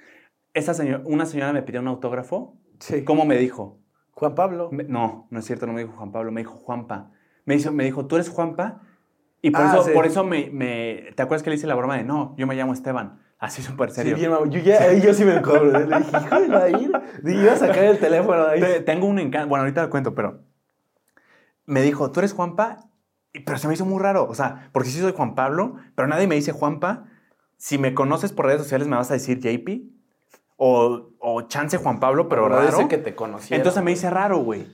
Speaker 2: esa señor- una señora me pidió un autógrafo?
Speaker 1: Sí.
Speaker 2: ¿Cómo me dijo?
Speaker 1: Juan Pablo.
Speaker 2: Me- no, no es cierto, no me dijo Juan Pablo, me dijo Juanpa. Me, hizo, me dijo, ¿tú eres Juanpa? Y por
Speaker 1: Ah,
Speaker 2: eso,
Speaker 1: sí.
Speaker 2: por eso me, me- ¿Te acuerdas que le hice la broma de, no, yo me llamo Esteban? Así súper
Speaker 1: Sí,
Speaker 2: serio.
Speaker 1: bien, mamá. yo, ya, yo sí me cobro. Le dije, hijo de la ira. Iba a sacar el teléfono de ahí.
Speaker 2: Te- tengo un encanto. Bueno, ahorita lo cuento, pero. Me dijo, ¿tú eres Juanpa? Pero se me hizo muy raro. O sea, porque sí soy Juan Pablo, pero nadie me dice Juanpa. Si me conoces por redes sociales, me vas a decir JP. O, o Chance Juan Pablo, pero
Speaker 1: No
Speaker 2: raro.
Speaker 1: que te conocía.
Speaker 2: Entonces me dice raro, güey.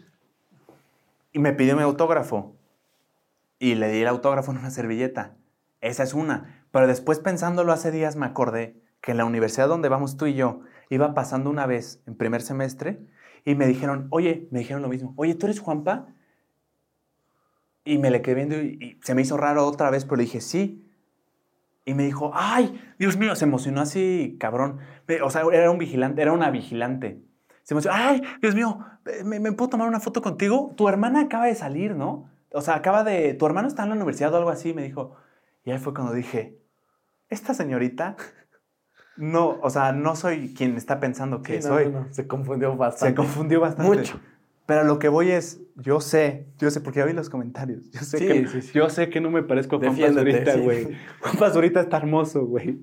Speaker 2: Y me pidió mi autógrafo. Y le di el autógrafo en una servilleta. Esa es una. Pero después pensándolo hace días me acordé que en la universidad donde vamos tú y yo iba pasando una vez en primer semestre y me dijeron, oye, me dijeron lo mismo, oye, ¿tú eres Juanpa? Y me le quedé viendo y, se me hizo raro otra vez, pero le dije, sí. Y me dijo, ay, Dios mío, se emocionó así, cabrón. O sea, era un vigilante, era una vigilante. Se emocionó, ay, Dios mío, ¿me, me puedo tomar una foto contigo? Tu hermana acaba de salir, ¿no? O sea, acaba de, tu hermano está en la universidad o algo así, me dijo. Y ahí fue cuando dije, esta señorita, no, o sea, no soy quien está pensando que
Speaker 1: Sí, no,
Speaker 2: soy.
Speaker 1: no, no, Se confundió bastante.
Speaker 2: Se confundió bastante.
Speaker 1: Mucho.
Speaker 2: Pero lo que voy es, yo sé, yo sé, porque ya vi los comentarios. Yo sé,
Speaker 1: Sí,
Speaker 2: que,
Speaker 1: sí.
Speaker 2: Yo sé que no me parezco a Juan Pazurita, güey. Juan Pazurita está hermoso, güey.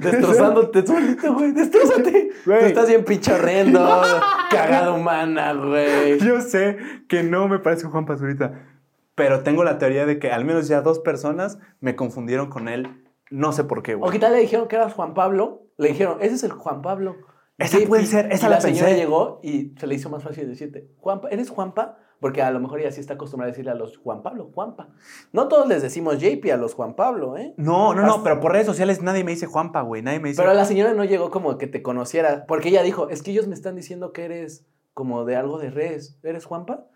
Speaker 1: Destrozándote solito, güey. Destrozate.
Speaker 2: Güey.
Speaker 1: Tú estás bien pichorrendo. cagada humana, güey.
Speaker 2: Yo sé que no me parezco a Juan Pazurita. Pero tengo la teoría de que al menos ya dos personas me confundieron con él. No sé por qué,
Speaker 1: O
Speaker 2: güey.
Speaker 1: qué tal le dijeron que eras Juan Pablo. Le dijeron, ese es el Juan Pablo.
Speaker 2: Esa puede ser, esa
Speaker 1: y
Speaker 2: la
Speaker 1: la señora
Speaker 2: pensé.
Speaker 1: llegó y se le hizo más fácil decirte, Juanpa, ¿eres Juanpa? Porque a lo mejor ella sí está acostumbrada a decirle a los Juan Pablo, Juanpa. No todos les decimos JP a los Juan Pablo, ¿eh?
Speaker 2: No, no, no, pero por redes sociales nadie me dice Juanpa, güey. Nadie me dice.
Speaker 1: Pero la señora no llegó como que te conociera, porque ella dijo, es que ellos me están diciendo que eres como de algo de redes, ¿eres Juanpa?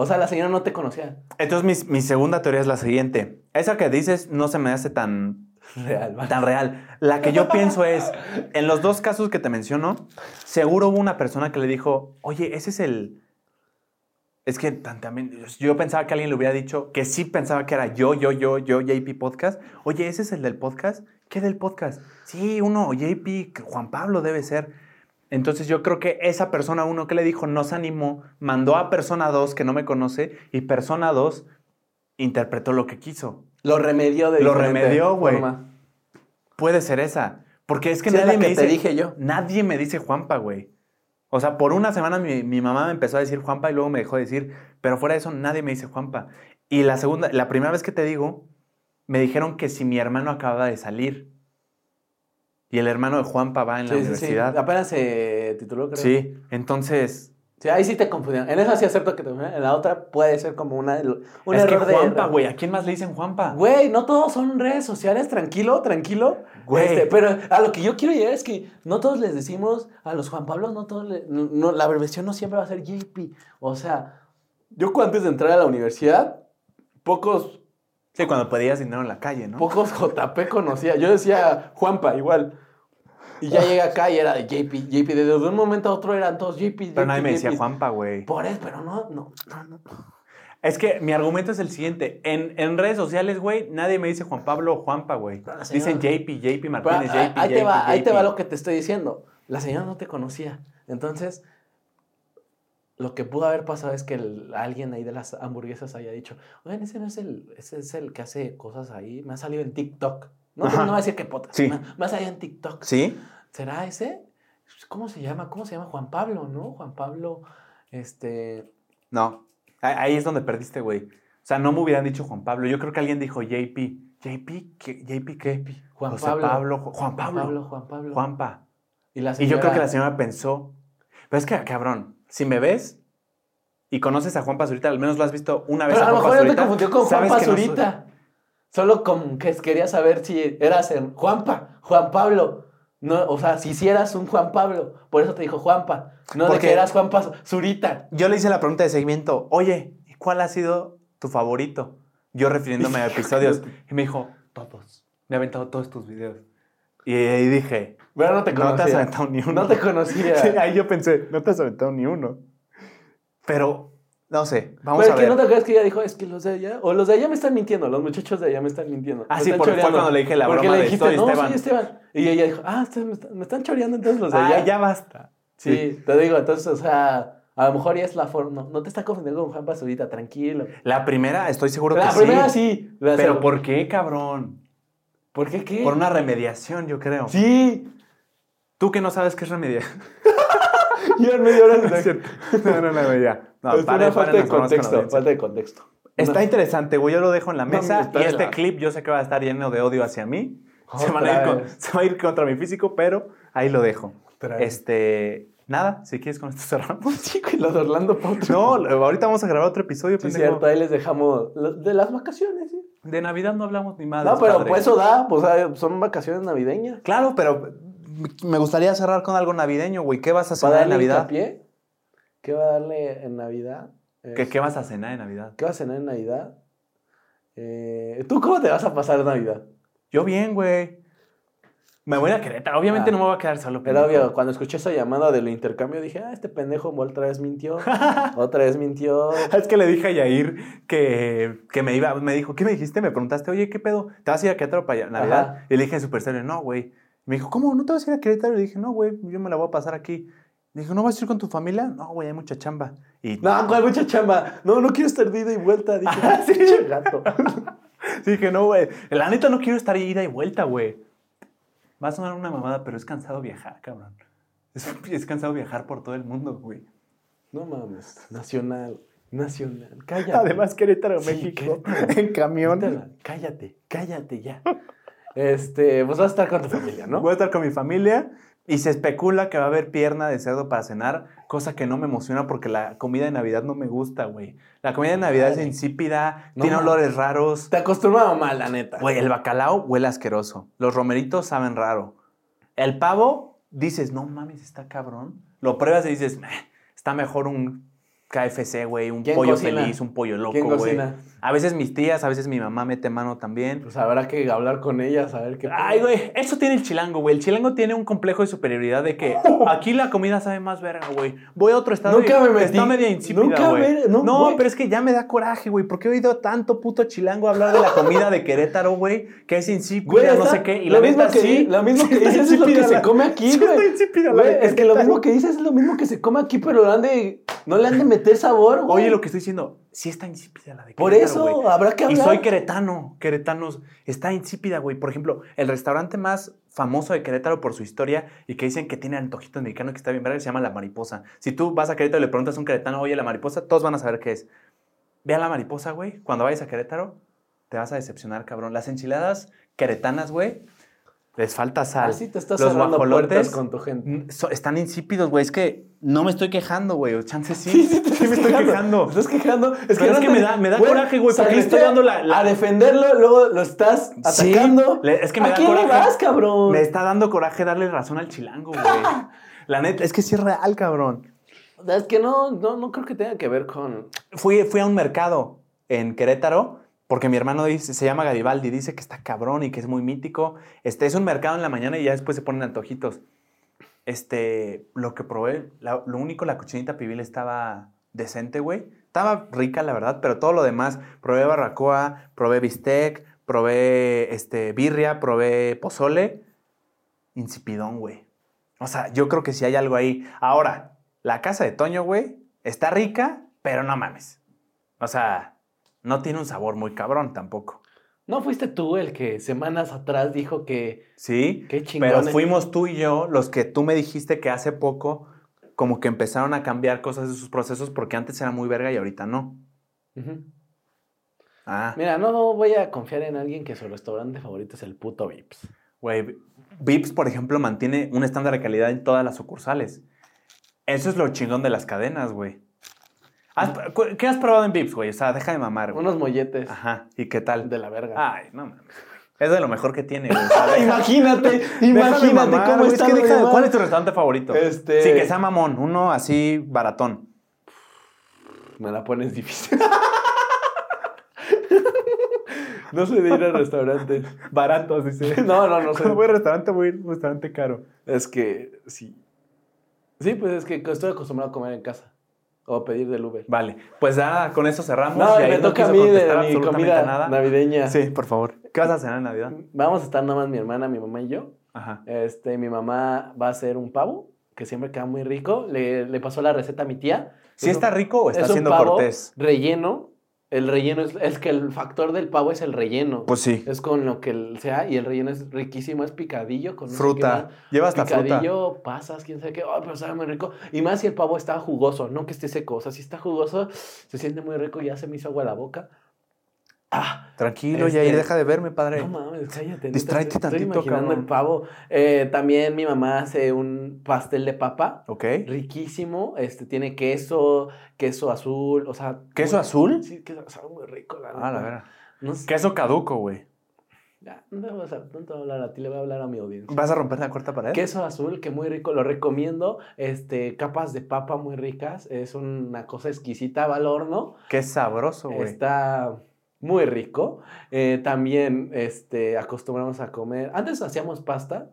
Speaker 1: O sea, la señora no te conocía.
Speaker 2: Entonces, mi, mi segunda teoría es la siguiente. Esa que dices no se me hace tan,
Speaker 1: Real, ¿vale?
Speaker 2: tan real. La que yo pienso es, en los dos casos que te menciono, seguro hubo una persona que le dijo, oye, ese es el... Es que también, yo pensaba que alguien le hubiera dicho que sí pensaba que era yo, yo, yo, yo, JP Podcast. Oye, ¿ese es el del podcast? ¿Qué del podcast? Sí, uno, JP, Juan Pablo debe ser. Entonces yo creo que esa persona uno que le dijo no se animó, mandó a persona 2 que no me conoce y persona 2 interpretó lo que quiso.
Speaker 1: Lo remedió de
Speaker 2: Lo remedió, güey. Puede ser esa. Porque es que
Speaker 1: Sí, es
Speaker 2: nadie
Speaker 1: la
Speaker 2: me
Speaker 1: que te
Speaker 2: dice.
Speaker 1: dije yo.
Speaker 2: Nadie me dice Juanpa, güey. O sea, por una semana mi, mi mamá me empezó a decir Juanpa y luego me dejó de decir. Pero fuera de eso, nadie me dice Juanpa. Y la segunda, la primera vez que te digo, me dijeron que si mi hermano acababa de salir. Y el hermano de Juanpa va en la
Speaker 1: Sí, sí, sí.
Speaker 2: universidad.
Speaker 1: Apenas se tituló, creo.
Speaker 2: Sí, entonces.
Speaker 1: Sí, ahí sí te confundieron. En esa sí acepto que te confundieron. En la otra puede ser como una, un
Speaker 2: es que
Speaker 1: error de...
Speaker 2: Juanpa, güey. ¿A quién más le dicen Juanpa?
Speaker 1: Güey, no todos son redes sociales, tranquilo, tranquilo.
Speaker 2: Güey.
Speaker 1: Este, pero a lo que yo quiero llegar es que no todos les decimos a los Juan Pablo, no todos le- no, no, la abreviación no siempre va a ser JP. O sea, yo antes de entrar a la universidad, pocos,
Speaker 2: Sí, cuando pedías dinero en la calle, ¿no?
Speaker 1: pocos JP conocía. Yo decía Juanpa igual. Y ya llegué acá y era de JP, JP. Desde un momento a otro eran todos JP.
Speaker 2: Pero nadie me decía
Speaker 1: JP.
Speaker 2: Juanpa, güey.
Speaker 1: Por eso, pero no, no, no, no.
Speaker 2: Es que mi argumento es el siguiente. En, en redes sociales, güey, nadie me dice Juan Pablo o Juanpa, güey.
Speaker 1: Pero
Speaker 2: Dicen JP, JP
Speaker 1: Pero,
Speaker 2: Martínez,
Speaker 1: ahí,
Speaker 2: JP,
Speaker 1: ahí te
Speaker 2: JP,
Speaker 1: va, ahí te
Speaker 2: JP.
Speaker 1: va lo que te estoy diciendo. La señora no te conocía. Entonces, lo que pudo haber pasado es que el- alguien ahí de las hamburguesas haya dicho, oigan, ese no es el, ese es el que hace cosas ahí. Me ha salido en TikTok. No,
Speaker 2: Ajá.
Speaker 1: no voy a decir qué podcast.
Speaker 2: Sí.
Speaker 1: Me, me ha salido en TikTok.
Speaker 2: ¿Sí?
Speaker 1: ¿Será ese? ¿Cómo se llama? ¿Cómo se llama? Juan Pablo, ¿no? Juan Pablo, este...
Speaker 2: No. Ahí- es donde perdiste, güey. O sea, no me hubieran dicho Juan Pablo. Yo creo que alguien dijo JP. ¿JP? ¿Qué? ¿JP qué?
Speaker 1: Juan
Speaker 2: José
Speaker 1: Pablo.
Speaker 2: Ju- Juan Pablo.
Speaker 1: Juan Pablo.
Speaker 2: Juanpa.
Speaker 1: Y, la
Speaker 2: Y yo creo que la
Speaker 1: señora
Speaker 2: pensó. Pero es que, cabrón, si me ves y conoces a Juan Pazurita, al menos lo has visto una vez
Speaker 1: Pero a
Speaker 2: a
Speaker 1: lo mejor
Speaker 2: Pazurita,
Speaker 1: confundió con Juan
Speaker 2: que no
Speaker 1: Pazurita. Solo con que quería saber si eras el Juanpa, Juan Pablo. No, o sea, si sí eras un Juan Pablo. Por eso te dijo Juanpa. No de
Speaker 2: Porque-
Speaker 1: que eras Juan Zurita.
Speaker 2: Yo le hice la pregunta de seguimiento, oye, ¿y cuál ha sido tu favorito? Yo refiriéndome a episodios. Y me dijo, todos. Me ha aventado todos tus videos. Y ahí dije,
Speaker 1: Pero no te
Speaker 2: no te has
Speaker 1: conocía.
Speaker 2: aventado ni uno.
Speaker 1: No te conocía.
Speaker 2: Sí, ahí yo pensé, no te has aventado ni uno. Pero, no sé, vamos
Speaker 1: Pero
Speaker 2: a
Speaker 1: que
Speaker 2: ver.
Speaker 1: no te acuerdas que ella dijo, es que los de allá, o los de allá me están mintiendo, los muchachos de allá me están mintiendo.
Speaker 2: Ah,
Speaker 1: me
Speaker 2: sí, porque fue
Speaker 1: choreando".
Speaker 2: cuando le dije la
Speaker 1: Porque
Speaker 2: broma
Speaker 1: le
Speaker 2: de
Speaker 1: dijiste,
Speaker 2: "Estoy,
Speaker 1: no,
Speaker 2: Esteban".
Speaker 1: sí, Esteban. Y ella dijo, ah, me están, me están choreando entonces los de
Speaker 2: Ah,
Speaker 1: allá.
Speaker 2: ya basta.
Speaker 1: Sí, te digo, entonces, o sea, a lo mejor ya es la forma, no, no te está confundiendo con Juan Pazurita, tranquilo.
Speaker 2: La primera, estoy seguro
Speaker 1: La
Speaker 2: que
Speaker 1: primera
Speaker 2: sí.
Speaker 1: sí. la
Speaker 2: Pero
Speaker 1: seg-
Speaker 2: ¿por qué, cabrón?
Speaker 1: ¿Por qué qué?
Speaker 2: Por una remediación, yo creo.
Speaker 1: Sí.
Speaker 2: Tú que no sabes qué es remediación.
Speaker 1: Ya en media hora
Speaker 2: No. No, no, no, ya. No,
Speaker 1: es
Speaker 2: paren,
Speaker 1: una falta
Speaker 2: paren,
Speaker 1: de contexto, falta de contexto.
Speaker 2: Está
Speaker 1: No.
Speaker 2: interesante, güey. Yo lo dejo en la mesa. y este
Speaker 1: la-
Speaker 2: clip yo sé que va a estar lleno de odio hacia mí. Se, van a
Speaker 1: Otra
Speaker 2: ir con-
Speaker 1: vez.
Speaker 2: se va a ir contra mi físico, pero ahí lo dejo. Este. Nada, si quieres con esto cerramos.
Speaker 1: Sí, güey, los de Orlando Pauta.
Speaker 2: No, ahorita vamos a grabar otro episodio,
Speaker 1: Sí, cierto, ahí les dejamos de las vacaciones, sí.
Speaker 2: De Navidad no hablamos ni más.
Speaker 1: No, pero pues eso da, pues ah, son vacaciones navideñas.
Speaker 2: Claro, pero me gustaría cerrar con algo navideño, güey. ¿Qué vas a cenar en Navidad?
Speaker 1: hincapié, ¿qué va a darle en Navidad?
Speaker 2: ¿Qué,
Speaker 1: Es-
Speaker 2: qué vas a cenar en Navidad?
Speaker 1: ¿Qué vas a cenar en Navidad? Eh, ¿Tú cómo te vas a pasar Navidad?
Speaker 2: Yo bien, güey. Me voy a Querétaro. Obviamente
Speaker 1: Ah.
Speaker 2: no me voy a quedar solo. Pendejo.
Speaker 1: obvio, cuando escuché esa llamada del intercambio dije, ah, este pendejo otra vez mintió, otra vez mintió.
Speaker 2: Es que le dije a Yair que, que me iba, me dijo, ¿qué me dijiste? Me preguntaste, oye, ¿qué pedo? ¿Te vas a ir a Querétaro para Navidad?
Speaker 1: Ajá.
Speaker 2: Y le dije en super serio, no, güey. Me dijo, ¿cómo? ¿No te vas a ir a Querétaro? Y le dije, no, güey, yo me la voy a pasar aquí. Me dijo, ¿no vas a ir con tu familia? No, güey, hay mucha chamba. Y
Speaker 1: No, con mucha chamba. No, no quiero estar de ida y vuelta. Dije,
Speaker 2: Ah, sí.
Speaker 1: "Pinche gato.
Speaker 2: dije, no, güey. La neta no quiero estar ida y vuelta, güey. Va a sonar una mamada, pero es cansado viajar, cabrón. Es, es cansado viajar por todo el mundo, güey.
Speaker 1: No mames. Nacional. Nacional. Cállate.
Speaker 2: Además, Querétaro,
Speaker 1: Sí,
Speaker 2: México,
Speaker 1: Querétaro.
Speaker 2: en camión.
Speaker 1: Quítala. Cállate, cállate ya. Este, pues vas a estar con tu familia, ¿no?
Speaker 2: Voy a estar con mi familia y se especula que va a haber pierna de cerdo para cenar, cosa que no me emociona porque la comida de Navidad no me gusta, güey. La comida de Navidad es insípida,
Speaker 1: No
Speaker 2: tiene olores raros.
Speaker 1: Te acostumbraba mal, la neta.
Speaker 2: Güey, el bacalao huele asqueroso. Los romeritos saben raro. El pavo, dices, no mames, está cabrón. Lo pruebas y dices, "Meh, está mejor un KFC, güey, un
Speaker 1: ¿Quién
Speaker 2: pollo
Speaker 1: cocina?
Speaker 2: feliz, un pollo loco,
Speaker 1: ¿Quién
Speaker 2: güey. A veces mis tías, a veces mi mamá mete mano también.
Speaker 1: Pues habrá que hablar con ellas, a ver qué.
Speaker 2: Ay, güey, eso tiene el chilango, güey. El chilango tiene un complejo de superioridad de que aquí la comida sabe más verga, güey. Voy a otro estado
Speaker 1: Nunca
Speaker 2: y
Speaker 1: me metí-
Speaker 2: está media insípida,
Speaker 1: nunca me- no,
Speaker 2: pero es que ya me da coraje, güey. ¿Por qué he oído tanto puto chilango hablar de la comida de Querétaro, güey? Que es insípida, no sé qué. Y
Speaker 1: lo
Speaker 2: la
Speaker 1: mismo
Speaker 2: neta
Speaker 1: que
Speaker 2: sí.
Speaker 1: di- lo mismo
Speaker 2: sí
Speaker 1: que
Speaker 2: está
Speaker 1: dices es lo que se come aquí, güey.
Speaker 2: está insípida la
Speaker 1: Güey,
Speaker 2: de
Speaker 1: es que lo mismo que dices es lo mismo que se come aquí, pero no le han de meter sabor, güey.
Speaker 2: Oye, lo que estoy diciendo, sí está insípida la de
Speaker 1: Por
Speaker 2: Querétaro,
Speaker 1: eso
Speaker 2: güey.
Speaker 1: habrá que
Speaker 2: Y
Speaker 1: hablar.
Speaker 2: soy queretano, queretanos. Está insípida, güey. Por ejemplo, el restaurante más famoso de Querétaro por su historia y que dicen que tiene antojitos mexicanos que está bien verga, se llama La Mariposa. Si tú vas a Querétaro y le preguntas a un queretano, oye, La Mariposa, todos van a saber qué es. Ve a La Mariposa, güey. Cuando vayas a Querétaro, te vas a decepcionar, cabrón. Las enchiladas queretanas, güey, les falta sal.
Speaker 1: Así te estás
Speaker 2: Los
Speaker 1: cerrando puertas con tu gente.
Speaker 2: So- están insípidos, güey. Es que no me estoy quejando, güey. Chance sí.
Speaker 1: Sí, sí, te
Speaker 2: me estoy quejando.
Speaker 1: Te estás quejando. Es
Speaker 2: Pero es que me da- me da coraje, güey, porque le estoy dando la- la-
Speaker 1: A defenderlo, luego lo estás
Speaker 2: Sí,
Speaker 1: atacando.
Speaker 2: es que me
Speaker 1: ¿A
Speaker 2: da
Speaker 1: quién le vas, cabrón?
Speaker 2: Me está dando coraje darle razón al chilango, güey. La neta, es que sí es real, cabrón.
Speaker 1: Es que no, no, no creo que tenga que ver con...
Speaker 2: Fui, fui a un mercado en Querétaro porque mi hermano dice, se llama Garibaldi, dice que está cabrón y que es muy mítico. Este, es un mercado en la mañana y ya después se ponen antojitos. Este, lo que probé, lo único, la cochinita pibil estaba decente, güey. Estaba rica, la verdad, pero todo lo demás, probé barbacoa, probé bistec, probé este, birria, probé pozole. Insipidón, güey. O sea, yo creo que sí hay algo ahí. Ahora, la casa de Toño, güey, está rica, pero no mames. O sea, no tiene un sabor muy cabrón tampoco.
Speaker 1: ¿No fuiste tú el que semanas atrás dijo que...
Speaker 2: Sí,
Speaker 1: Qué chingón.
Speaker 2: pero fuimos tú y yo los que tú me dijiste que hace poco como que empezaron a cambiar cosas de sus procesos porque antes era muy verga y ahorita no. Ah,
Speaker 1: Mira, no voy a confiar en alguien que su restaurante favorito es el puto Vips.
Speaker 2: güey, Vips, por ejemplo, mantiene un estándar de calidad en todas las sucursales. Eso es lo chingón de las cadenas, güey. ¿Has- cu- ¿Qué has probado en Vips, güey? O sea, deja de mamar, güey.
Speaker 1: Unos molletes
Speaker 2: Ajá, ¿y qué tal?
Speaker 1: de la verga.
Speaker 2: Ay, no mames. Es de lo mejor que tiene, güey.
Speaker 1: Imagínate, imagínate
Speaker 2: mamar,
Speaker 1: cómo está.
Speaker 2: Es que de-. ¿Cuál es tu restaurante favorito?
Speaker 1: Este-
Speaker 2: Sí, que sea mamón. Uno así baratón.
Speaker 1: Me la pones difícil. no sé de ir a restaurantes.
Speaker 2: Baratos, dice.
Speaker 1: No, no, no.
Speaker 2: Cuando voy al restaurante, voy a ir a un restaurante caro.
Speaker 1: Es que sí. Sí, pues es que estoy acostumbrado a comer en casa. O pedir del Uber.
Speaker 2: Vale, pues ya con eso cerramos.
Speaker 1: No,
Speaker 2: y ahí
Speaker 1: me
Speaker 2: no
Speaker 1: toca a mí de
Speaker 2: contestar
Speaker 1: mi comida
Speaker 2: nada.
Speaker 1: navideña.
Speaker 2: Sí, por favor. ¿Qué vas a cenar en Navidad?
Speaker 1: Vamos a estar nada más mi hermana, mi mamá y yo.
Speaker 2: Ajá.
Speaker 1: Este, mi mamá va a hacer un pavo, que siempre queda muy rico. Le, le pasó la receta a mi tía.
Speaker 2: ¿Sí
Speaker 1: Es
Speaker 2: está
Speaker 1: un-
Speaker 2: rico o está
Speaker 1: es un
Speaker 2: siendo
Speaker 1: pavo
Speaker 2: cortés?
Speaker 1: Relleno. El relleno es, es que el factor del pavo es el relleno.
Speaker 2: Pues sí.
Speaker 1: Es con lo que sea, y el relleno es riquísimo, es picadillo con
Speaker 2: Fruta. Lleva hasta fruta.
Speaker 1: Picadillo, pasas, quién sabe qué, ay, pero sabe muy rico. Y más si el pavo está jugoso, no que esté seco. O sea, si está jugoso, se siente muy rico, ya se me hizo agua la boca. Ah,
Speaker 2: Tranquilo,
Speaker 1: Este-
Speaker 2: Yair, deja de verme, padre.
Speaker 1: no mames, cállate.
Speaker 2: Distráete
Speaker 1: estoy
Speaker 2: tantito,
Speaker 1: imaginando
Speaker 2: cabrón.
Speaker 1: el pavo. Eh, también mi mamá hace un pastel de papa,
Speaker 2: ok.
Speaker 1: riquísimo. Este, tiene queso, queso azul, o sea...
Speaker 2: ¿Queso
Speaker 1: muy-
Speaker 2: azul?
Speaker 1: Sí, queso sabe muy rico, la
Speaker 2: Ah, la.
Speaker 1: No sé.
Speaker 2: Queso caduco, güey.
Speaker 1: Ya, no te, voy a, no te voy a hablar a ti, le voy a hablar a mi audiencia.
Speaker 2: ¿Vas a romper la cuarta pared?
Speaker 1: Queso azul, que muy rico, lo recomiendo. Este, capas de papa muy ricas. Es una cosa exquisita, va al horno.
Speaker 2: Qué sabroso, güey.
Speaker 1: Está muy rico. Eh, también este, acostumbramos a comer. Antes hacíamos pasta,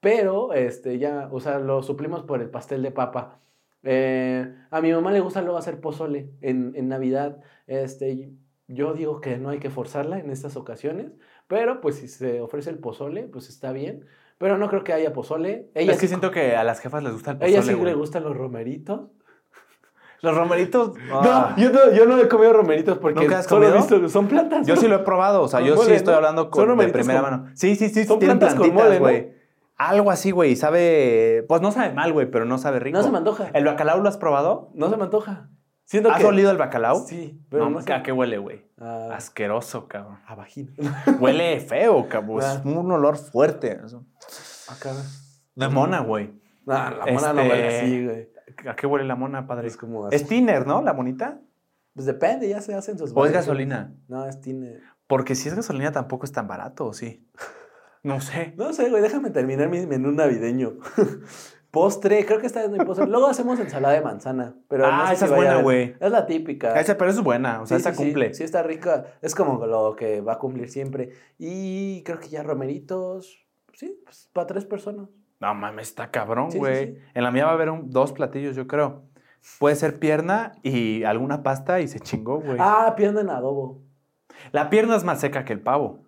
Speaker 1: pero este, ya, o sea, lo suplimos por el pastel de papa. Eh, a mi mamá le gusta luego hacer pozole en, en Navidad. Este, yo digo que no hay que forzarla en estas ocasiones, pero pues si se ofrece el pozole, pues está bien. Pero no creo que haya pozole. Ella
Speaker 2: es que siento que a las jefas les gusta el
Speaker 1: a ella
Speaker 2: pozole,
Speaker 1: sí
Speaker 2: güey.
Speaker 1: le gustan los romeritos.
Speaker 2: Los romeritos... ah.
Speaker 1: No, yo no, yo no he comido romeritos porque
Speaker 2: ¿Nunca has
Speaker 1: solo he visto, son plantas.
Speaker 2: Yo
Speaker 1: ¿no?
Speaker 2: sí lo he probado, o sea, yo sí estoy
Speaker 1: ¿no?
Speaker 2: hablando con, de primera
Speaker 1: con-
Speaker 2: mano. Sí, sí, sí,
Speaker 1: son
Speaker 2: tienen
Speaker 1: plantas con
Speaker 2: plantitas,
Speaker 1: ¿no?
Speaker 2: güey. Algo así, güey, sabe... Pues no sabe mal, güey, pero no sabe rico.
Speaker 1: No se me antoja.
Speaker 2: ¿El bacalao lo has probado?
Speaker 1: No se me antoja. Siento
Speaker 2: ¿Has
Speaker 1: que...
Speaker 2: olido el bacalao?
Speaker 1: Sí, pero
Speaker 2: no,
Speaker 1: no, sé.
Speaker 2: ¿a qué huele, güey?
Speaker 1: A,
Speaker 2: Asqueroso, cabrón.
Speaker 1: a vagina.
Speaker 2: Huele feo, cabrón. Es
Speaker 1: Ah.
Speaker 2: un olor fuerte. eso.
Speaker 1: Acá.
Speaker 2: De mona, güey.
Speaker 1: No, la mona no
Speaker 2: Este-
Speaker 1: huele así, güey.
Speaker 2: ¿A qué huele la mona, padre?
Speaker 1: Es como.
Speaker 2: Es tiner, ¿no? La monita.
Speaker 1: Pues depende, ya se hacen sus...
Speaker 2: ¿O es gasolina?
Speaker 1: No, es tiner.
Speaker 2: Porque si es gasolina tampoco es tan barato, ¿o sí? No sé.
Speaker 1: No sé, güey, déjame terminar mi menú navideño. Postre, creo que esta vez no hay postre. Luego hacemos ensalada de manzana. Pero
Speaker 2: Ah,
Speaker 1: no sé
Speaker 2: esa
Speaker 1: si
Speaker 2: es buena, güey.
Speaker 1: Es la típica.
Speaker 2: Esa, pero eso es buena, o sea,
Speaker 1: Sí,
Speaker 2: esa
Speaker 1: sí, sí.
Speaker 2: cumple.
Speaker 1: Sí, está rica. Es como lo que va a cumplir siempre. Y creo que ya romeritos. Sí, pues para tres personas.
Speaker 2: No mames, está cabrón,
Speaker 1: Sí, sí,
Speaker 2: güey.
Speaker 1: sí.
Speaker 2: En la mía va a haber un- dos platillos, yo creo. Puede ser pierna y alguna pasta y se chingó, güey.
Speaker 1: Ah, pierna en adobo.
Speaker 2: La pierna es más seca que el pavo.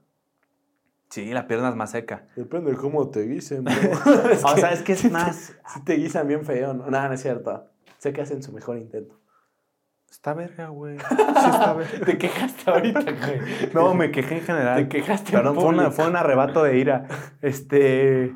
Speaker 2: Sí, la pierna es más seca.
Speaker 1: Depende de cómo te guisen, bro.
Speaker 2: O sea, es que es
Speaker 1: te-
Speaker 2: más-
Speaker 1: Sí te guisan bien feo. No, no, no es cierto. Sé que hacen su mejor intento.
Speaker 2: Está verga, güey. Sí, está verga.
Speaker 1: Te quejaste ahorita, güey.
Speaker 2: No, me quejé en general.
Speaker 1: Te quejaste en
Speaker 2: Perdón, fue, una-
Speaker 1: público.
Speaker 2: fue un arrebato de ira. Este.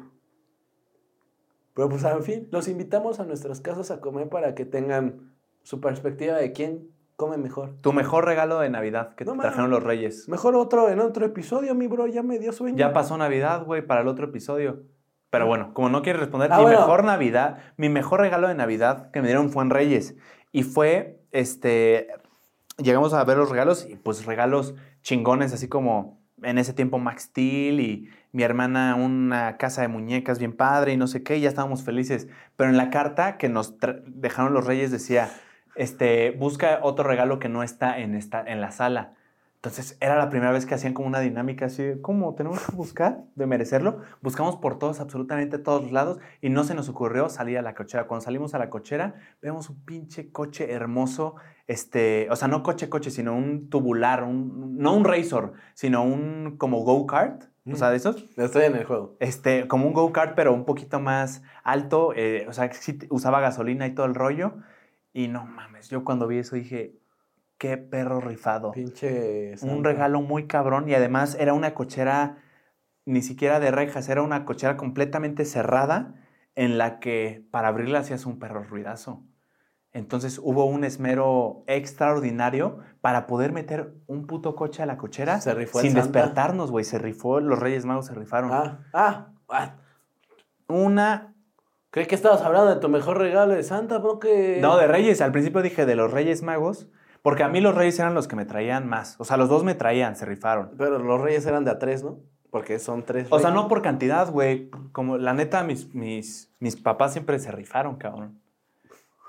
Speaker 1: Pero pues, en fin, los invitamos a nuestras casas a comer para que tengan su perspectiva de quién come mejor.
Speaker 2: Tu mejor regalo de Navidad que
Speaker 1: No
Speaker 2: te trajeron los Reyes.
Speaker 1: Mejor otro en otro episodio, mi bro. Ya me dio sueño.
Speaker 2: Ya pasó Navidad, güey, para el otro episodio. Pero bueno, como no quieres responder,
Speaker 1: Ah,
Speaker 2: mi
Speaker 1: bueno.
Speaker 2: mejor Navidad, mi mejor regalo de Navidad que me dieron fue en Reyes. Y fue, este, llegamos a ver los regalos y pues regalos chingones, así como en ese tiempo Max Steel y mi hermana una casa de muñecas bien padre y no sé qué, y ya estábamos felices. Pero en la carta que nos dejaron los Reyes decía, este, busca otro regalo que no está en, esta, en la sala. Entonces era la primera vez que hacían como una dinámica así, de, ¿cómo tenemos que buscar de merecerlo? Buscamos por todos, absolutamente todos los lados y no se nos ocurrió salir a la cochera. Cuando salimos a la cochera, vemos un pinche coche hermoso, este, o sea, no coche coche, sino un tubular, un, no un Razor, sino un como go-kart, o sea, de esos.
Speaker 1: Estoy en el juego.
Speaker 2: Este, como un go-kart, pero un poquito más alto, eh, o sea, sí usaba gasolina y todo el rollo. Y no mames, yo cuando vi eso dije, qué perro rifado.
Speaker 1: Pinche.
Speaker 2: Un regalo muy cabrón y además era una cochera ni siquiera de rejas, era una cochera completamente cerrada en la que para abrirla hacías un perro ruidazo. Entonces hubo un esmero extraordinario para poder meter un puto coche a la cochera
Speaker 1: Se rifó el
Speaker 2: sin despertarnos, güey. Se rifó, los Reyes Magos se rifaron.
Speaker 1: Ah, ah, ah.
Speaker 2: Una
Speaker 1: Creí que estabas hablando de tu mejor regalo de Santa, ¿no? Que...
Speaker 2: No, de Reyes. Al principio dije de los Reyes Magos, porque a mí los Reyes eran los que me traían más. O sea, los dos me traían, se rifaron.
Speaker 1: Pero los reyes eran de a tres, ¿no? Porque son tres.
Speaker 2: O sea, no por cantidad, güey. Como la neta, mis, mis, mis papás siempre se rifaron, cabrón.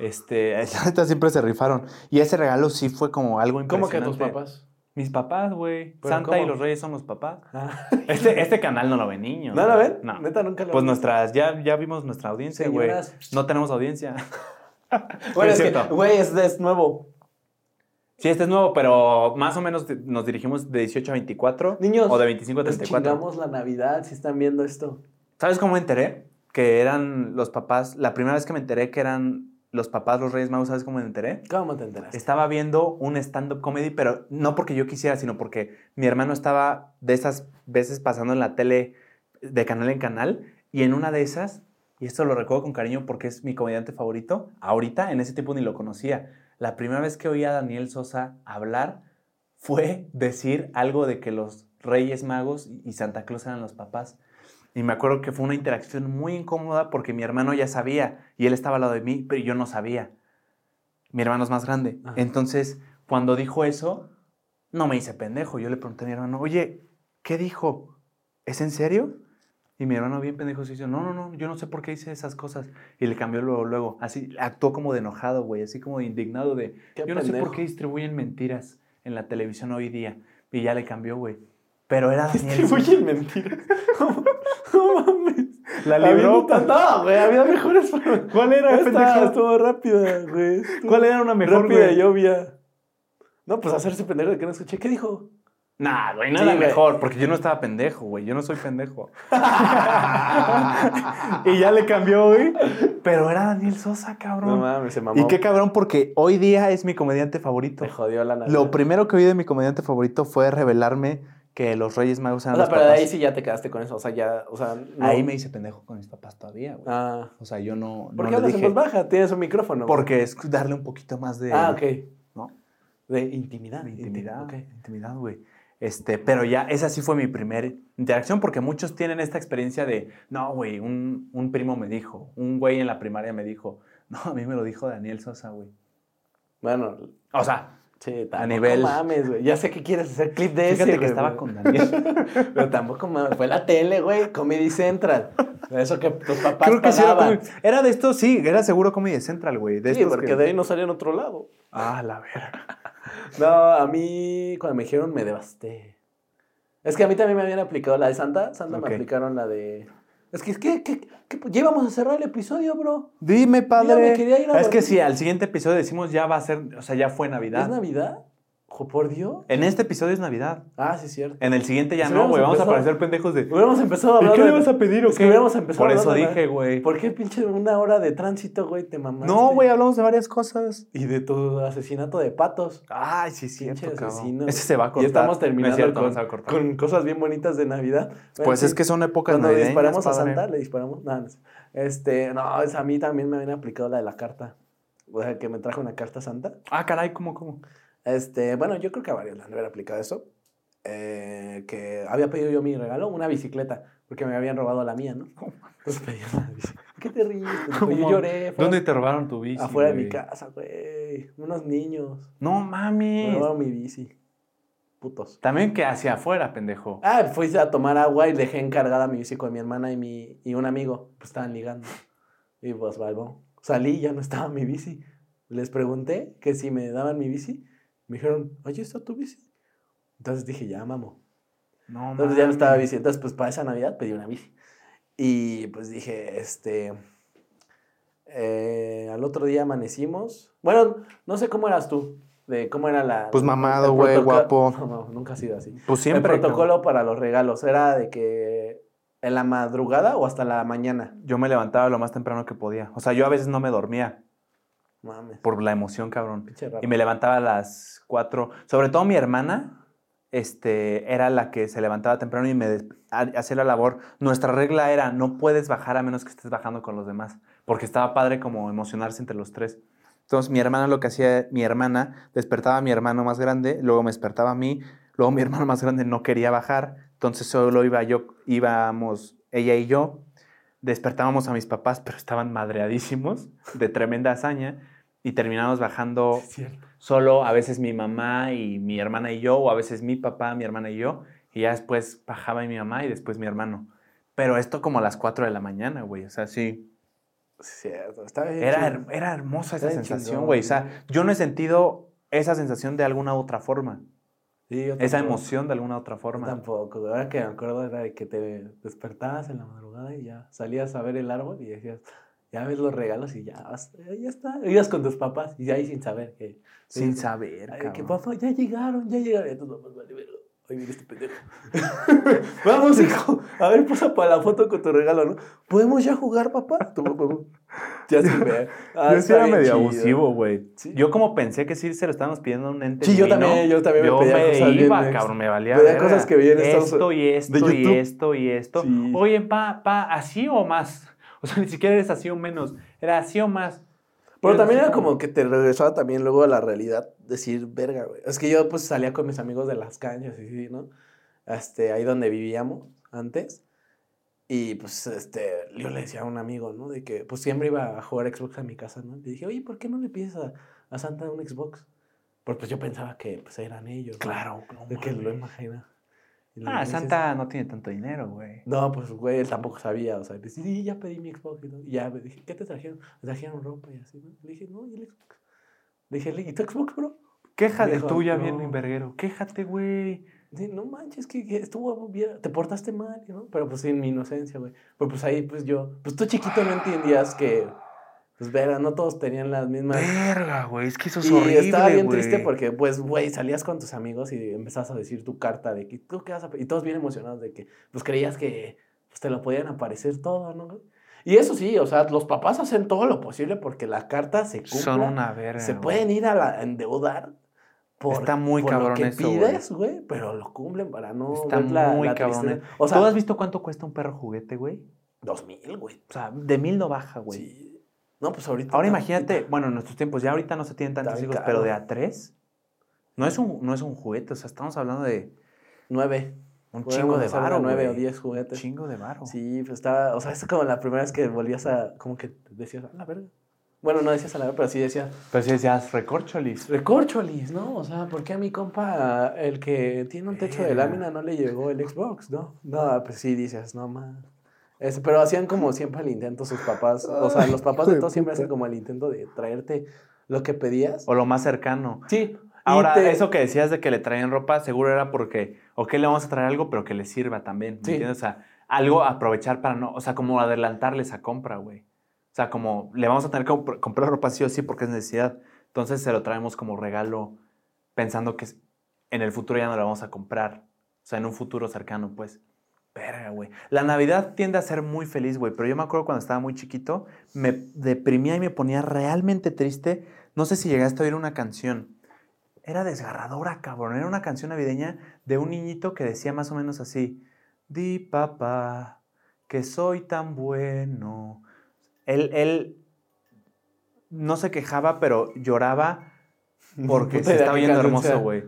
Speaker 2: Este, la neta siempre se rifaron. Y ese regalo sí fue como algo
Speaker 1: ¿Cómo que
Speaker 2: impresionante.
Speaker 1: tus papás?
Speaker 2: Mis papás, güey.
Speaker 1: ¿Pero
Speaker 2: Santa y los Reyes son los papás.
Speaker 1: Ah.
Speaker 2: Este, este canal no lo ven niños.
Speaker 1: ¿No lo ven?
Speaker 2: No.
Speaker 1: Neta, nunca lo
Speaker 2: Pues nuestras, ya, ya vimos nuestra audiencia, güey. No tenemos audiencia.
Speaker 1: Bueno,
Speaker 2: es
Speaker 1: es que, güey, es, es nuevo.
Speaker 2: Sí, este es nuevo, pero más o menos nos dirigimos de 18 a 24.
Speaker 1: Niños,
Speaker 2: O de 25 a
Speaker 1: Pues
Speaker 2: 34.
Speaker 1: chingamos la Navidad si están viendo esto.
Speaker 2: ¿Sabes cómo me enteré? Que eran los papás. La primera vez que me enteré que eran los papás, los Reyes Magos, ¿sabes cómo me enteré?
Speaker 1: ¿Cómo te enteraste?
Speaker 2: Estaba viendo un stand-up comedy, pero no porque yo quisiera, sino porque mi hermano estaba de esas veces pasando en la tele de canal en canal y en una de esas, y esto lo recuerdo con cariño porque es mi comediante favorito, ahorita, en ese tiempo ni lo conocía, la primera vez que oí a Daniel Sosa hablar fue decir algo de que los Reyes Magos y Santa Claus eran los papás. Y me acuerdo que fue una interacción muy incómoda porque mi hermano ya sabía y él estaba al lado de mí, pero yo no sabía. Mi hermano es más grande.
Speaker 1: Ajá.
Speaker 2: Entonces, cuando dijo eso, no me hice pendejo. Yo le pregunté a mi hermano, oye, ¿qué dijo? ¿Es en serio? Y mi hermano bien pendejo se dice, no, no, no, yo no sé por qué hice esas cosas. Y le cambió luego, luego. Así, actuó como de enojado, güey, así como de indignado de, yo no sé por qué distribuyen mentiras en la televisión hoy día. Y ya le cambió, güey. Pero era Daniel.
Speaker 1: Distribuyen mentiras. no mames.
Speaker 2: La
Speaker 1: Había
Speaker 2: libró.
Speaker 1: ni No, güey, había mejores formas.
Speaker 2: ¿Cuál era,
Speaker 1: Esta
Speaker 2: pendejo?
Speaker 1: estuvo rápida, güey.
Speaker 2: ¿Cuál era una mejor,
Speaker 1: Rápida
Speaker 2: güey?
Speaker 1: y obvia. No, pues hacerse pendejo de que no escuché. ¿Qué dijo?
Speaker 2: Nah, güey, no
Speaker 1: Sí, güey.
Speaker 2: mejor, porque yo no estaba pendejo, güey. Yo no soy pendejo. y ya le cambió, güey. Pero era Daniel Sosa,
Speaker 1: No
Speaker 2: cabrón.
Speaker 1: mames, se mamó.
Speaker 2: y qué cabrón, porque hoy día es mi comediante favorito.
Speaker 1: Te jodió la Navidad.
Speaker 2: Lo primero que oí de mi comediante favorito fue revelarme que los Reyes Magos
Speaker 1: O
Speaker 2: eran
Speaker 1: sea,
Speaker 2: los
Speaker 1: pero de
Speaker 2: papás.
Speaker 1: ahí sí ya te quedaste con eso. O sea, ya, o sea, no.
Speaker 2: Ahí me hice pendejo con mis papás todavía, güey.
Speaker 1: Ah.
Speaker 2: O sea, yo no,
Speaker 1: ¿Por
Speaker 2: no
Speaker 1: qué hablas en
Speaker 2: dije.
Speaker 1: voz baja? Tienes un micrófono. güey.
Speaker 2: Porque es darle un poquito más de.
Speaker 1: Ah, ok.
Speaker 2: ¿No?
Speaker 1: De intimidad.
Speaker 2: De intimidad.
Speaker 1: Ok.
Speaker 2: Intimidad, güey. Este, pero ya, esa sí fue mi primera interacción porque muchos tienen esta experiencia de, no, güey, un, un primo me dijo, un güey en la primaria me dijo, no, a mí me lo dijo Daniel Sosa, güey.
Speaker 1: Bueno,
Speaker 2: O sea,
Speaker 1: Sí, tampoco
Speaker 2: nivel-
Speaker 1: mames, güey. Ya sé que quieres hacer clip de
Speaker 2: Fíjate
Speaker 1: ese,
Speaker 2: que
Speaker 1: güey,
Speaker 2: estaba con Daniel.
Speaker 1: Pero tampoco mames. Fue la tele, güey. Comedy Central. Eso que tus papás
Speaker 2: Creo que sí era, de estos, sí, era seguro Comedy Central, güey. De
Speaker 1: Sí, porque
Speaker 2: que-
Speaker 1: de ahí no salía en otro lado.
Speaker 2: Ah, la verga.
Speaker 1: No, a mí cuando me dijeron me devasté. Es que a mí también me habían aplicado la de Santa. Santa me aplicaron la de... Es que, ¿qué, qué, qué- ya íbamos a cerrar el episodio, bro.
Speaker 2: Dime, padre.
Speaker 1: me quería ir a
Speaker 2: es que si al siguiente episodio decimos ya va a ser, o sea, ya fue Navidad.
Speaker 1: ¿Es Navidad? Por Dios.
Speaker 2: En este episodio es Navidad.
Speaker 1: Ah, sí, es cierto.
Speaker 2: En el siguiente ya
Speaker 1: Si
Speaker 2: no, güey. Vamos a parecer pendejos de.
Speaker 1: Hubiéramos empezado a
Speaker 2: ¿Y
Speaker 1: hablar
Speaker 2: qué le vas a pedir o
Speaker 1: Es
Speaker 2: qué?
Speaker 1: que hubiéramos empezado
Speaker 2: Por eso dije, güey.
Speaker 1: ¿Por qué pinche una hora de tránsito, güey, te mamaste?
Speaker 2: No, güey, hablamos de varias cosas.
Speaker 1: Y de tu asesinato de patos.
Speaker 2: Ay, sí, sí.
Speaker 1: Pinche asesino.
Speaker 2: Ese se va a
Speaker 1: Y
Speaker 2: cortar.
Speaker 1: estamos
Speaker 2: No
Speaker 1: terminando
Speaker 2: cierto,
Speaker 1: con,
Speaker 2: a cortar.
Speaker 1: cosas bien bonitas de Navidad. Bueno,
Speaker 2: Pues
Speaker 1: sí,
Speaker 2: es que son épocas
Speaker 1: Cuando
Speaker 2: navideñas,
Speaker 1: disparamos a. Santa, le disparamos. No, no sé. Este, no, es a mí también me habían aplicado la de la carta. O sea, que me trajo una carta Santa.
Speaker 2: Ah, caray, ¿cómo, cómo?
Speaker 1: Este, bueno, yo creo que a varios le han de haber aplicado eso. Eh, que había pedido yo mi regalo, una bicicleta, porque me habían robado la mía, ¿no? Entonces pedí una bicicleta. ¿Qué te ríes? pendejo? Yo lloré. fuera-
Speaker 2: ¿Dónde te robaron tu bici?
Speaker 1: Afuera de mi
Speaker 2: güey?
Speaker 1: casa, güey. Unos niños.
Speaker 2: No
Speaker 1: Me
Speaker 2: mames.
Speaker 1: robaron mi bici. Putos.
Speaker 2: También que hacia afuera, pendejo.
Speaker 1: Ah, fui a tomar agua y dejé encargada mi bici con mi hermana y, mi, y un amigo. Pues estaban ligando. Y pues, valvo. Salí y ya no estaba mi bici. Les pregunté que si me daban mi bici. Me dijeron, oye, ¿está tu bici? Entonces dije, ya, mamo.
Speaker 2: No
Speaker 1: Entonces ya no estaba bici. Entonces, pues para esa Navidad pedí una bici. Y pues dije, este. eh, al otro día amanecimos. Bueno, no sé cómo eras tú. De cómo era la.
Speaker 2: Pues mamado, güey, guapo.
Speaker 1: No, no, nunca ha sido así.
Speaker 2: Pues siempre.
Speaker 1: el protocolo para los regalos era de que en la madrugada o hasta la mañana.
Speaker 2: Yo me levantaba lo más temprano que podía. O sea, yo a veces no me dormía
Speaker 1: Mames.
Speaker 2: por la emoción, cabrón. Y me levantaba a las 4. Sobre todo mi hermana, este, era la que se levantaba temprano y me hacía la labor. Nuestra regla era, no puedes bajar a menos que estés bajando con los demás. Porque estaba padre como emocionarse entre los tres. Entonces mi hermana lo que hacía, mi hermana despertaba a mi hermano más grande, luego me despertaba a mí, luego mi hermano más grande no quería bajar, entonces solo iba yo, íbamos ella y yo, despertábamos a mis papás, pero estaban madreadísimos de tremenda hazaña y terminamos bajando solo a veces mi mamá y mi hermana y yo, o a veces mi papá, mi hermana y yo, y ya después bajaba mi mamá y después mi hermano. Pero esto como a las 4 de la mañana, güey, o sea, sí.
Speaker 1: Cierto. Está bien.
Speaker 2: Era, her- era hermosa esa
Speaker 1: Está bien
Speaker 2: sensación, güey. O sea, yo no he sentido esa sensación de alguna otra forma.
Speaker 1: Sí, yo
Speaker 2: Esa
Speaker 1: tampoco.
Speaker 2: emoción de alguna otra
Speaker 1: Yo
Speaker 2: forma.
Speaker 1: Tampoco, güey. ahora que me acuerdo era de que te despertabas en la madrugada y ya salías a ver el árbol y decías, ya ves los regalos y ya, vas- ya está. Ibas con tus papás y ahí sin saber que...
Speaker 2: Sin
Speaker 1: Sí.
Speaker 2: saber,
Speaker 1: que papá, ya llegaron, ya llegaron. Y tus papás, vale. Ay, mira este pendejo. Vamos, hijo. A ver, posa para la foto con tu regalo, ¿no? ¿Podemos ya jugar, papá? Tu papá, Ya sin ver. Ah,
Speaker 2: yo sí era
Speaker 1: bien
Speaker 2: medio
Speaker 1: chido.
Speaker 2: abusivo, güey.
Speaker 1: Sí.
Speaker 2: Yo como pensé que sí se lo estábamos pidiendo a un ente
Speaker 1: Sí, yo también, yo también me
Speaker 2: yo
Speaker 1: pedía
Speaker 2: me
Speaker 1: cosas bien
Speaker 2: iba,
Speaker 1: extra.
Speaker 2: cabrón, me valía
Speaker 1: Pedía cosas que vi en Estados
Speaker 2: Esto y esto
Speaker 1: de
Speaker 2: y
Speaker 1: YouTube.
Speaker 2: esto y esto.
Speaker 1: Sí.
Speaker 2: Oye, pa, pa, ¿así o más? O sea, ni siquiera eres así o menos. Era así o más.
Speaker 1: Pero también era como que te regresaba también luego a la realidad, decir, verga, güey. Es que yo pues salía con mis amigos de las cañas y sí, ¿no? Este, ahí donde vivíamos antes. Y pues, este, yo le decía a un amigo, ¿no? De que pues siempre iba a jugar Xbox a mi casa, ¿no? Le dije, oye, ¿por qué no le pides a, a Santa un Xbox? Porque pues yo pensaba que pues eran ellos.
Speaker 2: Claro, no
Speaker 1: De que lo imagina.
Speaker 2: Ah,
Speaker 1: dices,
Speaker 2: Santa no tiene tanto dinero, güey.
Speaker 1: No, pues, güey, él tampoco sabía, o sea, dice, sí, ya pedí mi Xbox y, todo. Y ya me dije, ¿qué te trajeron? Me trajeron ropa y así, ¿no? Le dije, no, ¿y el Xbox? Le dije, ¿y tu Xbox, bro?
Speaker 2: Quéjate
Speaker 1: Dijo,
Speaker 2: tuya
Speaker 1: no.
Speaker 2: bien, verguero. Quéjate, güey.
Speaker 1: Sí, no manches, que, que estuvo bien, te portaste mal, ¿no? Pero pues en mi inocencia, güey. Pero pues ahí, pues yo, pues tú chiquito no entendías que, pues, verga, no todos tenían las mismas...
Speaker 2: Verga, güey. Es que eso es
Speaker 1: Y
Speaker 2: horrible,
Speaker 1: estaba bien triste porque, pues, güey, salías con tus amigos y empezabas a decir tu carta de que tú qué vas a pe-?" Y todos bien emocionados de que, pues, creías que pues, te lo podían aparecer todo, ¿no? Y eso sí, o sea, los papás hacen todo lo posible porque la carta se cumpla.
Speaker 2: Son una verga.
Speaker 1: se pueden ir a, la, a endeudar por,
Speaker 2: Está muy
Speaker 1: por
Speaker 2: cabrón
Speaker 1: lo que
Speaker 2: eso,
Speaker 1: pides, güey, pero lo cumplen para no
Speaker 2: Está
Speaker 1: la,
Speaker 2: muy
Speaker 1: la
Speaker 2: cabrón. eh.
Speaker 1: O sea,
Speaker 2: ¿Tú has visto cuánto cuesta un perro juguete, güey?
Speaker 1: dos mil, güey.
Speaker 2: O sea, de mil no baja, güey.
Speaker 1: Sí. No, pues ahorita.
Speaker 2: Ahora
Speaker 1: no,
Speaker 2: imagínate, bueno, en nuestros tiempos, ya ahorita no se tienen tantos hijos,
Speaker 1: caro.
Speaker 2: pero de a tres, no es un, no es un juguete, o sea, estamos hablando de
Speaker 1: Nueve.
Speaker 2: un
Speaker 1: Podemos
Speaker 2: chingo de varo,
Speaker 1: nueve o diez
Speaker 2: Un
Speaker 1: juguetes.
Speaker 2: chingo de varo.
Speaker 1: Sí, pues estaba, o sea, es como la primera vez que volvías a, como que decías, a la verga. Bueno, no decía Salamea, pero sí decía
Speaker 2: Pero si decías recorcholis.
Speaker 1: Recorcholis, ¿no? O sea, ¿por qué a mi compa, el que tiene un techo de
Speaker 2: Verga.
Speaker 1: lámina, no le llegó el Xbox, no? No, pues sí, dices, no más. Pero hacían como siempre el intento sus papás. O sea, los papás de todos siempre hacen como el intento de traerte lo que pedías.
Speaker 2: O lo más cercano.
Speaker 1: Sí.
Speaker 2: Ahora,
Speaker 1: te-
Speaker 2: eso que decías de que le traían ropa, seguro era porque, ok, le vamos a traer algo, pero que le sirva también. ¿me
Speaker 1: Sí.
Speaker 2: entiendes? O sea, algo a aprovechar para no, o sea, como adelantarle esa compra, güey. O sea, como le vamos a tener que comp- comprar ropa sí o sí porque es necesidad. Entonces se lo traemos como regalo pensando que en el futuro ya no lo vamos a comprar. O sea, en un futuro cercano, pues. Verga, güey. La Navidad tiende a ser muy feliz, güey. Pero yo me acuerdo cuando estaba muy chiquito, me deprimía y me ponía realmente triste. No sé si llegaste a oír una canción. Era desgarradora, cabrón. Era una canción navideña de un niñito que decía más o menos así. Di papá, que soy tan bueno. Él, él no se quejaba, pero lloraba porque se estaba viendo hermoso, güey.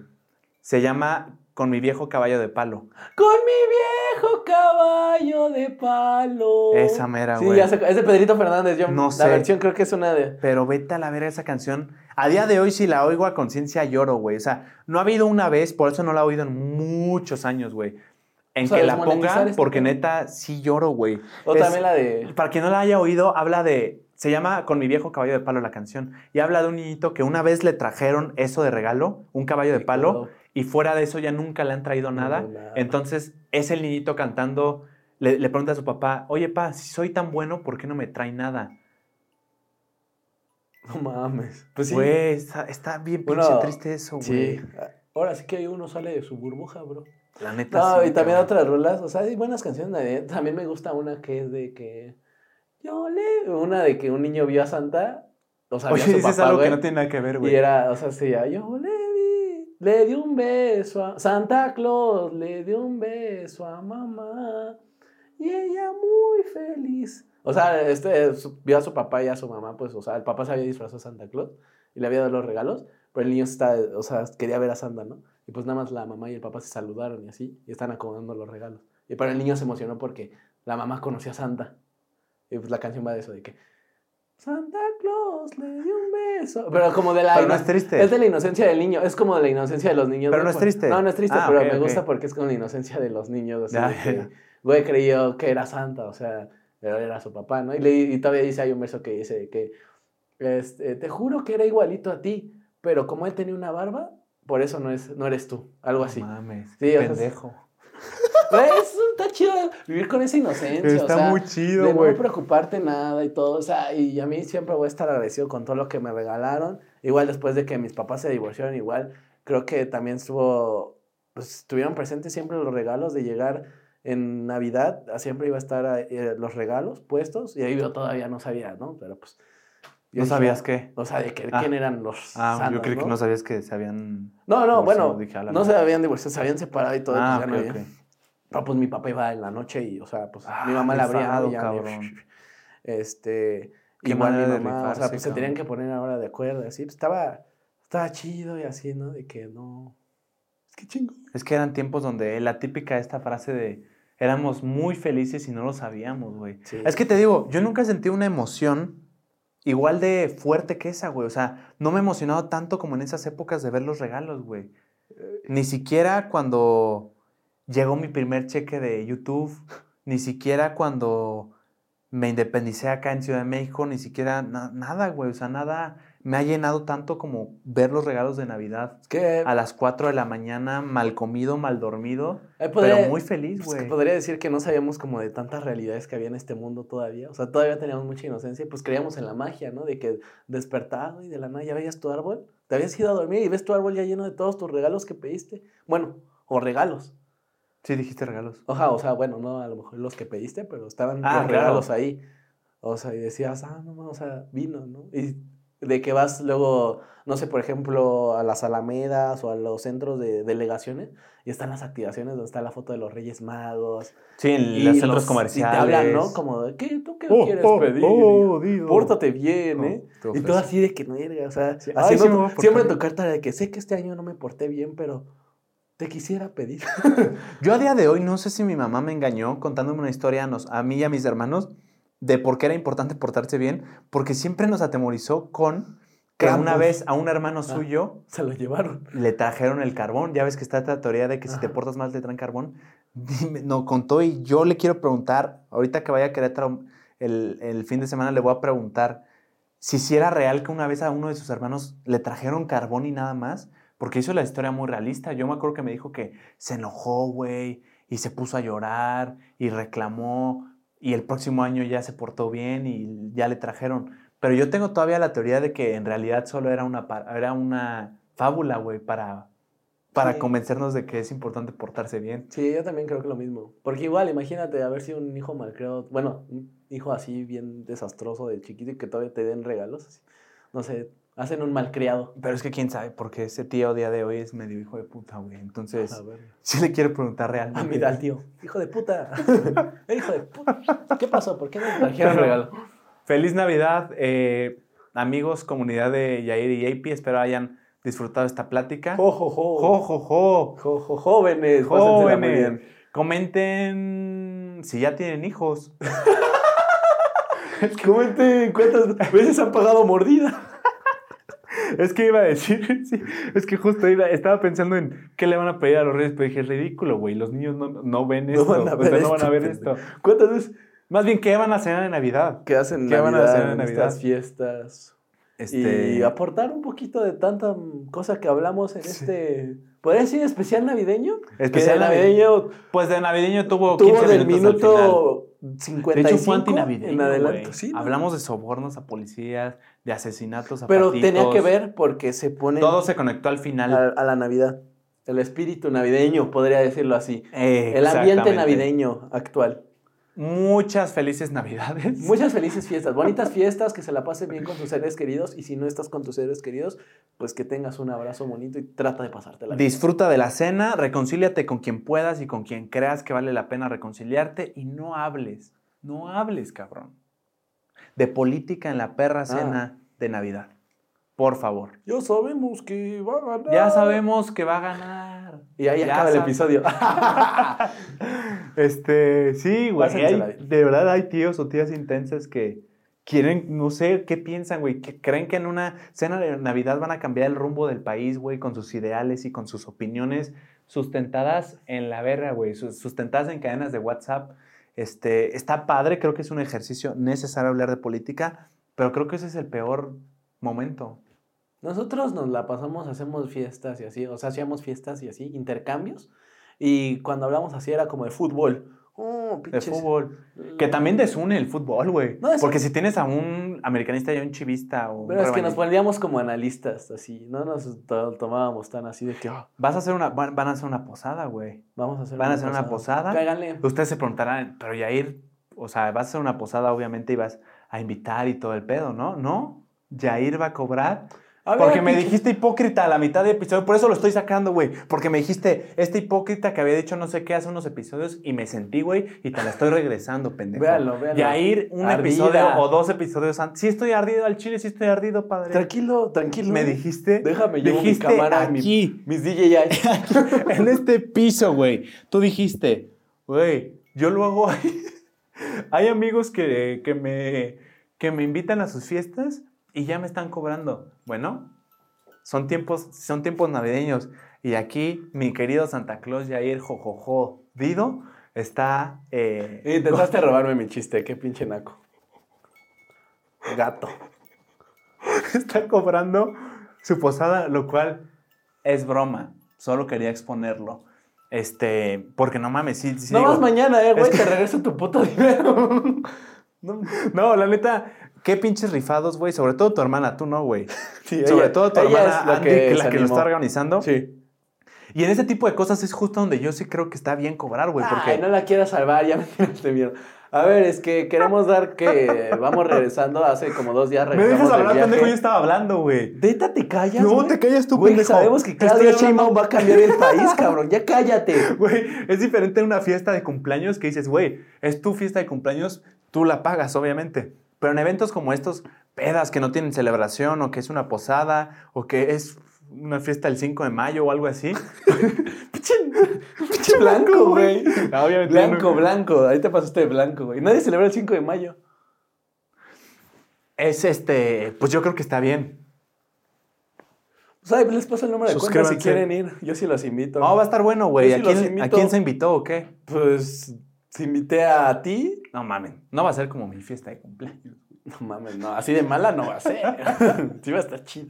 Speaker 2: Se llama Con mi viejo caballo de palo.
Speaker 1: Con mi viejo caballo de palo.
Speaker 2: Esa mera,
Speaker 1: Sí,
Speaker 2: güey.
Speaker 1: ya sé, es de Pedrito Fernández. Yo,
Speaker 2: No
Speaker 1: La
Speaker 2: sé.
Speaker 1: versión creo que es una de...
Speaker 2: Pero vete a la ver esa canción. A día de hoy, si la oigo a conciencia, lloro, güey. O sea, no ha habido una vez, por eso no la he oído en muchos años, güey. En
Speaker 1: O sea,
Speaker 2: que la
Speaker 1: desmonetizar
Speaker 2: ponga,
Speaker 1: este
Speaker 2: porque neta, sí lloro, güey.
Speaker 1: O
Speaker 2: Es-
Speaker 1: también la de...
Speaker 2: Para quien no la haya oído, habla de. Se llama Con mi viejo caballo de palo la canción. Y habla de un niñito que una vez le trajeron eso de regalo, un caballo de palo. Y fuera de eso ya nunca le han traído nada.
Speaker 1: No, nada.
Speaker 2: Entonces es el niñito cantando. Le, le pregunta a su papá, oye, pa, si soy tan bueno, ¿por qué no me trae nada?
Speaker 1: No mames. Pues sí.
Speaker 2: Güey, está, está bien pinche
Speaker 1: Bueno,
Speaker 2: triste eso, güey.
Speaker 1: Sí. Ahora sí que uno sale de su burbuja, bro.
Speaker 2: La neta.
Speaker 1: No,
Speaker 2: sí,
Speaker 1: y también
Speaker 2: cabrón.
Speaker 1: otras rolas, o sea, hay buenas canciones navideñas. También me gusta una que es de que yo le una de que un niño vio a Santa, o sea, vio
Speaker 2: Oye,
Speaker 1: a su
Speaker 2: dices
Speaker 1: papá,
Speaker 2: algo
Speaker 1: güey,
Speaker 2: que no tiene nada que ver, güey.
Speaker 1: y era, o sea, se llama, yo le le di un beso a Santa Claus, le di un beso a mamá y ella muy feliz. O sea, este vio a su papá y a su mamá, pues, o sea, el papá se había disfrazado de Santa Claus y le había dado los regalos, pero el niño está, o sea, quería ver a Santa, ¿no? Y pues nada más la mamá y el papá se saludaron y así, y están acomodando los regalos. Y para el niño se emocionó porque la mamá conocía a Santa. Y pues la canción va de eso, de que Santa Claus le dio un beso. Pero como de la...
Speaker 2: Pero no es triste.
Speaker 1: Es de la inocencia del niño, es como de la inocencia de los niños.
Speaker 2: Pero no es triste.
Speaker 1: No, no es triste,
Speaker 2: Ah,
Speaker 1: pero me gusta porque es como la inocencia de los niños. Así
Speaker 2: Ya,
Speaker 1: de que,
Speaker 2: ya.
Speaker 1: güey, creyó que era Santa, o sea, pero era su papá, ¿no? Y, le- y todavía dice, hay un verso que dice que, este, te juro que era igualito a ti, pero como él tenía una barba, por eso no, es, no eres tú, algo así.
Speaker 2: No mames,
Speaker 1: Sí,
Speaker 2: qué
Speaker 1: o sea,
Speaker 2: pendejo.
Speaker 1: Güey, eso está chido vivir con esa inocencia, o
Speaker 2: Está
Speaker 1: sea,
Speaker 2: muy chido, güey.
Speaker 1: no preocuparte nada y todo, o sea, y a mí siempre voy a estar agradecido con todo lo que me regalaron, igual después de que mis papás se divorciaron, igual creo que también estuvo, pues estuvieron presentes siempre los regalos de llegar en Navidad, siempre iba a estar eh, los regalos puestos, y ahí yo todavía no sabía, ¿no? Pero pues... yo
Speaker 2: ¿No
Speaker 1: dije,
Speaker 2: sabías qué?
Speaker 1: O sea, de que,
Speaker 2: Ah.
Speaker 1: quién eran los
Speaker 2: Ah, yo creí que
Speaker 1: ¿no?
Speaker 2: no sabías que se habían.
Speaker 1: No, no, bueno,
Speaker 2: dije,
Speaker 1: no se habían divorciado, se habían separado y todo.
Speaker 2: Ah,
Speaker 1: pues,
Speaker 2: ok,
Speaker 1: ya no
Speaker 2: ok.
Speaker 1: había- Pero pues mi papá iba en la noche y, o sea, pues
Speaker 2: Ah,
Speaker 1: mi mamá la abría.
Speaker 2: cabrón.
Speaker 1: Este, igual mi mamá, o sea,
Speaker 2: rifarse,
Speaker 1: pues se tenían que poner ahora de acuerdo, así, pues estaba, estaba chido y así, ¿no? De que no, es que chingo.
Speaker 2: Es que eran tiempos donde la típica esta frase de éramos muy felices y no lo sabíamos, güey.
Speaker 1: Sí.
Speaker 2: Es que te digo, yo nunca sentí una emoción igual de fuerte que esa, güey. O sea, no me he emocionado tanto como en esas épocas de ver los regalos, güey. Ni siquiera cuando llegó mi primer cheque de YouTube, ni siquiera cuando me independicé acá en Ciudad de México, ni siquiera na- nada, güey. O sea, nada me ha llenado tanto como ver los regalos de Navidad
Speaker 1: Es que,
Speaker 2: a las 4 de la mañana, mal comido, mal dormido,
Speaker 1: podría-
Speaker 2: pero muy feliz,
Speaker 1: pues, que
Speaker 2: güey.
Speaker 1: podría decir que no sabíamos como de tantas realidades que había en este mundo todavía. O sea, todavía teníamos mucha inocencia y pues creíamos en la magia, ¿no? De que despertado y de la nada ya veías tu árbol, te habías ido a dormir y ves tu árbol ya lleno de todos tus regalos que pediste. Bueno, o regalos.
Speaker 2: Sí, dijiste regalos.
Speaker 1: Oja, o sea, bueno, no a lo mejor los que pediste, pero estaban
Speaker 2: Ah,
Speaker 1: los
Speaker 2: claro.
Speaker 1: regalos ahí. O sea, y decías, ah, no, no, o sea, vino, ¿no? Y de que vas luego, no sé, por ejemplo, a las Alamedas o a los centros de delegaciones y están las activaciones donde está la foto de los Reyes Magos.
Speaker 2: Sí, en
Speaker 1: y
Speaker 2: los centros
Speaker 1: los-
Speaker 2: comerciales.
Speaker 1: Y te hablan, ¿no? Como de, ¿qué? ¿Tú qué
Speaker 2: Oh,
Speaker 1: quieres
Speaker 2: oh,
Speaker 1: pedir?
Speaker 2: oh.
Speaker 1: Pórtate bien, ¿eh?
Speaker 2: te
Speaker 1: Y todo así de que no o sea,
Speaker 2: Sí, ay, sí me
Speaker 1: siempre tu carta de que sé que este año no me porté bien, pero te quisiera pedir.
Speaker 2: Yo a día de hoy no sé si mi mamá me engañó contándome una historia a, nos- a mí y a mis hermanos de por qué era importante portarse bien, porque siempre nos atemorizó con que
Speaker 1: Krampus.
Speaker 2: una vez a un hermano
Speaker 1: Ah.
Speaker 2: suyo
Speaker 1: Se lo llevaron.
Speaker 2: le trajeron el carbón. Ya ves que está esta teoría de que si te
Speaker 1: Ajá.
Speaker 2: portas mal te traen carbón. Dime, no, contó y yo le quiero preguntar, ahorita que vaya a Querétaro el, el fin de semana, le voy a preguntar si sí era real que una vez a uno de sus hermanos le trajeron carbón y nada más, porque hizo la historia muy realista. Yo me acuerdo que me dijo que se enojó, güey, y se puso a llorar y reclamó, y el próximo año ya se portó bien y ya le trajeron. Pero yo tengo todavía la teoría de que en realidad solo era una, era una fábula, güey, para, para
Speaker 1: Sí.
Speaker 2: convencernos de que es importante portarse bien.
Speaker 1: Sí, yo también creo que lo mismo. Porque igual, imagínate haber sido un hijo malcriado, bueno, un hijo así bien desastroso de chiquito y que todavía te den regalos. así. No sé, hacen un malcriado.
Speaker 2: Pero es que quién sabe, porque ese tío día de hoy es medio hijo de puta, güey. Entonces,
Speaker 1: A
Speaker 2: sí le quiero preguntar realmente.
Speaker 1: mira al tío. Hijo de puta. Hijo de puta. ¿Qué pasó? ¿Por qué me trajeron regalo?
Speaker 2: Feliz Navidad, eh, amigos, comunidad de Yair y JP. Espero hayan disfrutado esta plática.
Speaker 1: Jo, jo, jo.
Speaker 2: Jo, jo, jo.
Speaker 1: Jo, jo, jóvenes.
Speaker 2: Jóvenes. Comenten si ya tienen hijos.
Speaker 1: Comenten cuántas veces han pagado mordida.
Speaker 2: Es que iba a decir, sí, es que justo iba, estaba pensando en qué le van a pedir a los reyes, pero dije, ridículo, güey, los niños no, no ven esto, no
Speaker 1: van a ver,
Speaker 2: o sea,
Speaker 1: esto,
Speaker 2: no van a ver esto. Más bien, ¿qué van a cenar en Navidad?
Speaker 1: ¿Qué hacen
Speaker 2: ¿Qué
Speaker 1: Navidad,
Speaker 2: van en
Speaker 1: Estas fiestas.
Speaker 2: Este
Speaker 1: y aportar un poquito de tanta cosa que hablamos en este... ¿Podría decir especial navideño?
Speaker 2: Especial
Speaker 1: navideño.
Speaker 2: Pues de navideño tuvo,
Speaker 1: tuvo
Speaker 2: 15
Speaker 1: del minuto 55 de
Speaker 2: hecho, fue antinavideño.
Speaker 1: En sí, no,
Speaker 2: Hablamos de sobornos a policías, de asesinatos a
Speaker 1: Pero
Speaker 2: patitos.
Speaker 1: tenía que ver porque se pone.
Speaker 2: Todo se conectó al final.
Speaker 1: A, a la Navidad. El espíritu navideño, podría decirlo así. El ambiente navideño actual.
Speaker 2: Muchas felices Navidades.
Speaker 1: Muchas felices fiestas, bonitas fiestas, que se la pasen bien con tus seres queridos y si no estás con tus seres queridos, pues que tengas un abrazo bonito y trata de pasártela bien.
Speaker 2: Disfruta de la cena, reconcíliate con quien puedas y con quien creas que vale la pena reconciliarte y no hables, no hables, cabrón. De política en la perra cena de Navidad. Por favor.
Speaker 1: Ya sabemos que va a ganar.
Speaker 2: Ya sabemos que va a ganar.
Speaker 1: Y ahí
Speaker 2: Ya
Speaker 1: acaba el episodio.
Speaker 2: Este, sí, güey. Hay- de verdad hay tíos o tías intensas que quieren, no sé, ¿qué piensan, güey? Que creen que en una cena de Navidad van a cambiar el rumbo del país, güey, con sus ideales y con sus opiniones sustentadas en la verga, güey, sus- sustentadas en cadenas de WhatsApp. Este, está padre, creo que es un ejercicio necesario hablar de política, pero creo que ese es el peor momento.
Speaker 1: Nosotros nos la pasamos, hacemos fiestas y así, o sea, hacíamos fiestas y así, intercambios. Y cuando hablamos así era como de fútbol. Oh,
Speaker 2: De fútbol. Que también desune el fútbol, güey.
Speaker 1: No, es-
Speaker 2: Porque si tienes a un americanista y a un chivista o un
Speaker 1: Pero es que nos poníamos como analistas, así. No nos to- tomábamos tan así de que "Ah,
Speaker 2: Vas a hacer una, van, van a hacer una posada, güey.
Speaker 1: vamos a hacer
Speaker 2: Van a hacer una posada.
Speaker 1: Cáiganle.
Speaker 2: Ustedes se preguntarán, pero Yair, o sea, vas a hacer una posada, obviamente, y vas a invitar y todo el pedo, ¿no? ¿No? Yair va a cobrar.
Speaker 1: A ver,
Speaker 2: Porque me dijiste hipócrita a la mitad del episodio, por eso lo estoy sacando, güey. Porque me dijiste, este hipócrita que había dicho no sé qué hace unos episodios y me sentí, güey, y te la estoy regresando, pendejo.
Speaker 1: Véanlo, véanlo.
Speaker 2: Yair, un
Speaker 1: Ardida.
Speaker 2: episodio o dos episodios antes. Sí estoy ardido al chile, sí estoy ardido, padre.
Speaker 1: Tranquilo, tranquilo.
Speaker 2: Me dijiste.
Speaker 1: Déjame, llevo mi
Speaker 2: dijiste
Speaker 1: cámara, mi-
Speaker 2: aquí.
Speaker 1: Mis DJI.
Speaker 2: en este piso, güey. Tú dijiste, güey, yo lo hago ahí. Hay amigos que, que, me, que me invitan a sus fiestas y ya me están cobrando. Bueno, son tiempos, son tiempos navideños. Y aquí mi querido Santa Claus Jair Jojojo Dido está, eh,
Speaker 1: Intentaste robarme mi chiste, qué pinche naco. Gato.
Speaker 2: está cobrando su posada, lo cual es broma. Solo quería exponerlo. Este, porque no mames, sí, sí
Speaker 1: no
Speaker 2: digo-
Speaker 1: más mañana, eh, güey,
Speaker 2: que-
Speaker 1: te regreso tu puto dinero. no,
Speaker 2: No, la neta, qué pinches rifados, güey. Sobre todo tu hermana, tú no, güey.
Speaker 1: sí,
Speaker 2: Sobre
Speaker 1: ella-
Speaker 2: todo tu hermana
Speaker 1: es la
Speaker 2: Andy,
Speaker 1: que
Speaker 2: la lo está organizando.
Speaker 1: Sí.
Speaker 2: Y en ese tipo de cosas es justo donde yo sí creo que está bien cobrar, güey. Porque
Speaker 1: Ay, no la quieras salvar, ya me tiraste mierda. A ver, es que queremos dar que vamos regresando, hace como dos días
Speaker 2: me dejas hablar, pendejo, yo estaba hablando, güey.
Speaker 1: Neta, te callas,
Speaker 2: No, te callas tú,
Speaker 1: Güey, sabemos que Claudia. Sheinbaum va a cambiar el país, cabrón. Ya cállate.
Speaker 2: Güey, es diferente a una fiesta de cumpleaños que dices, güey, es tu fiesta de cumpleaños, tú la pagas, obviamente. Pero en eventos como estos, pedas que no tienen celebración, o que es una posada, o que es una fiesta el 5 de mayo o algo así.
Speaker 1: Blanco, güey.
Speaker 2: No,
Speaker 1: Blanco,
Speaker 2: no.
Speaker 1: blanco. Ahí te pasaste de blanco, güey. Nadie celebra el 5 de mayo.
Speaker 2: Es este, pues yo creo que está bien.
Speaker 1: Pues ahí les paso el número de cuenta si quieren ir. Yo sí los invito.
Speaker 2: No, va a estar bueno, güey. ¿A. ¿A quién se invitó o qué?
Speaker 1: Pues te invité a ti.
Speaker 2: No mamen. No va a ser como mi fiesta de cumpleaños.
Speaker 1: No mames, no, así de mala no va a ser. sí va a estar chido.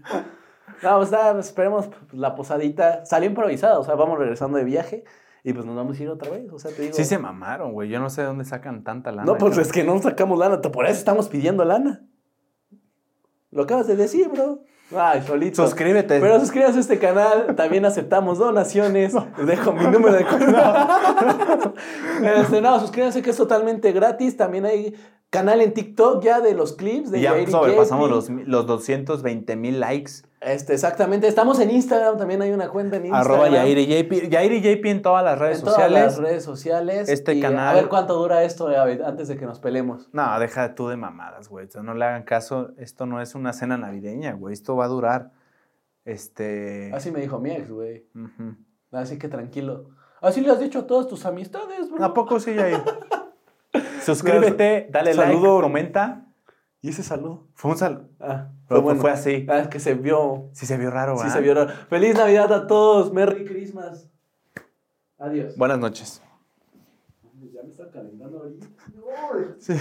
Speaker 1: No, pues nada, esperemos pues, la posadita. Salió improvisada, o sea, vamos regresando de viaje y pues nos vamos a ir otra vez. O sea, te digo.
Speaker 2: Sí se mamaron, güey. Yo no sé de dónde sacan tanta lana.
Speaker 1: No, pues es que no sacamos lana, por eso estamos pidiendo lana. Lo acabas de decir, bro. Ay, solito.
Speaker 2: Suscríbete.
Speaker 1: Pero suscríbanse a este canal, también aceptamos donaciones. Les dejo mi número de cuenta. Este, no, suscríbanse que es totalmente gratis. También hay canal en TikTok ya de los clips de
Speaker 2: ya
Speaker 1: Jair
Speaker 2: sobrepasamos los, los 220 mil likes.
Speaker 1: Este, exactamente. Estamos en Instagram, también hay una cuenta en Instagram.
Speaker 2: Arroba Yair y JP. Yair y JP en todas las redes
Speaker 1: en todas
Speaker 2: sociales.
Speaker 1: las redes sociales.
Speaker 2: Este
Speaker 1: Y
Speaker 2: canal-
Speaker 1: A ver cuánto dura esto, David, antes de que nos peleemos.
Speaker 2: No, deja tú de mamadas, güey. O sea, No le hagan caso. Esto no es una cena navideña, güey. Esto va a durar. Este.
Speaker 1: Así me dijo mi ex, güey. Así que tranquilo. Así le has dicho a todas tus amistades, bro.
Speaker 2: ¿A poco sí, Yair? Suscríbete, dale
Speaker 1: Saludo.
Speaker 2: like, comenta.
Speaker 1: ¿Y ese saludo?
Speaker 2: Fue un saludo.
Speaker 1: Ah,
Speaker 2: Pero
Speaker 1: bueno.
Speaker 2: fue así.
Speaker 1: Ah, es que se vio.
Speaker 2: Sí se vio raro,
Speaker 1: Sí
Speaker 2: ¿verdad?
Speaker 1: se vio raro. Feliz Navidad a todos. Merry Christmas. Adiós.
Speaker 2: Buenas noches.
Speaker 1: Ya me está calentando ahorita.
Speaker 2: Sí.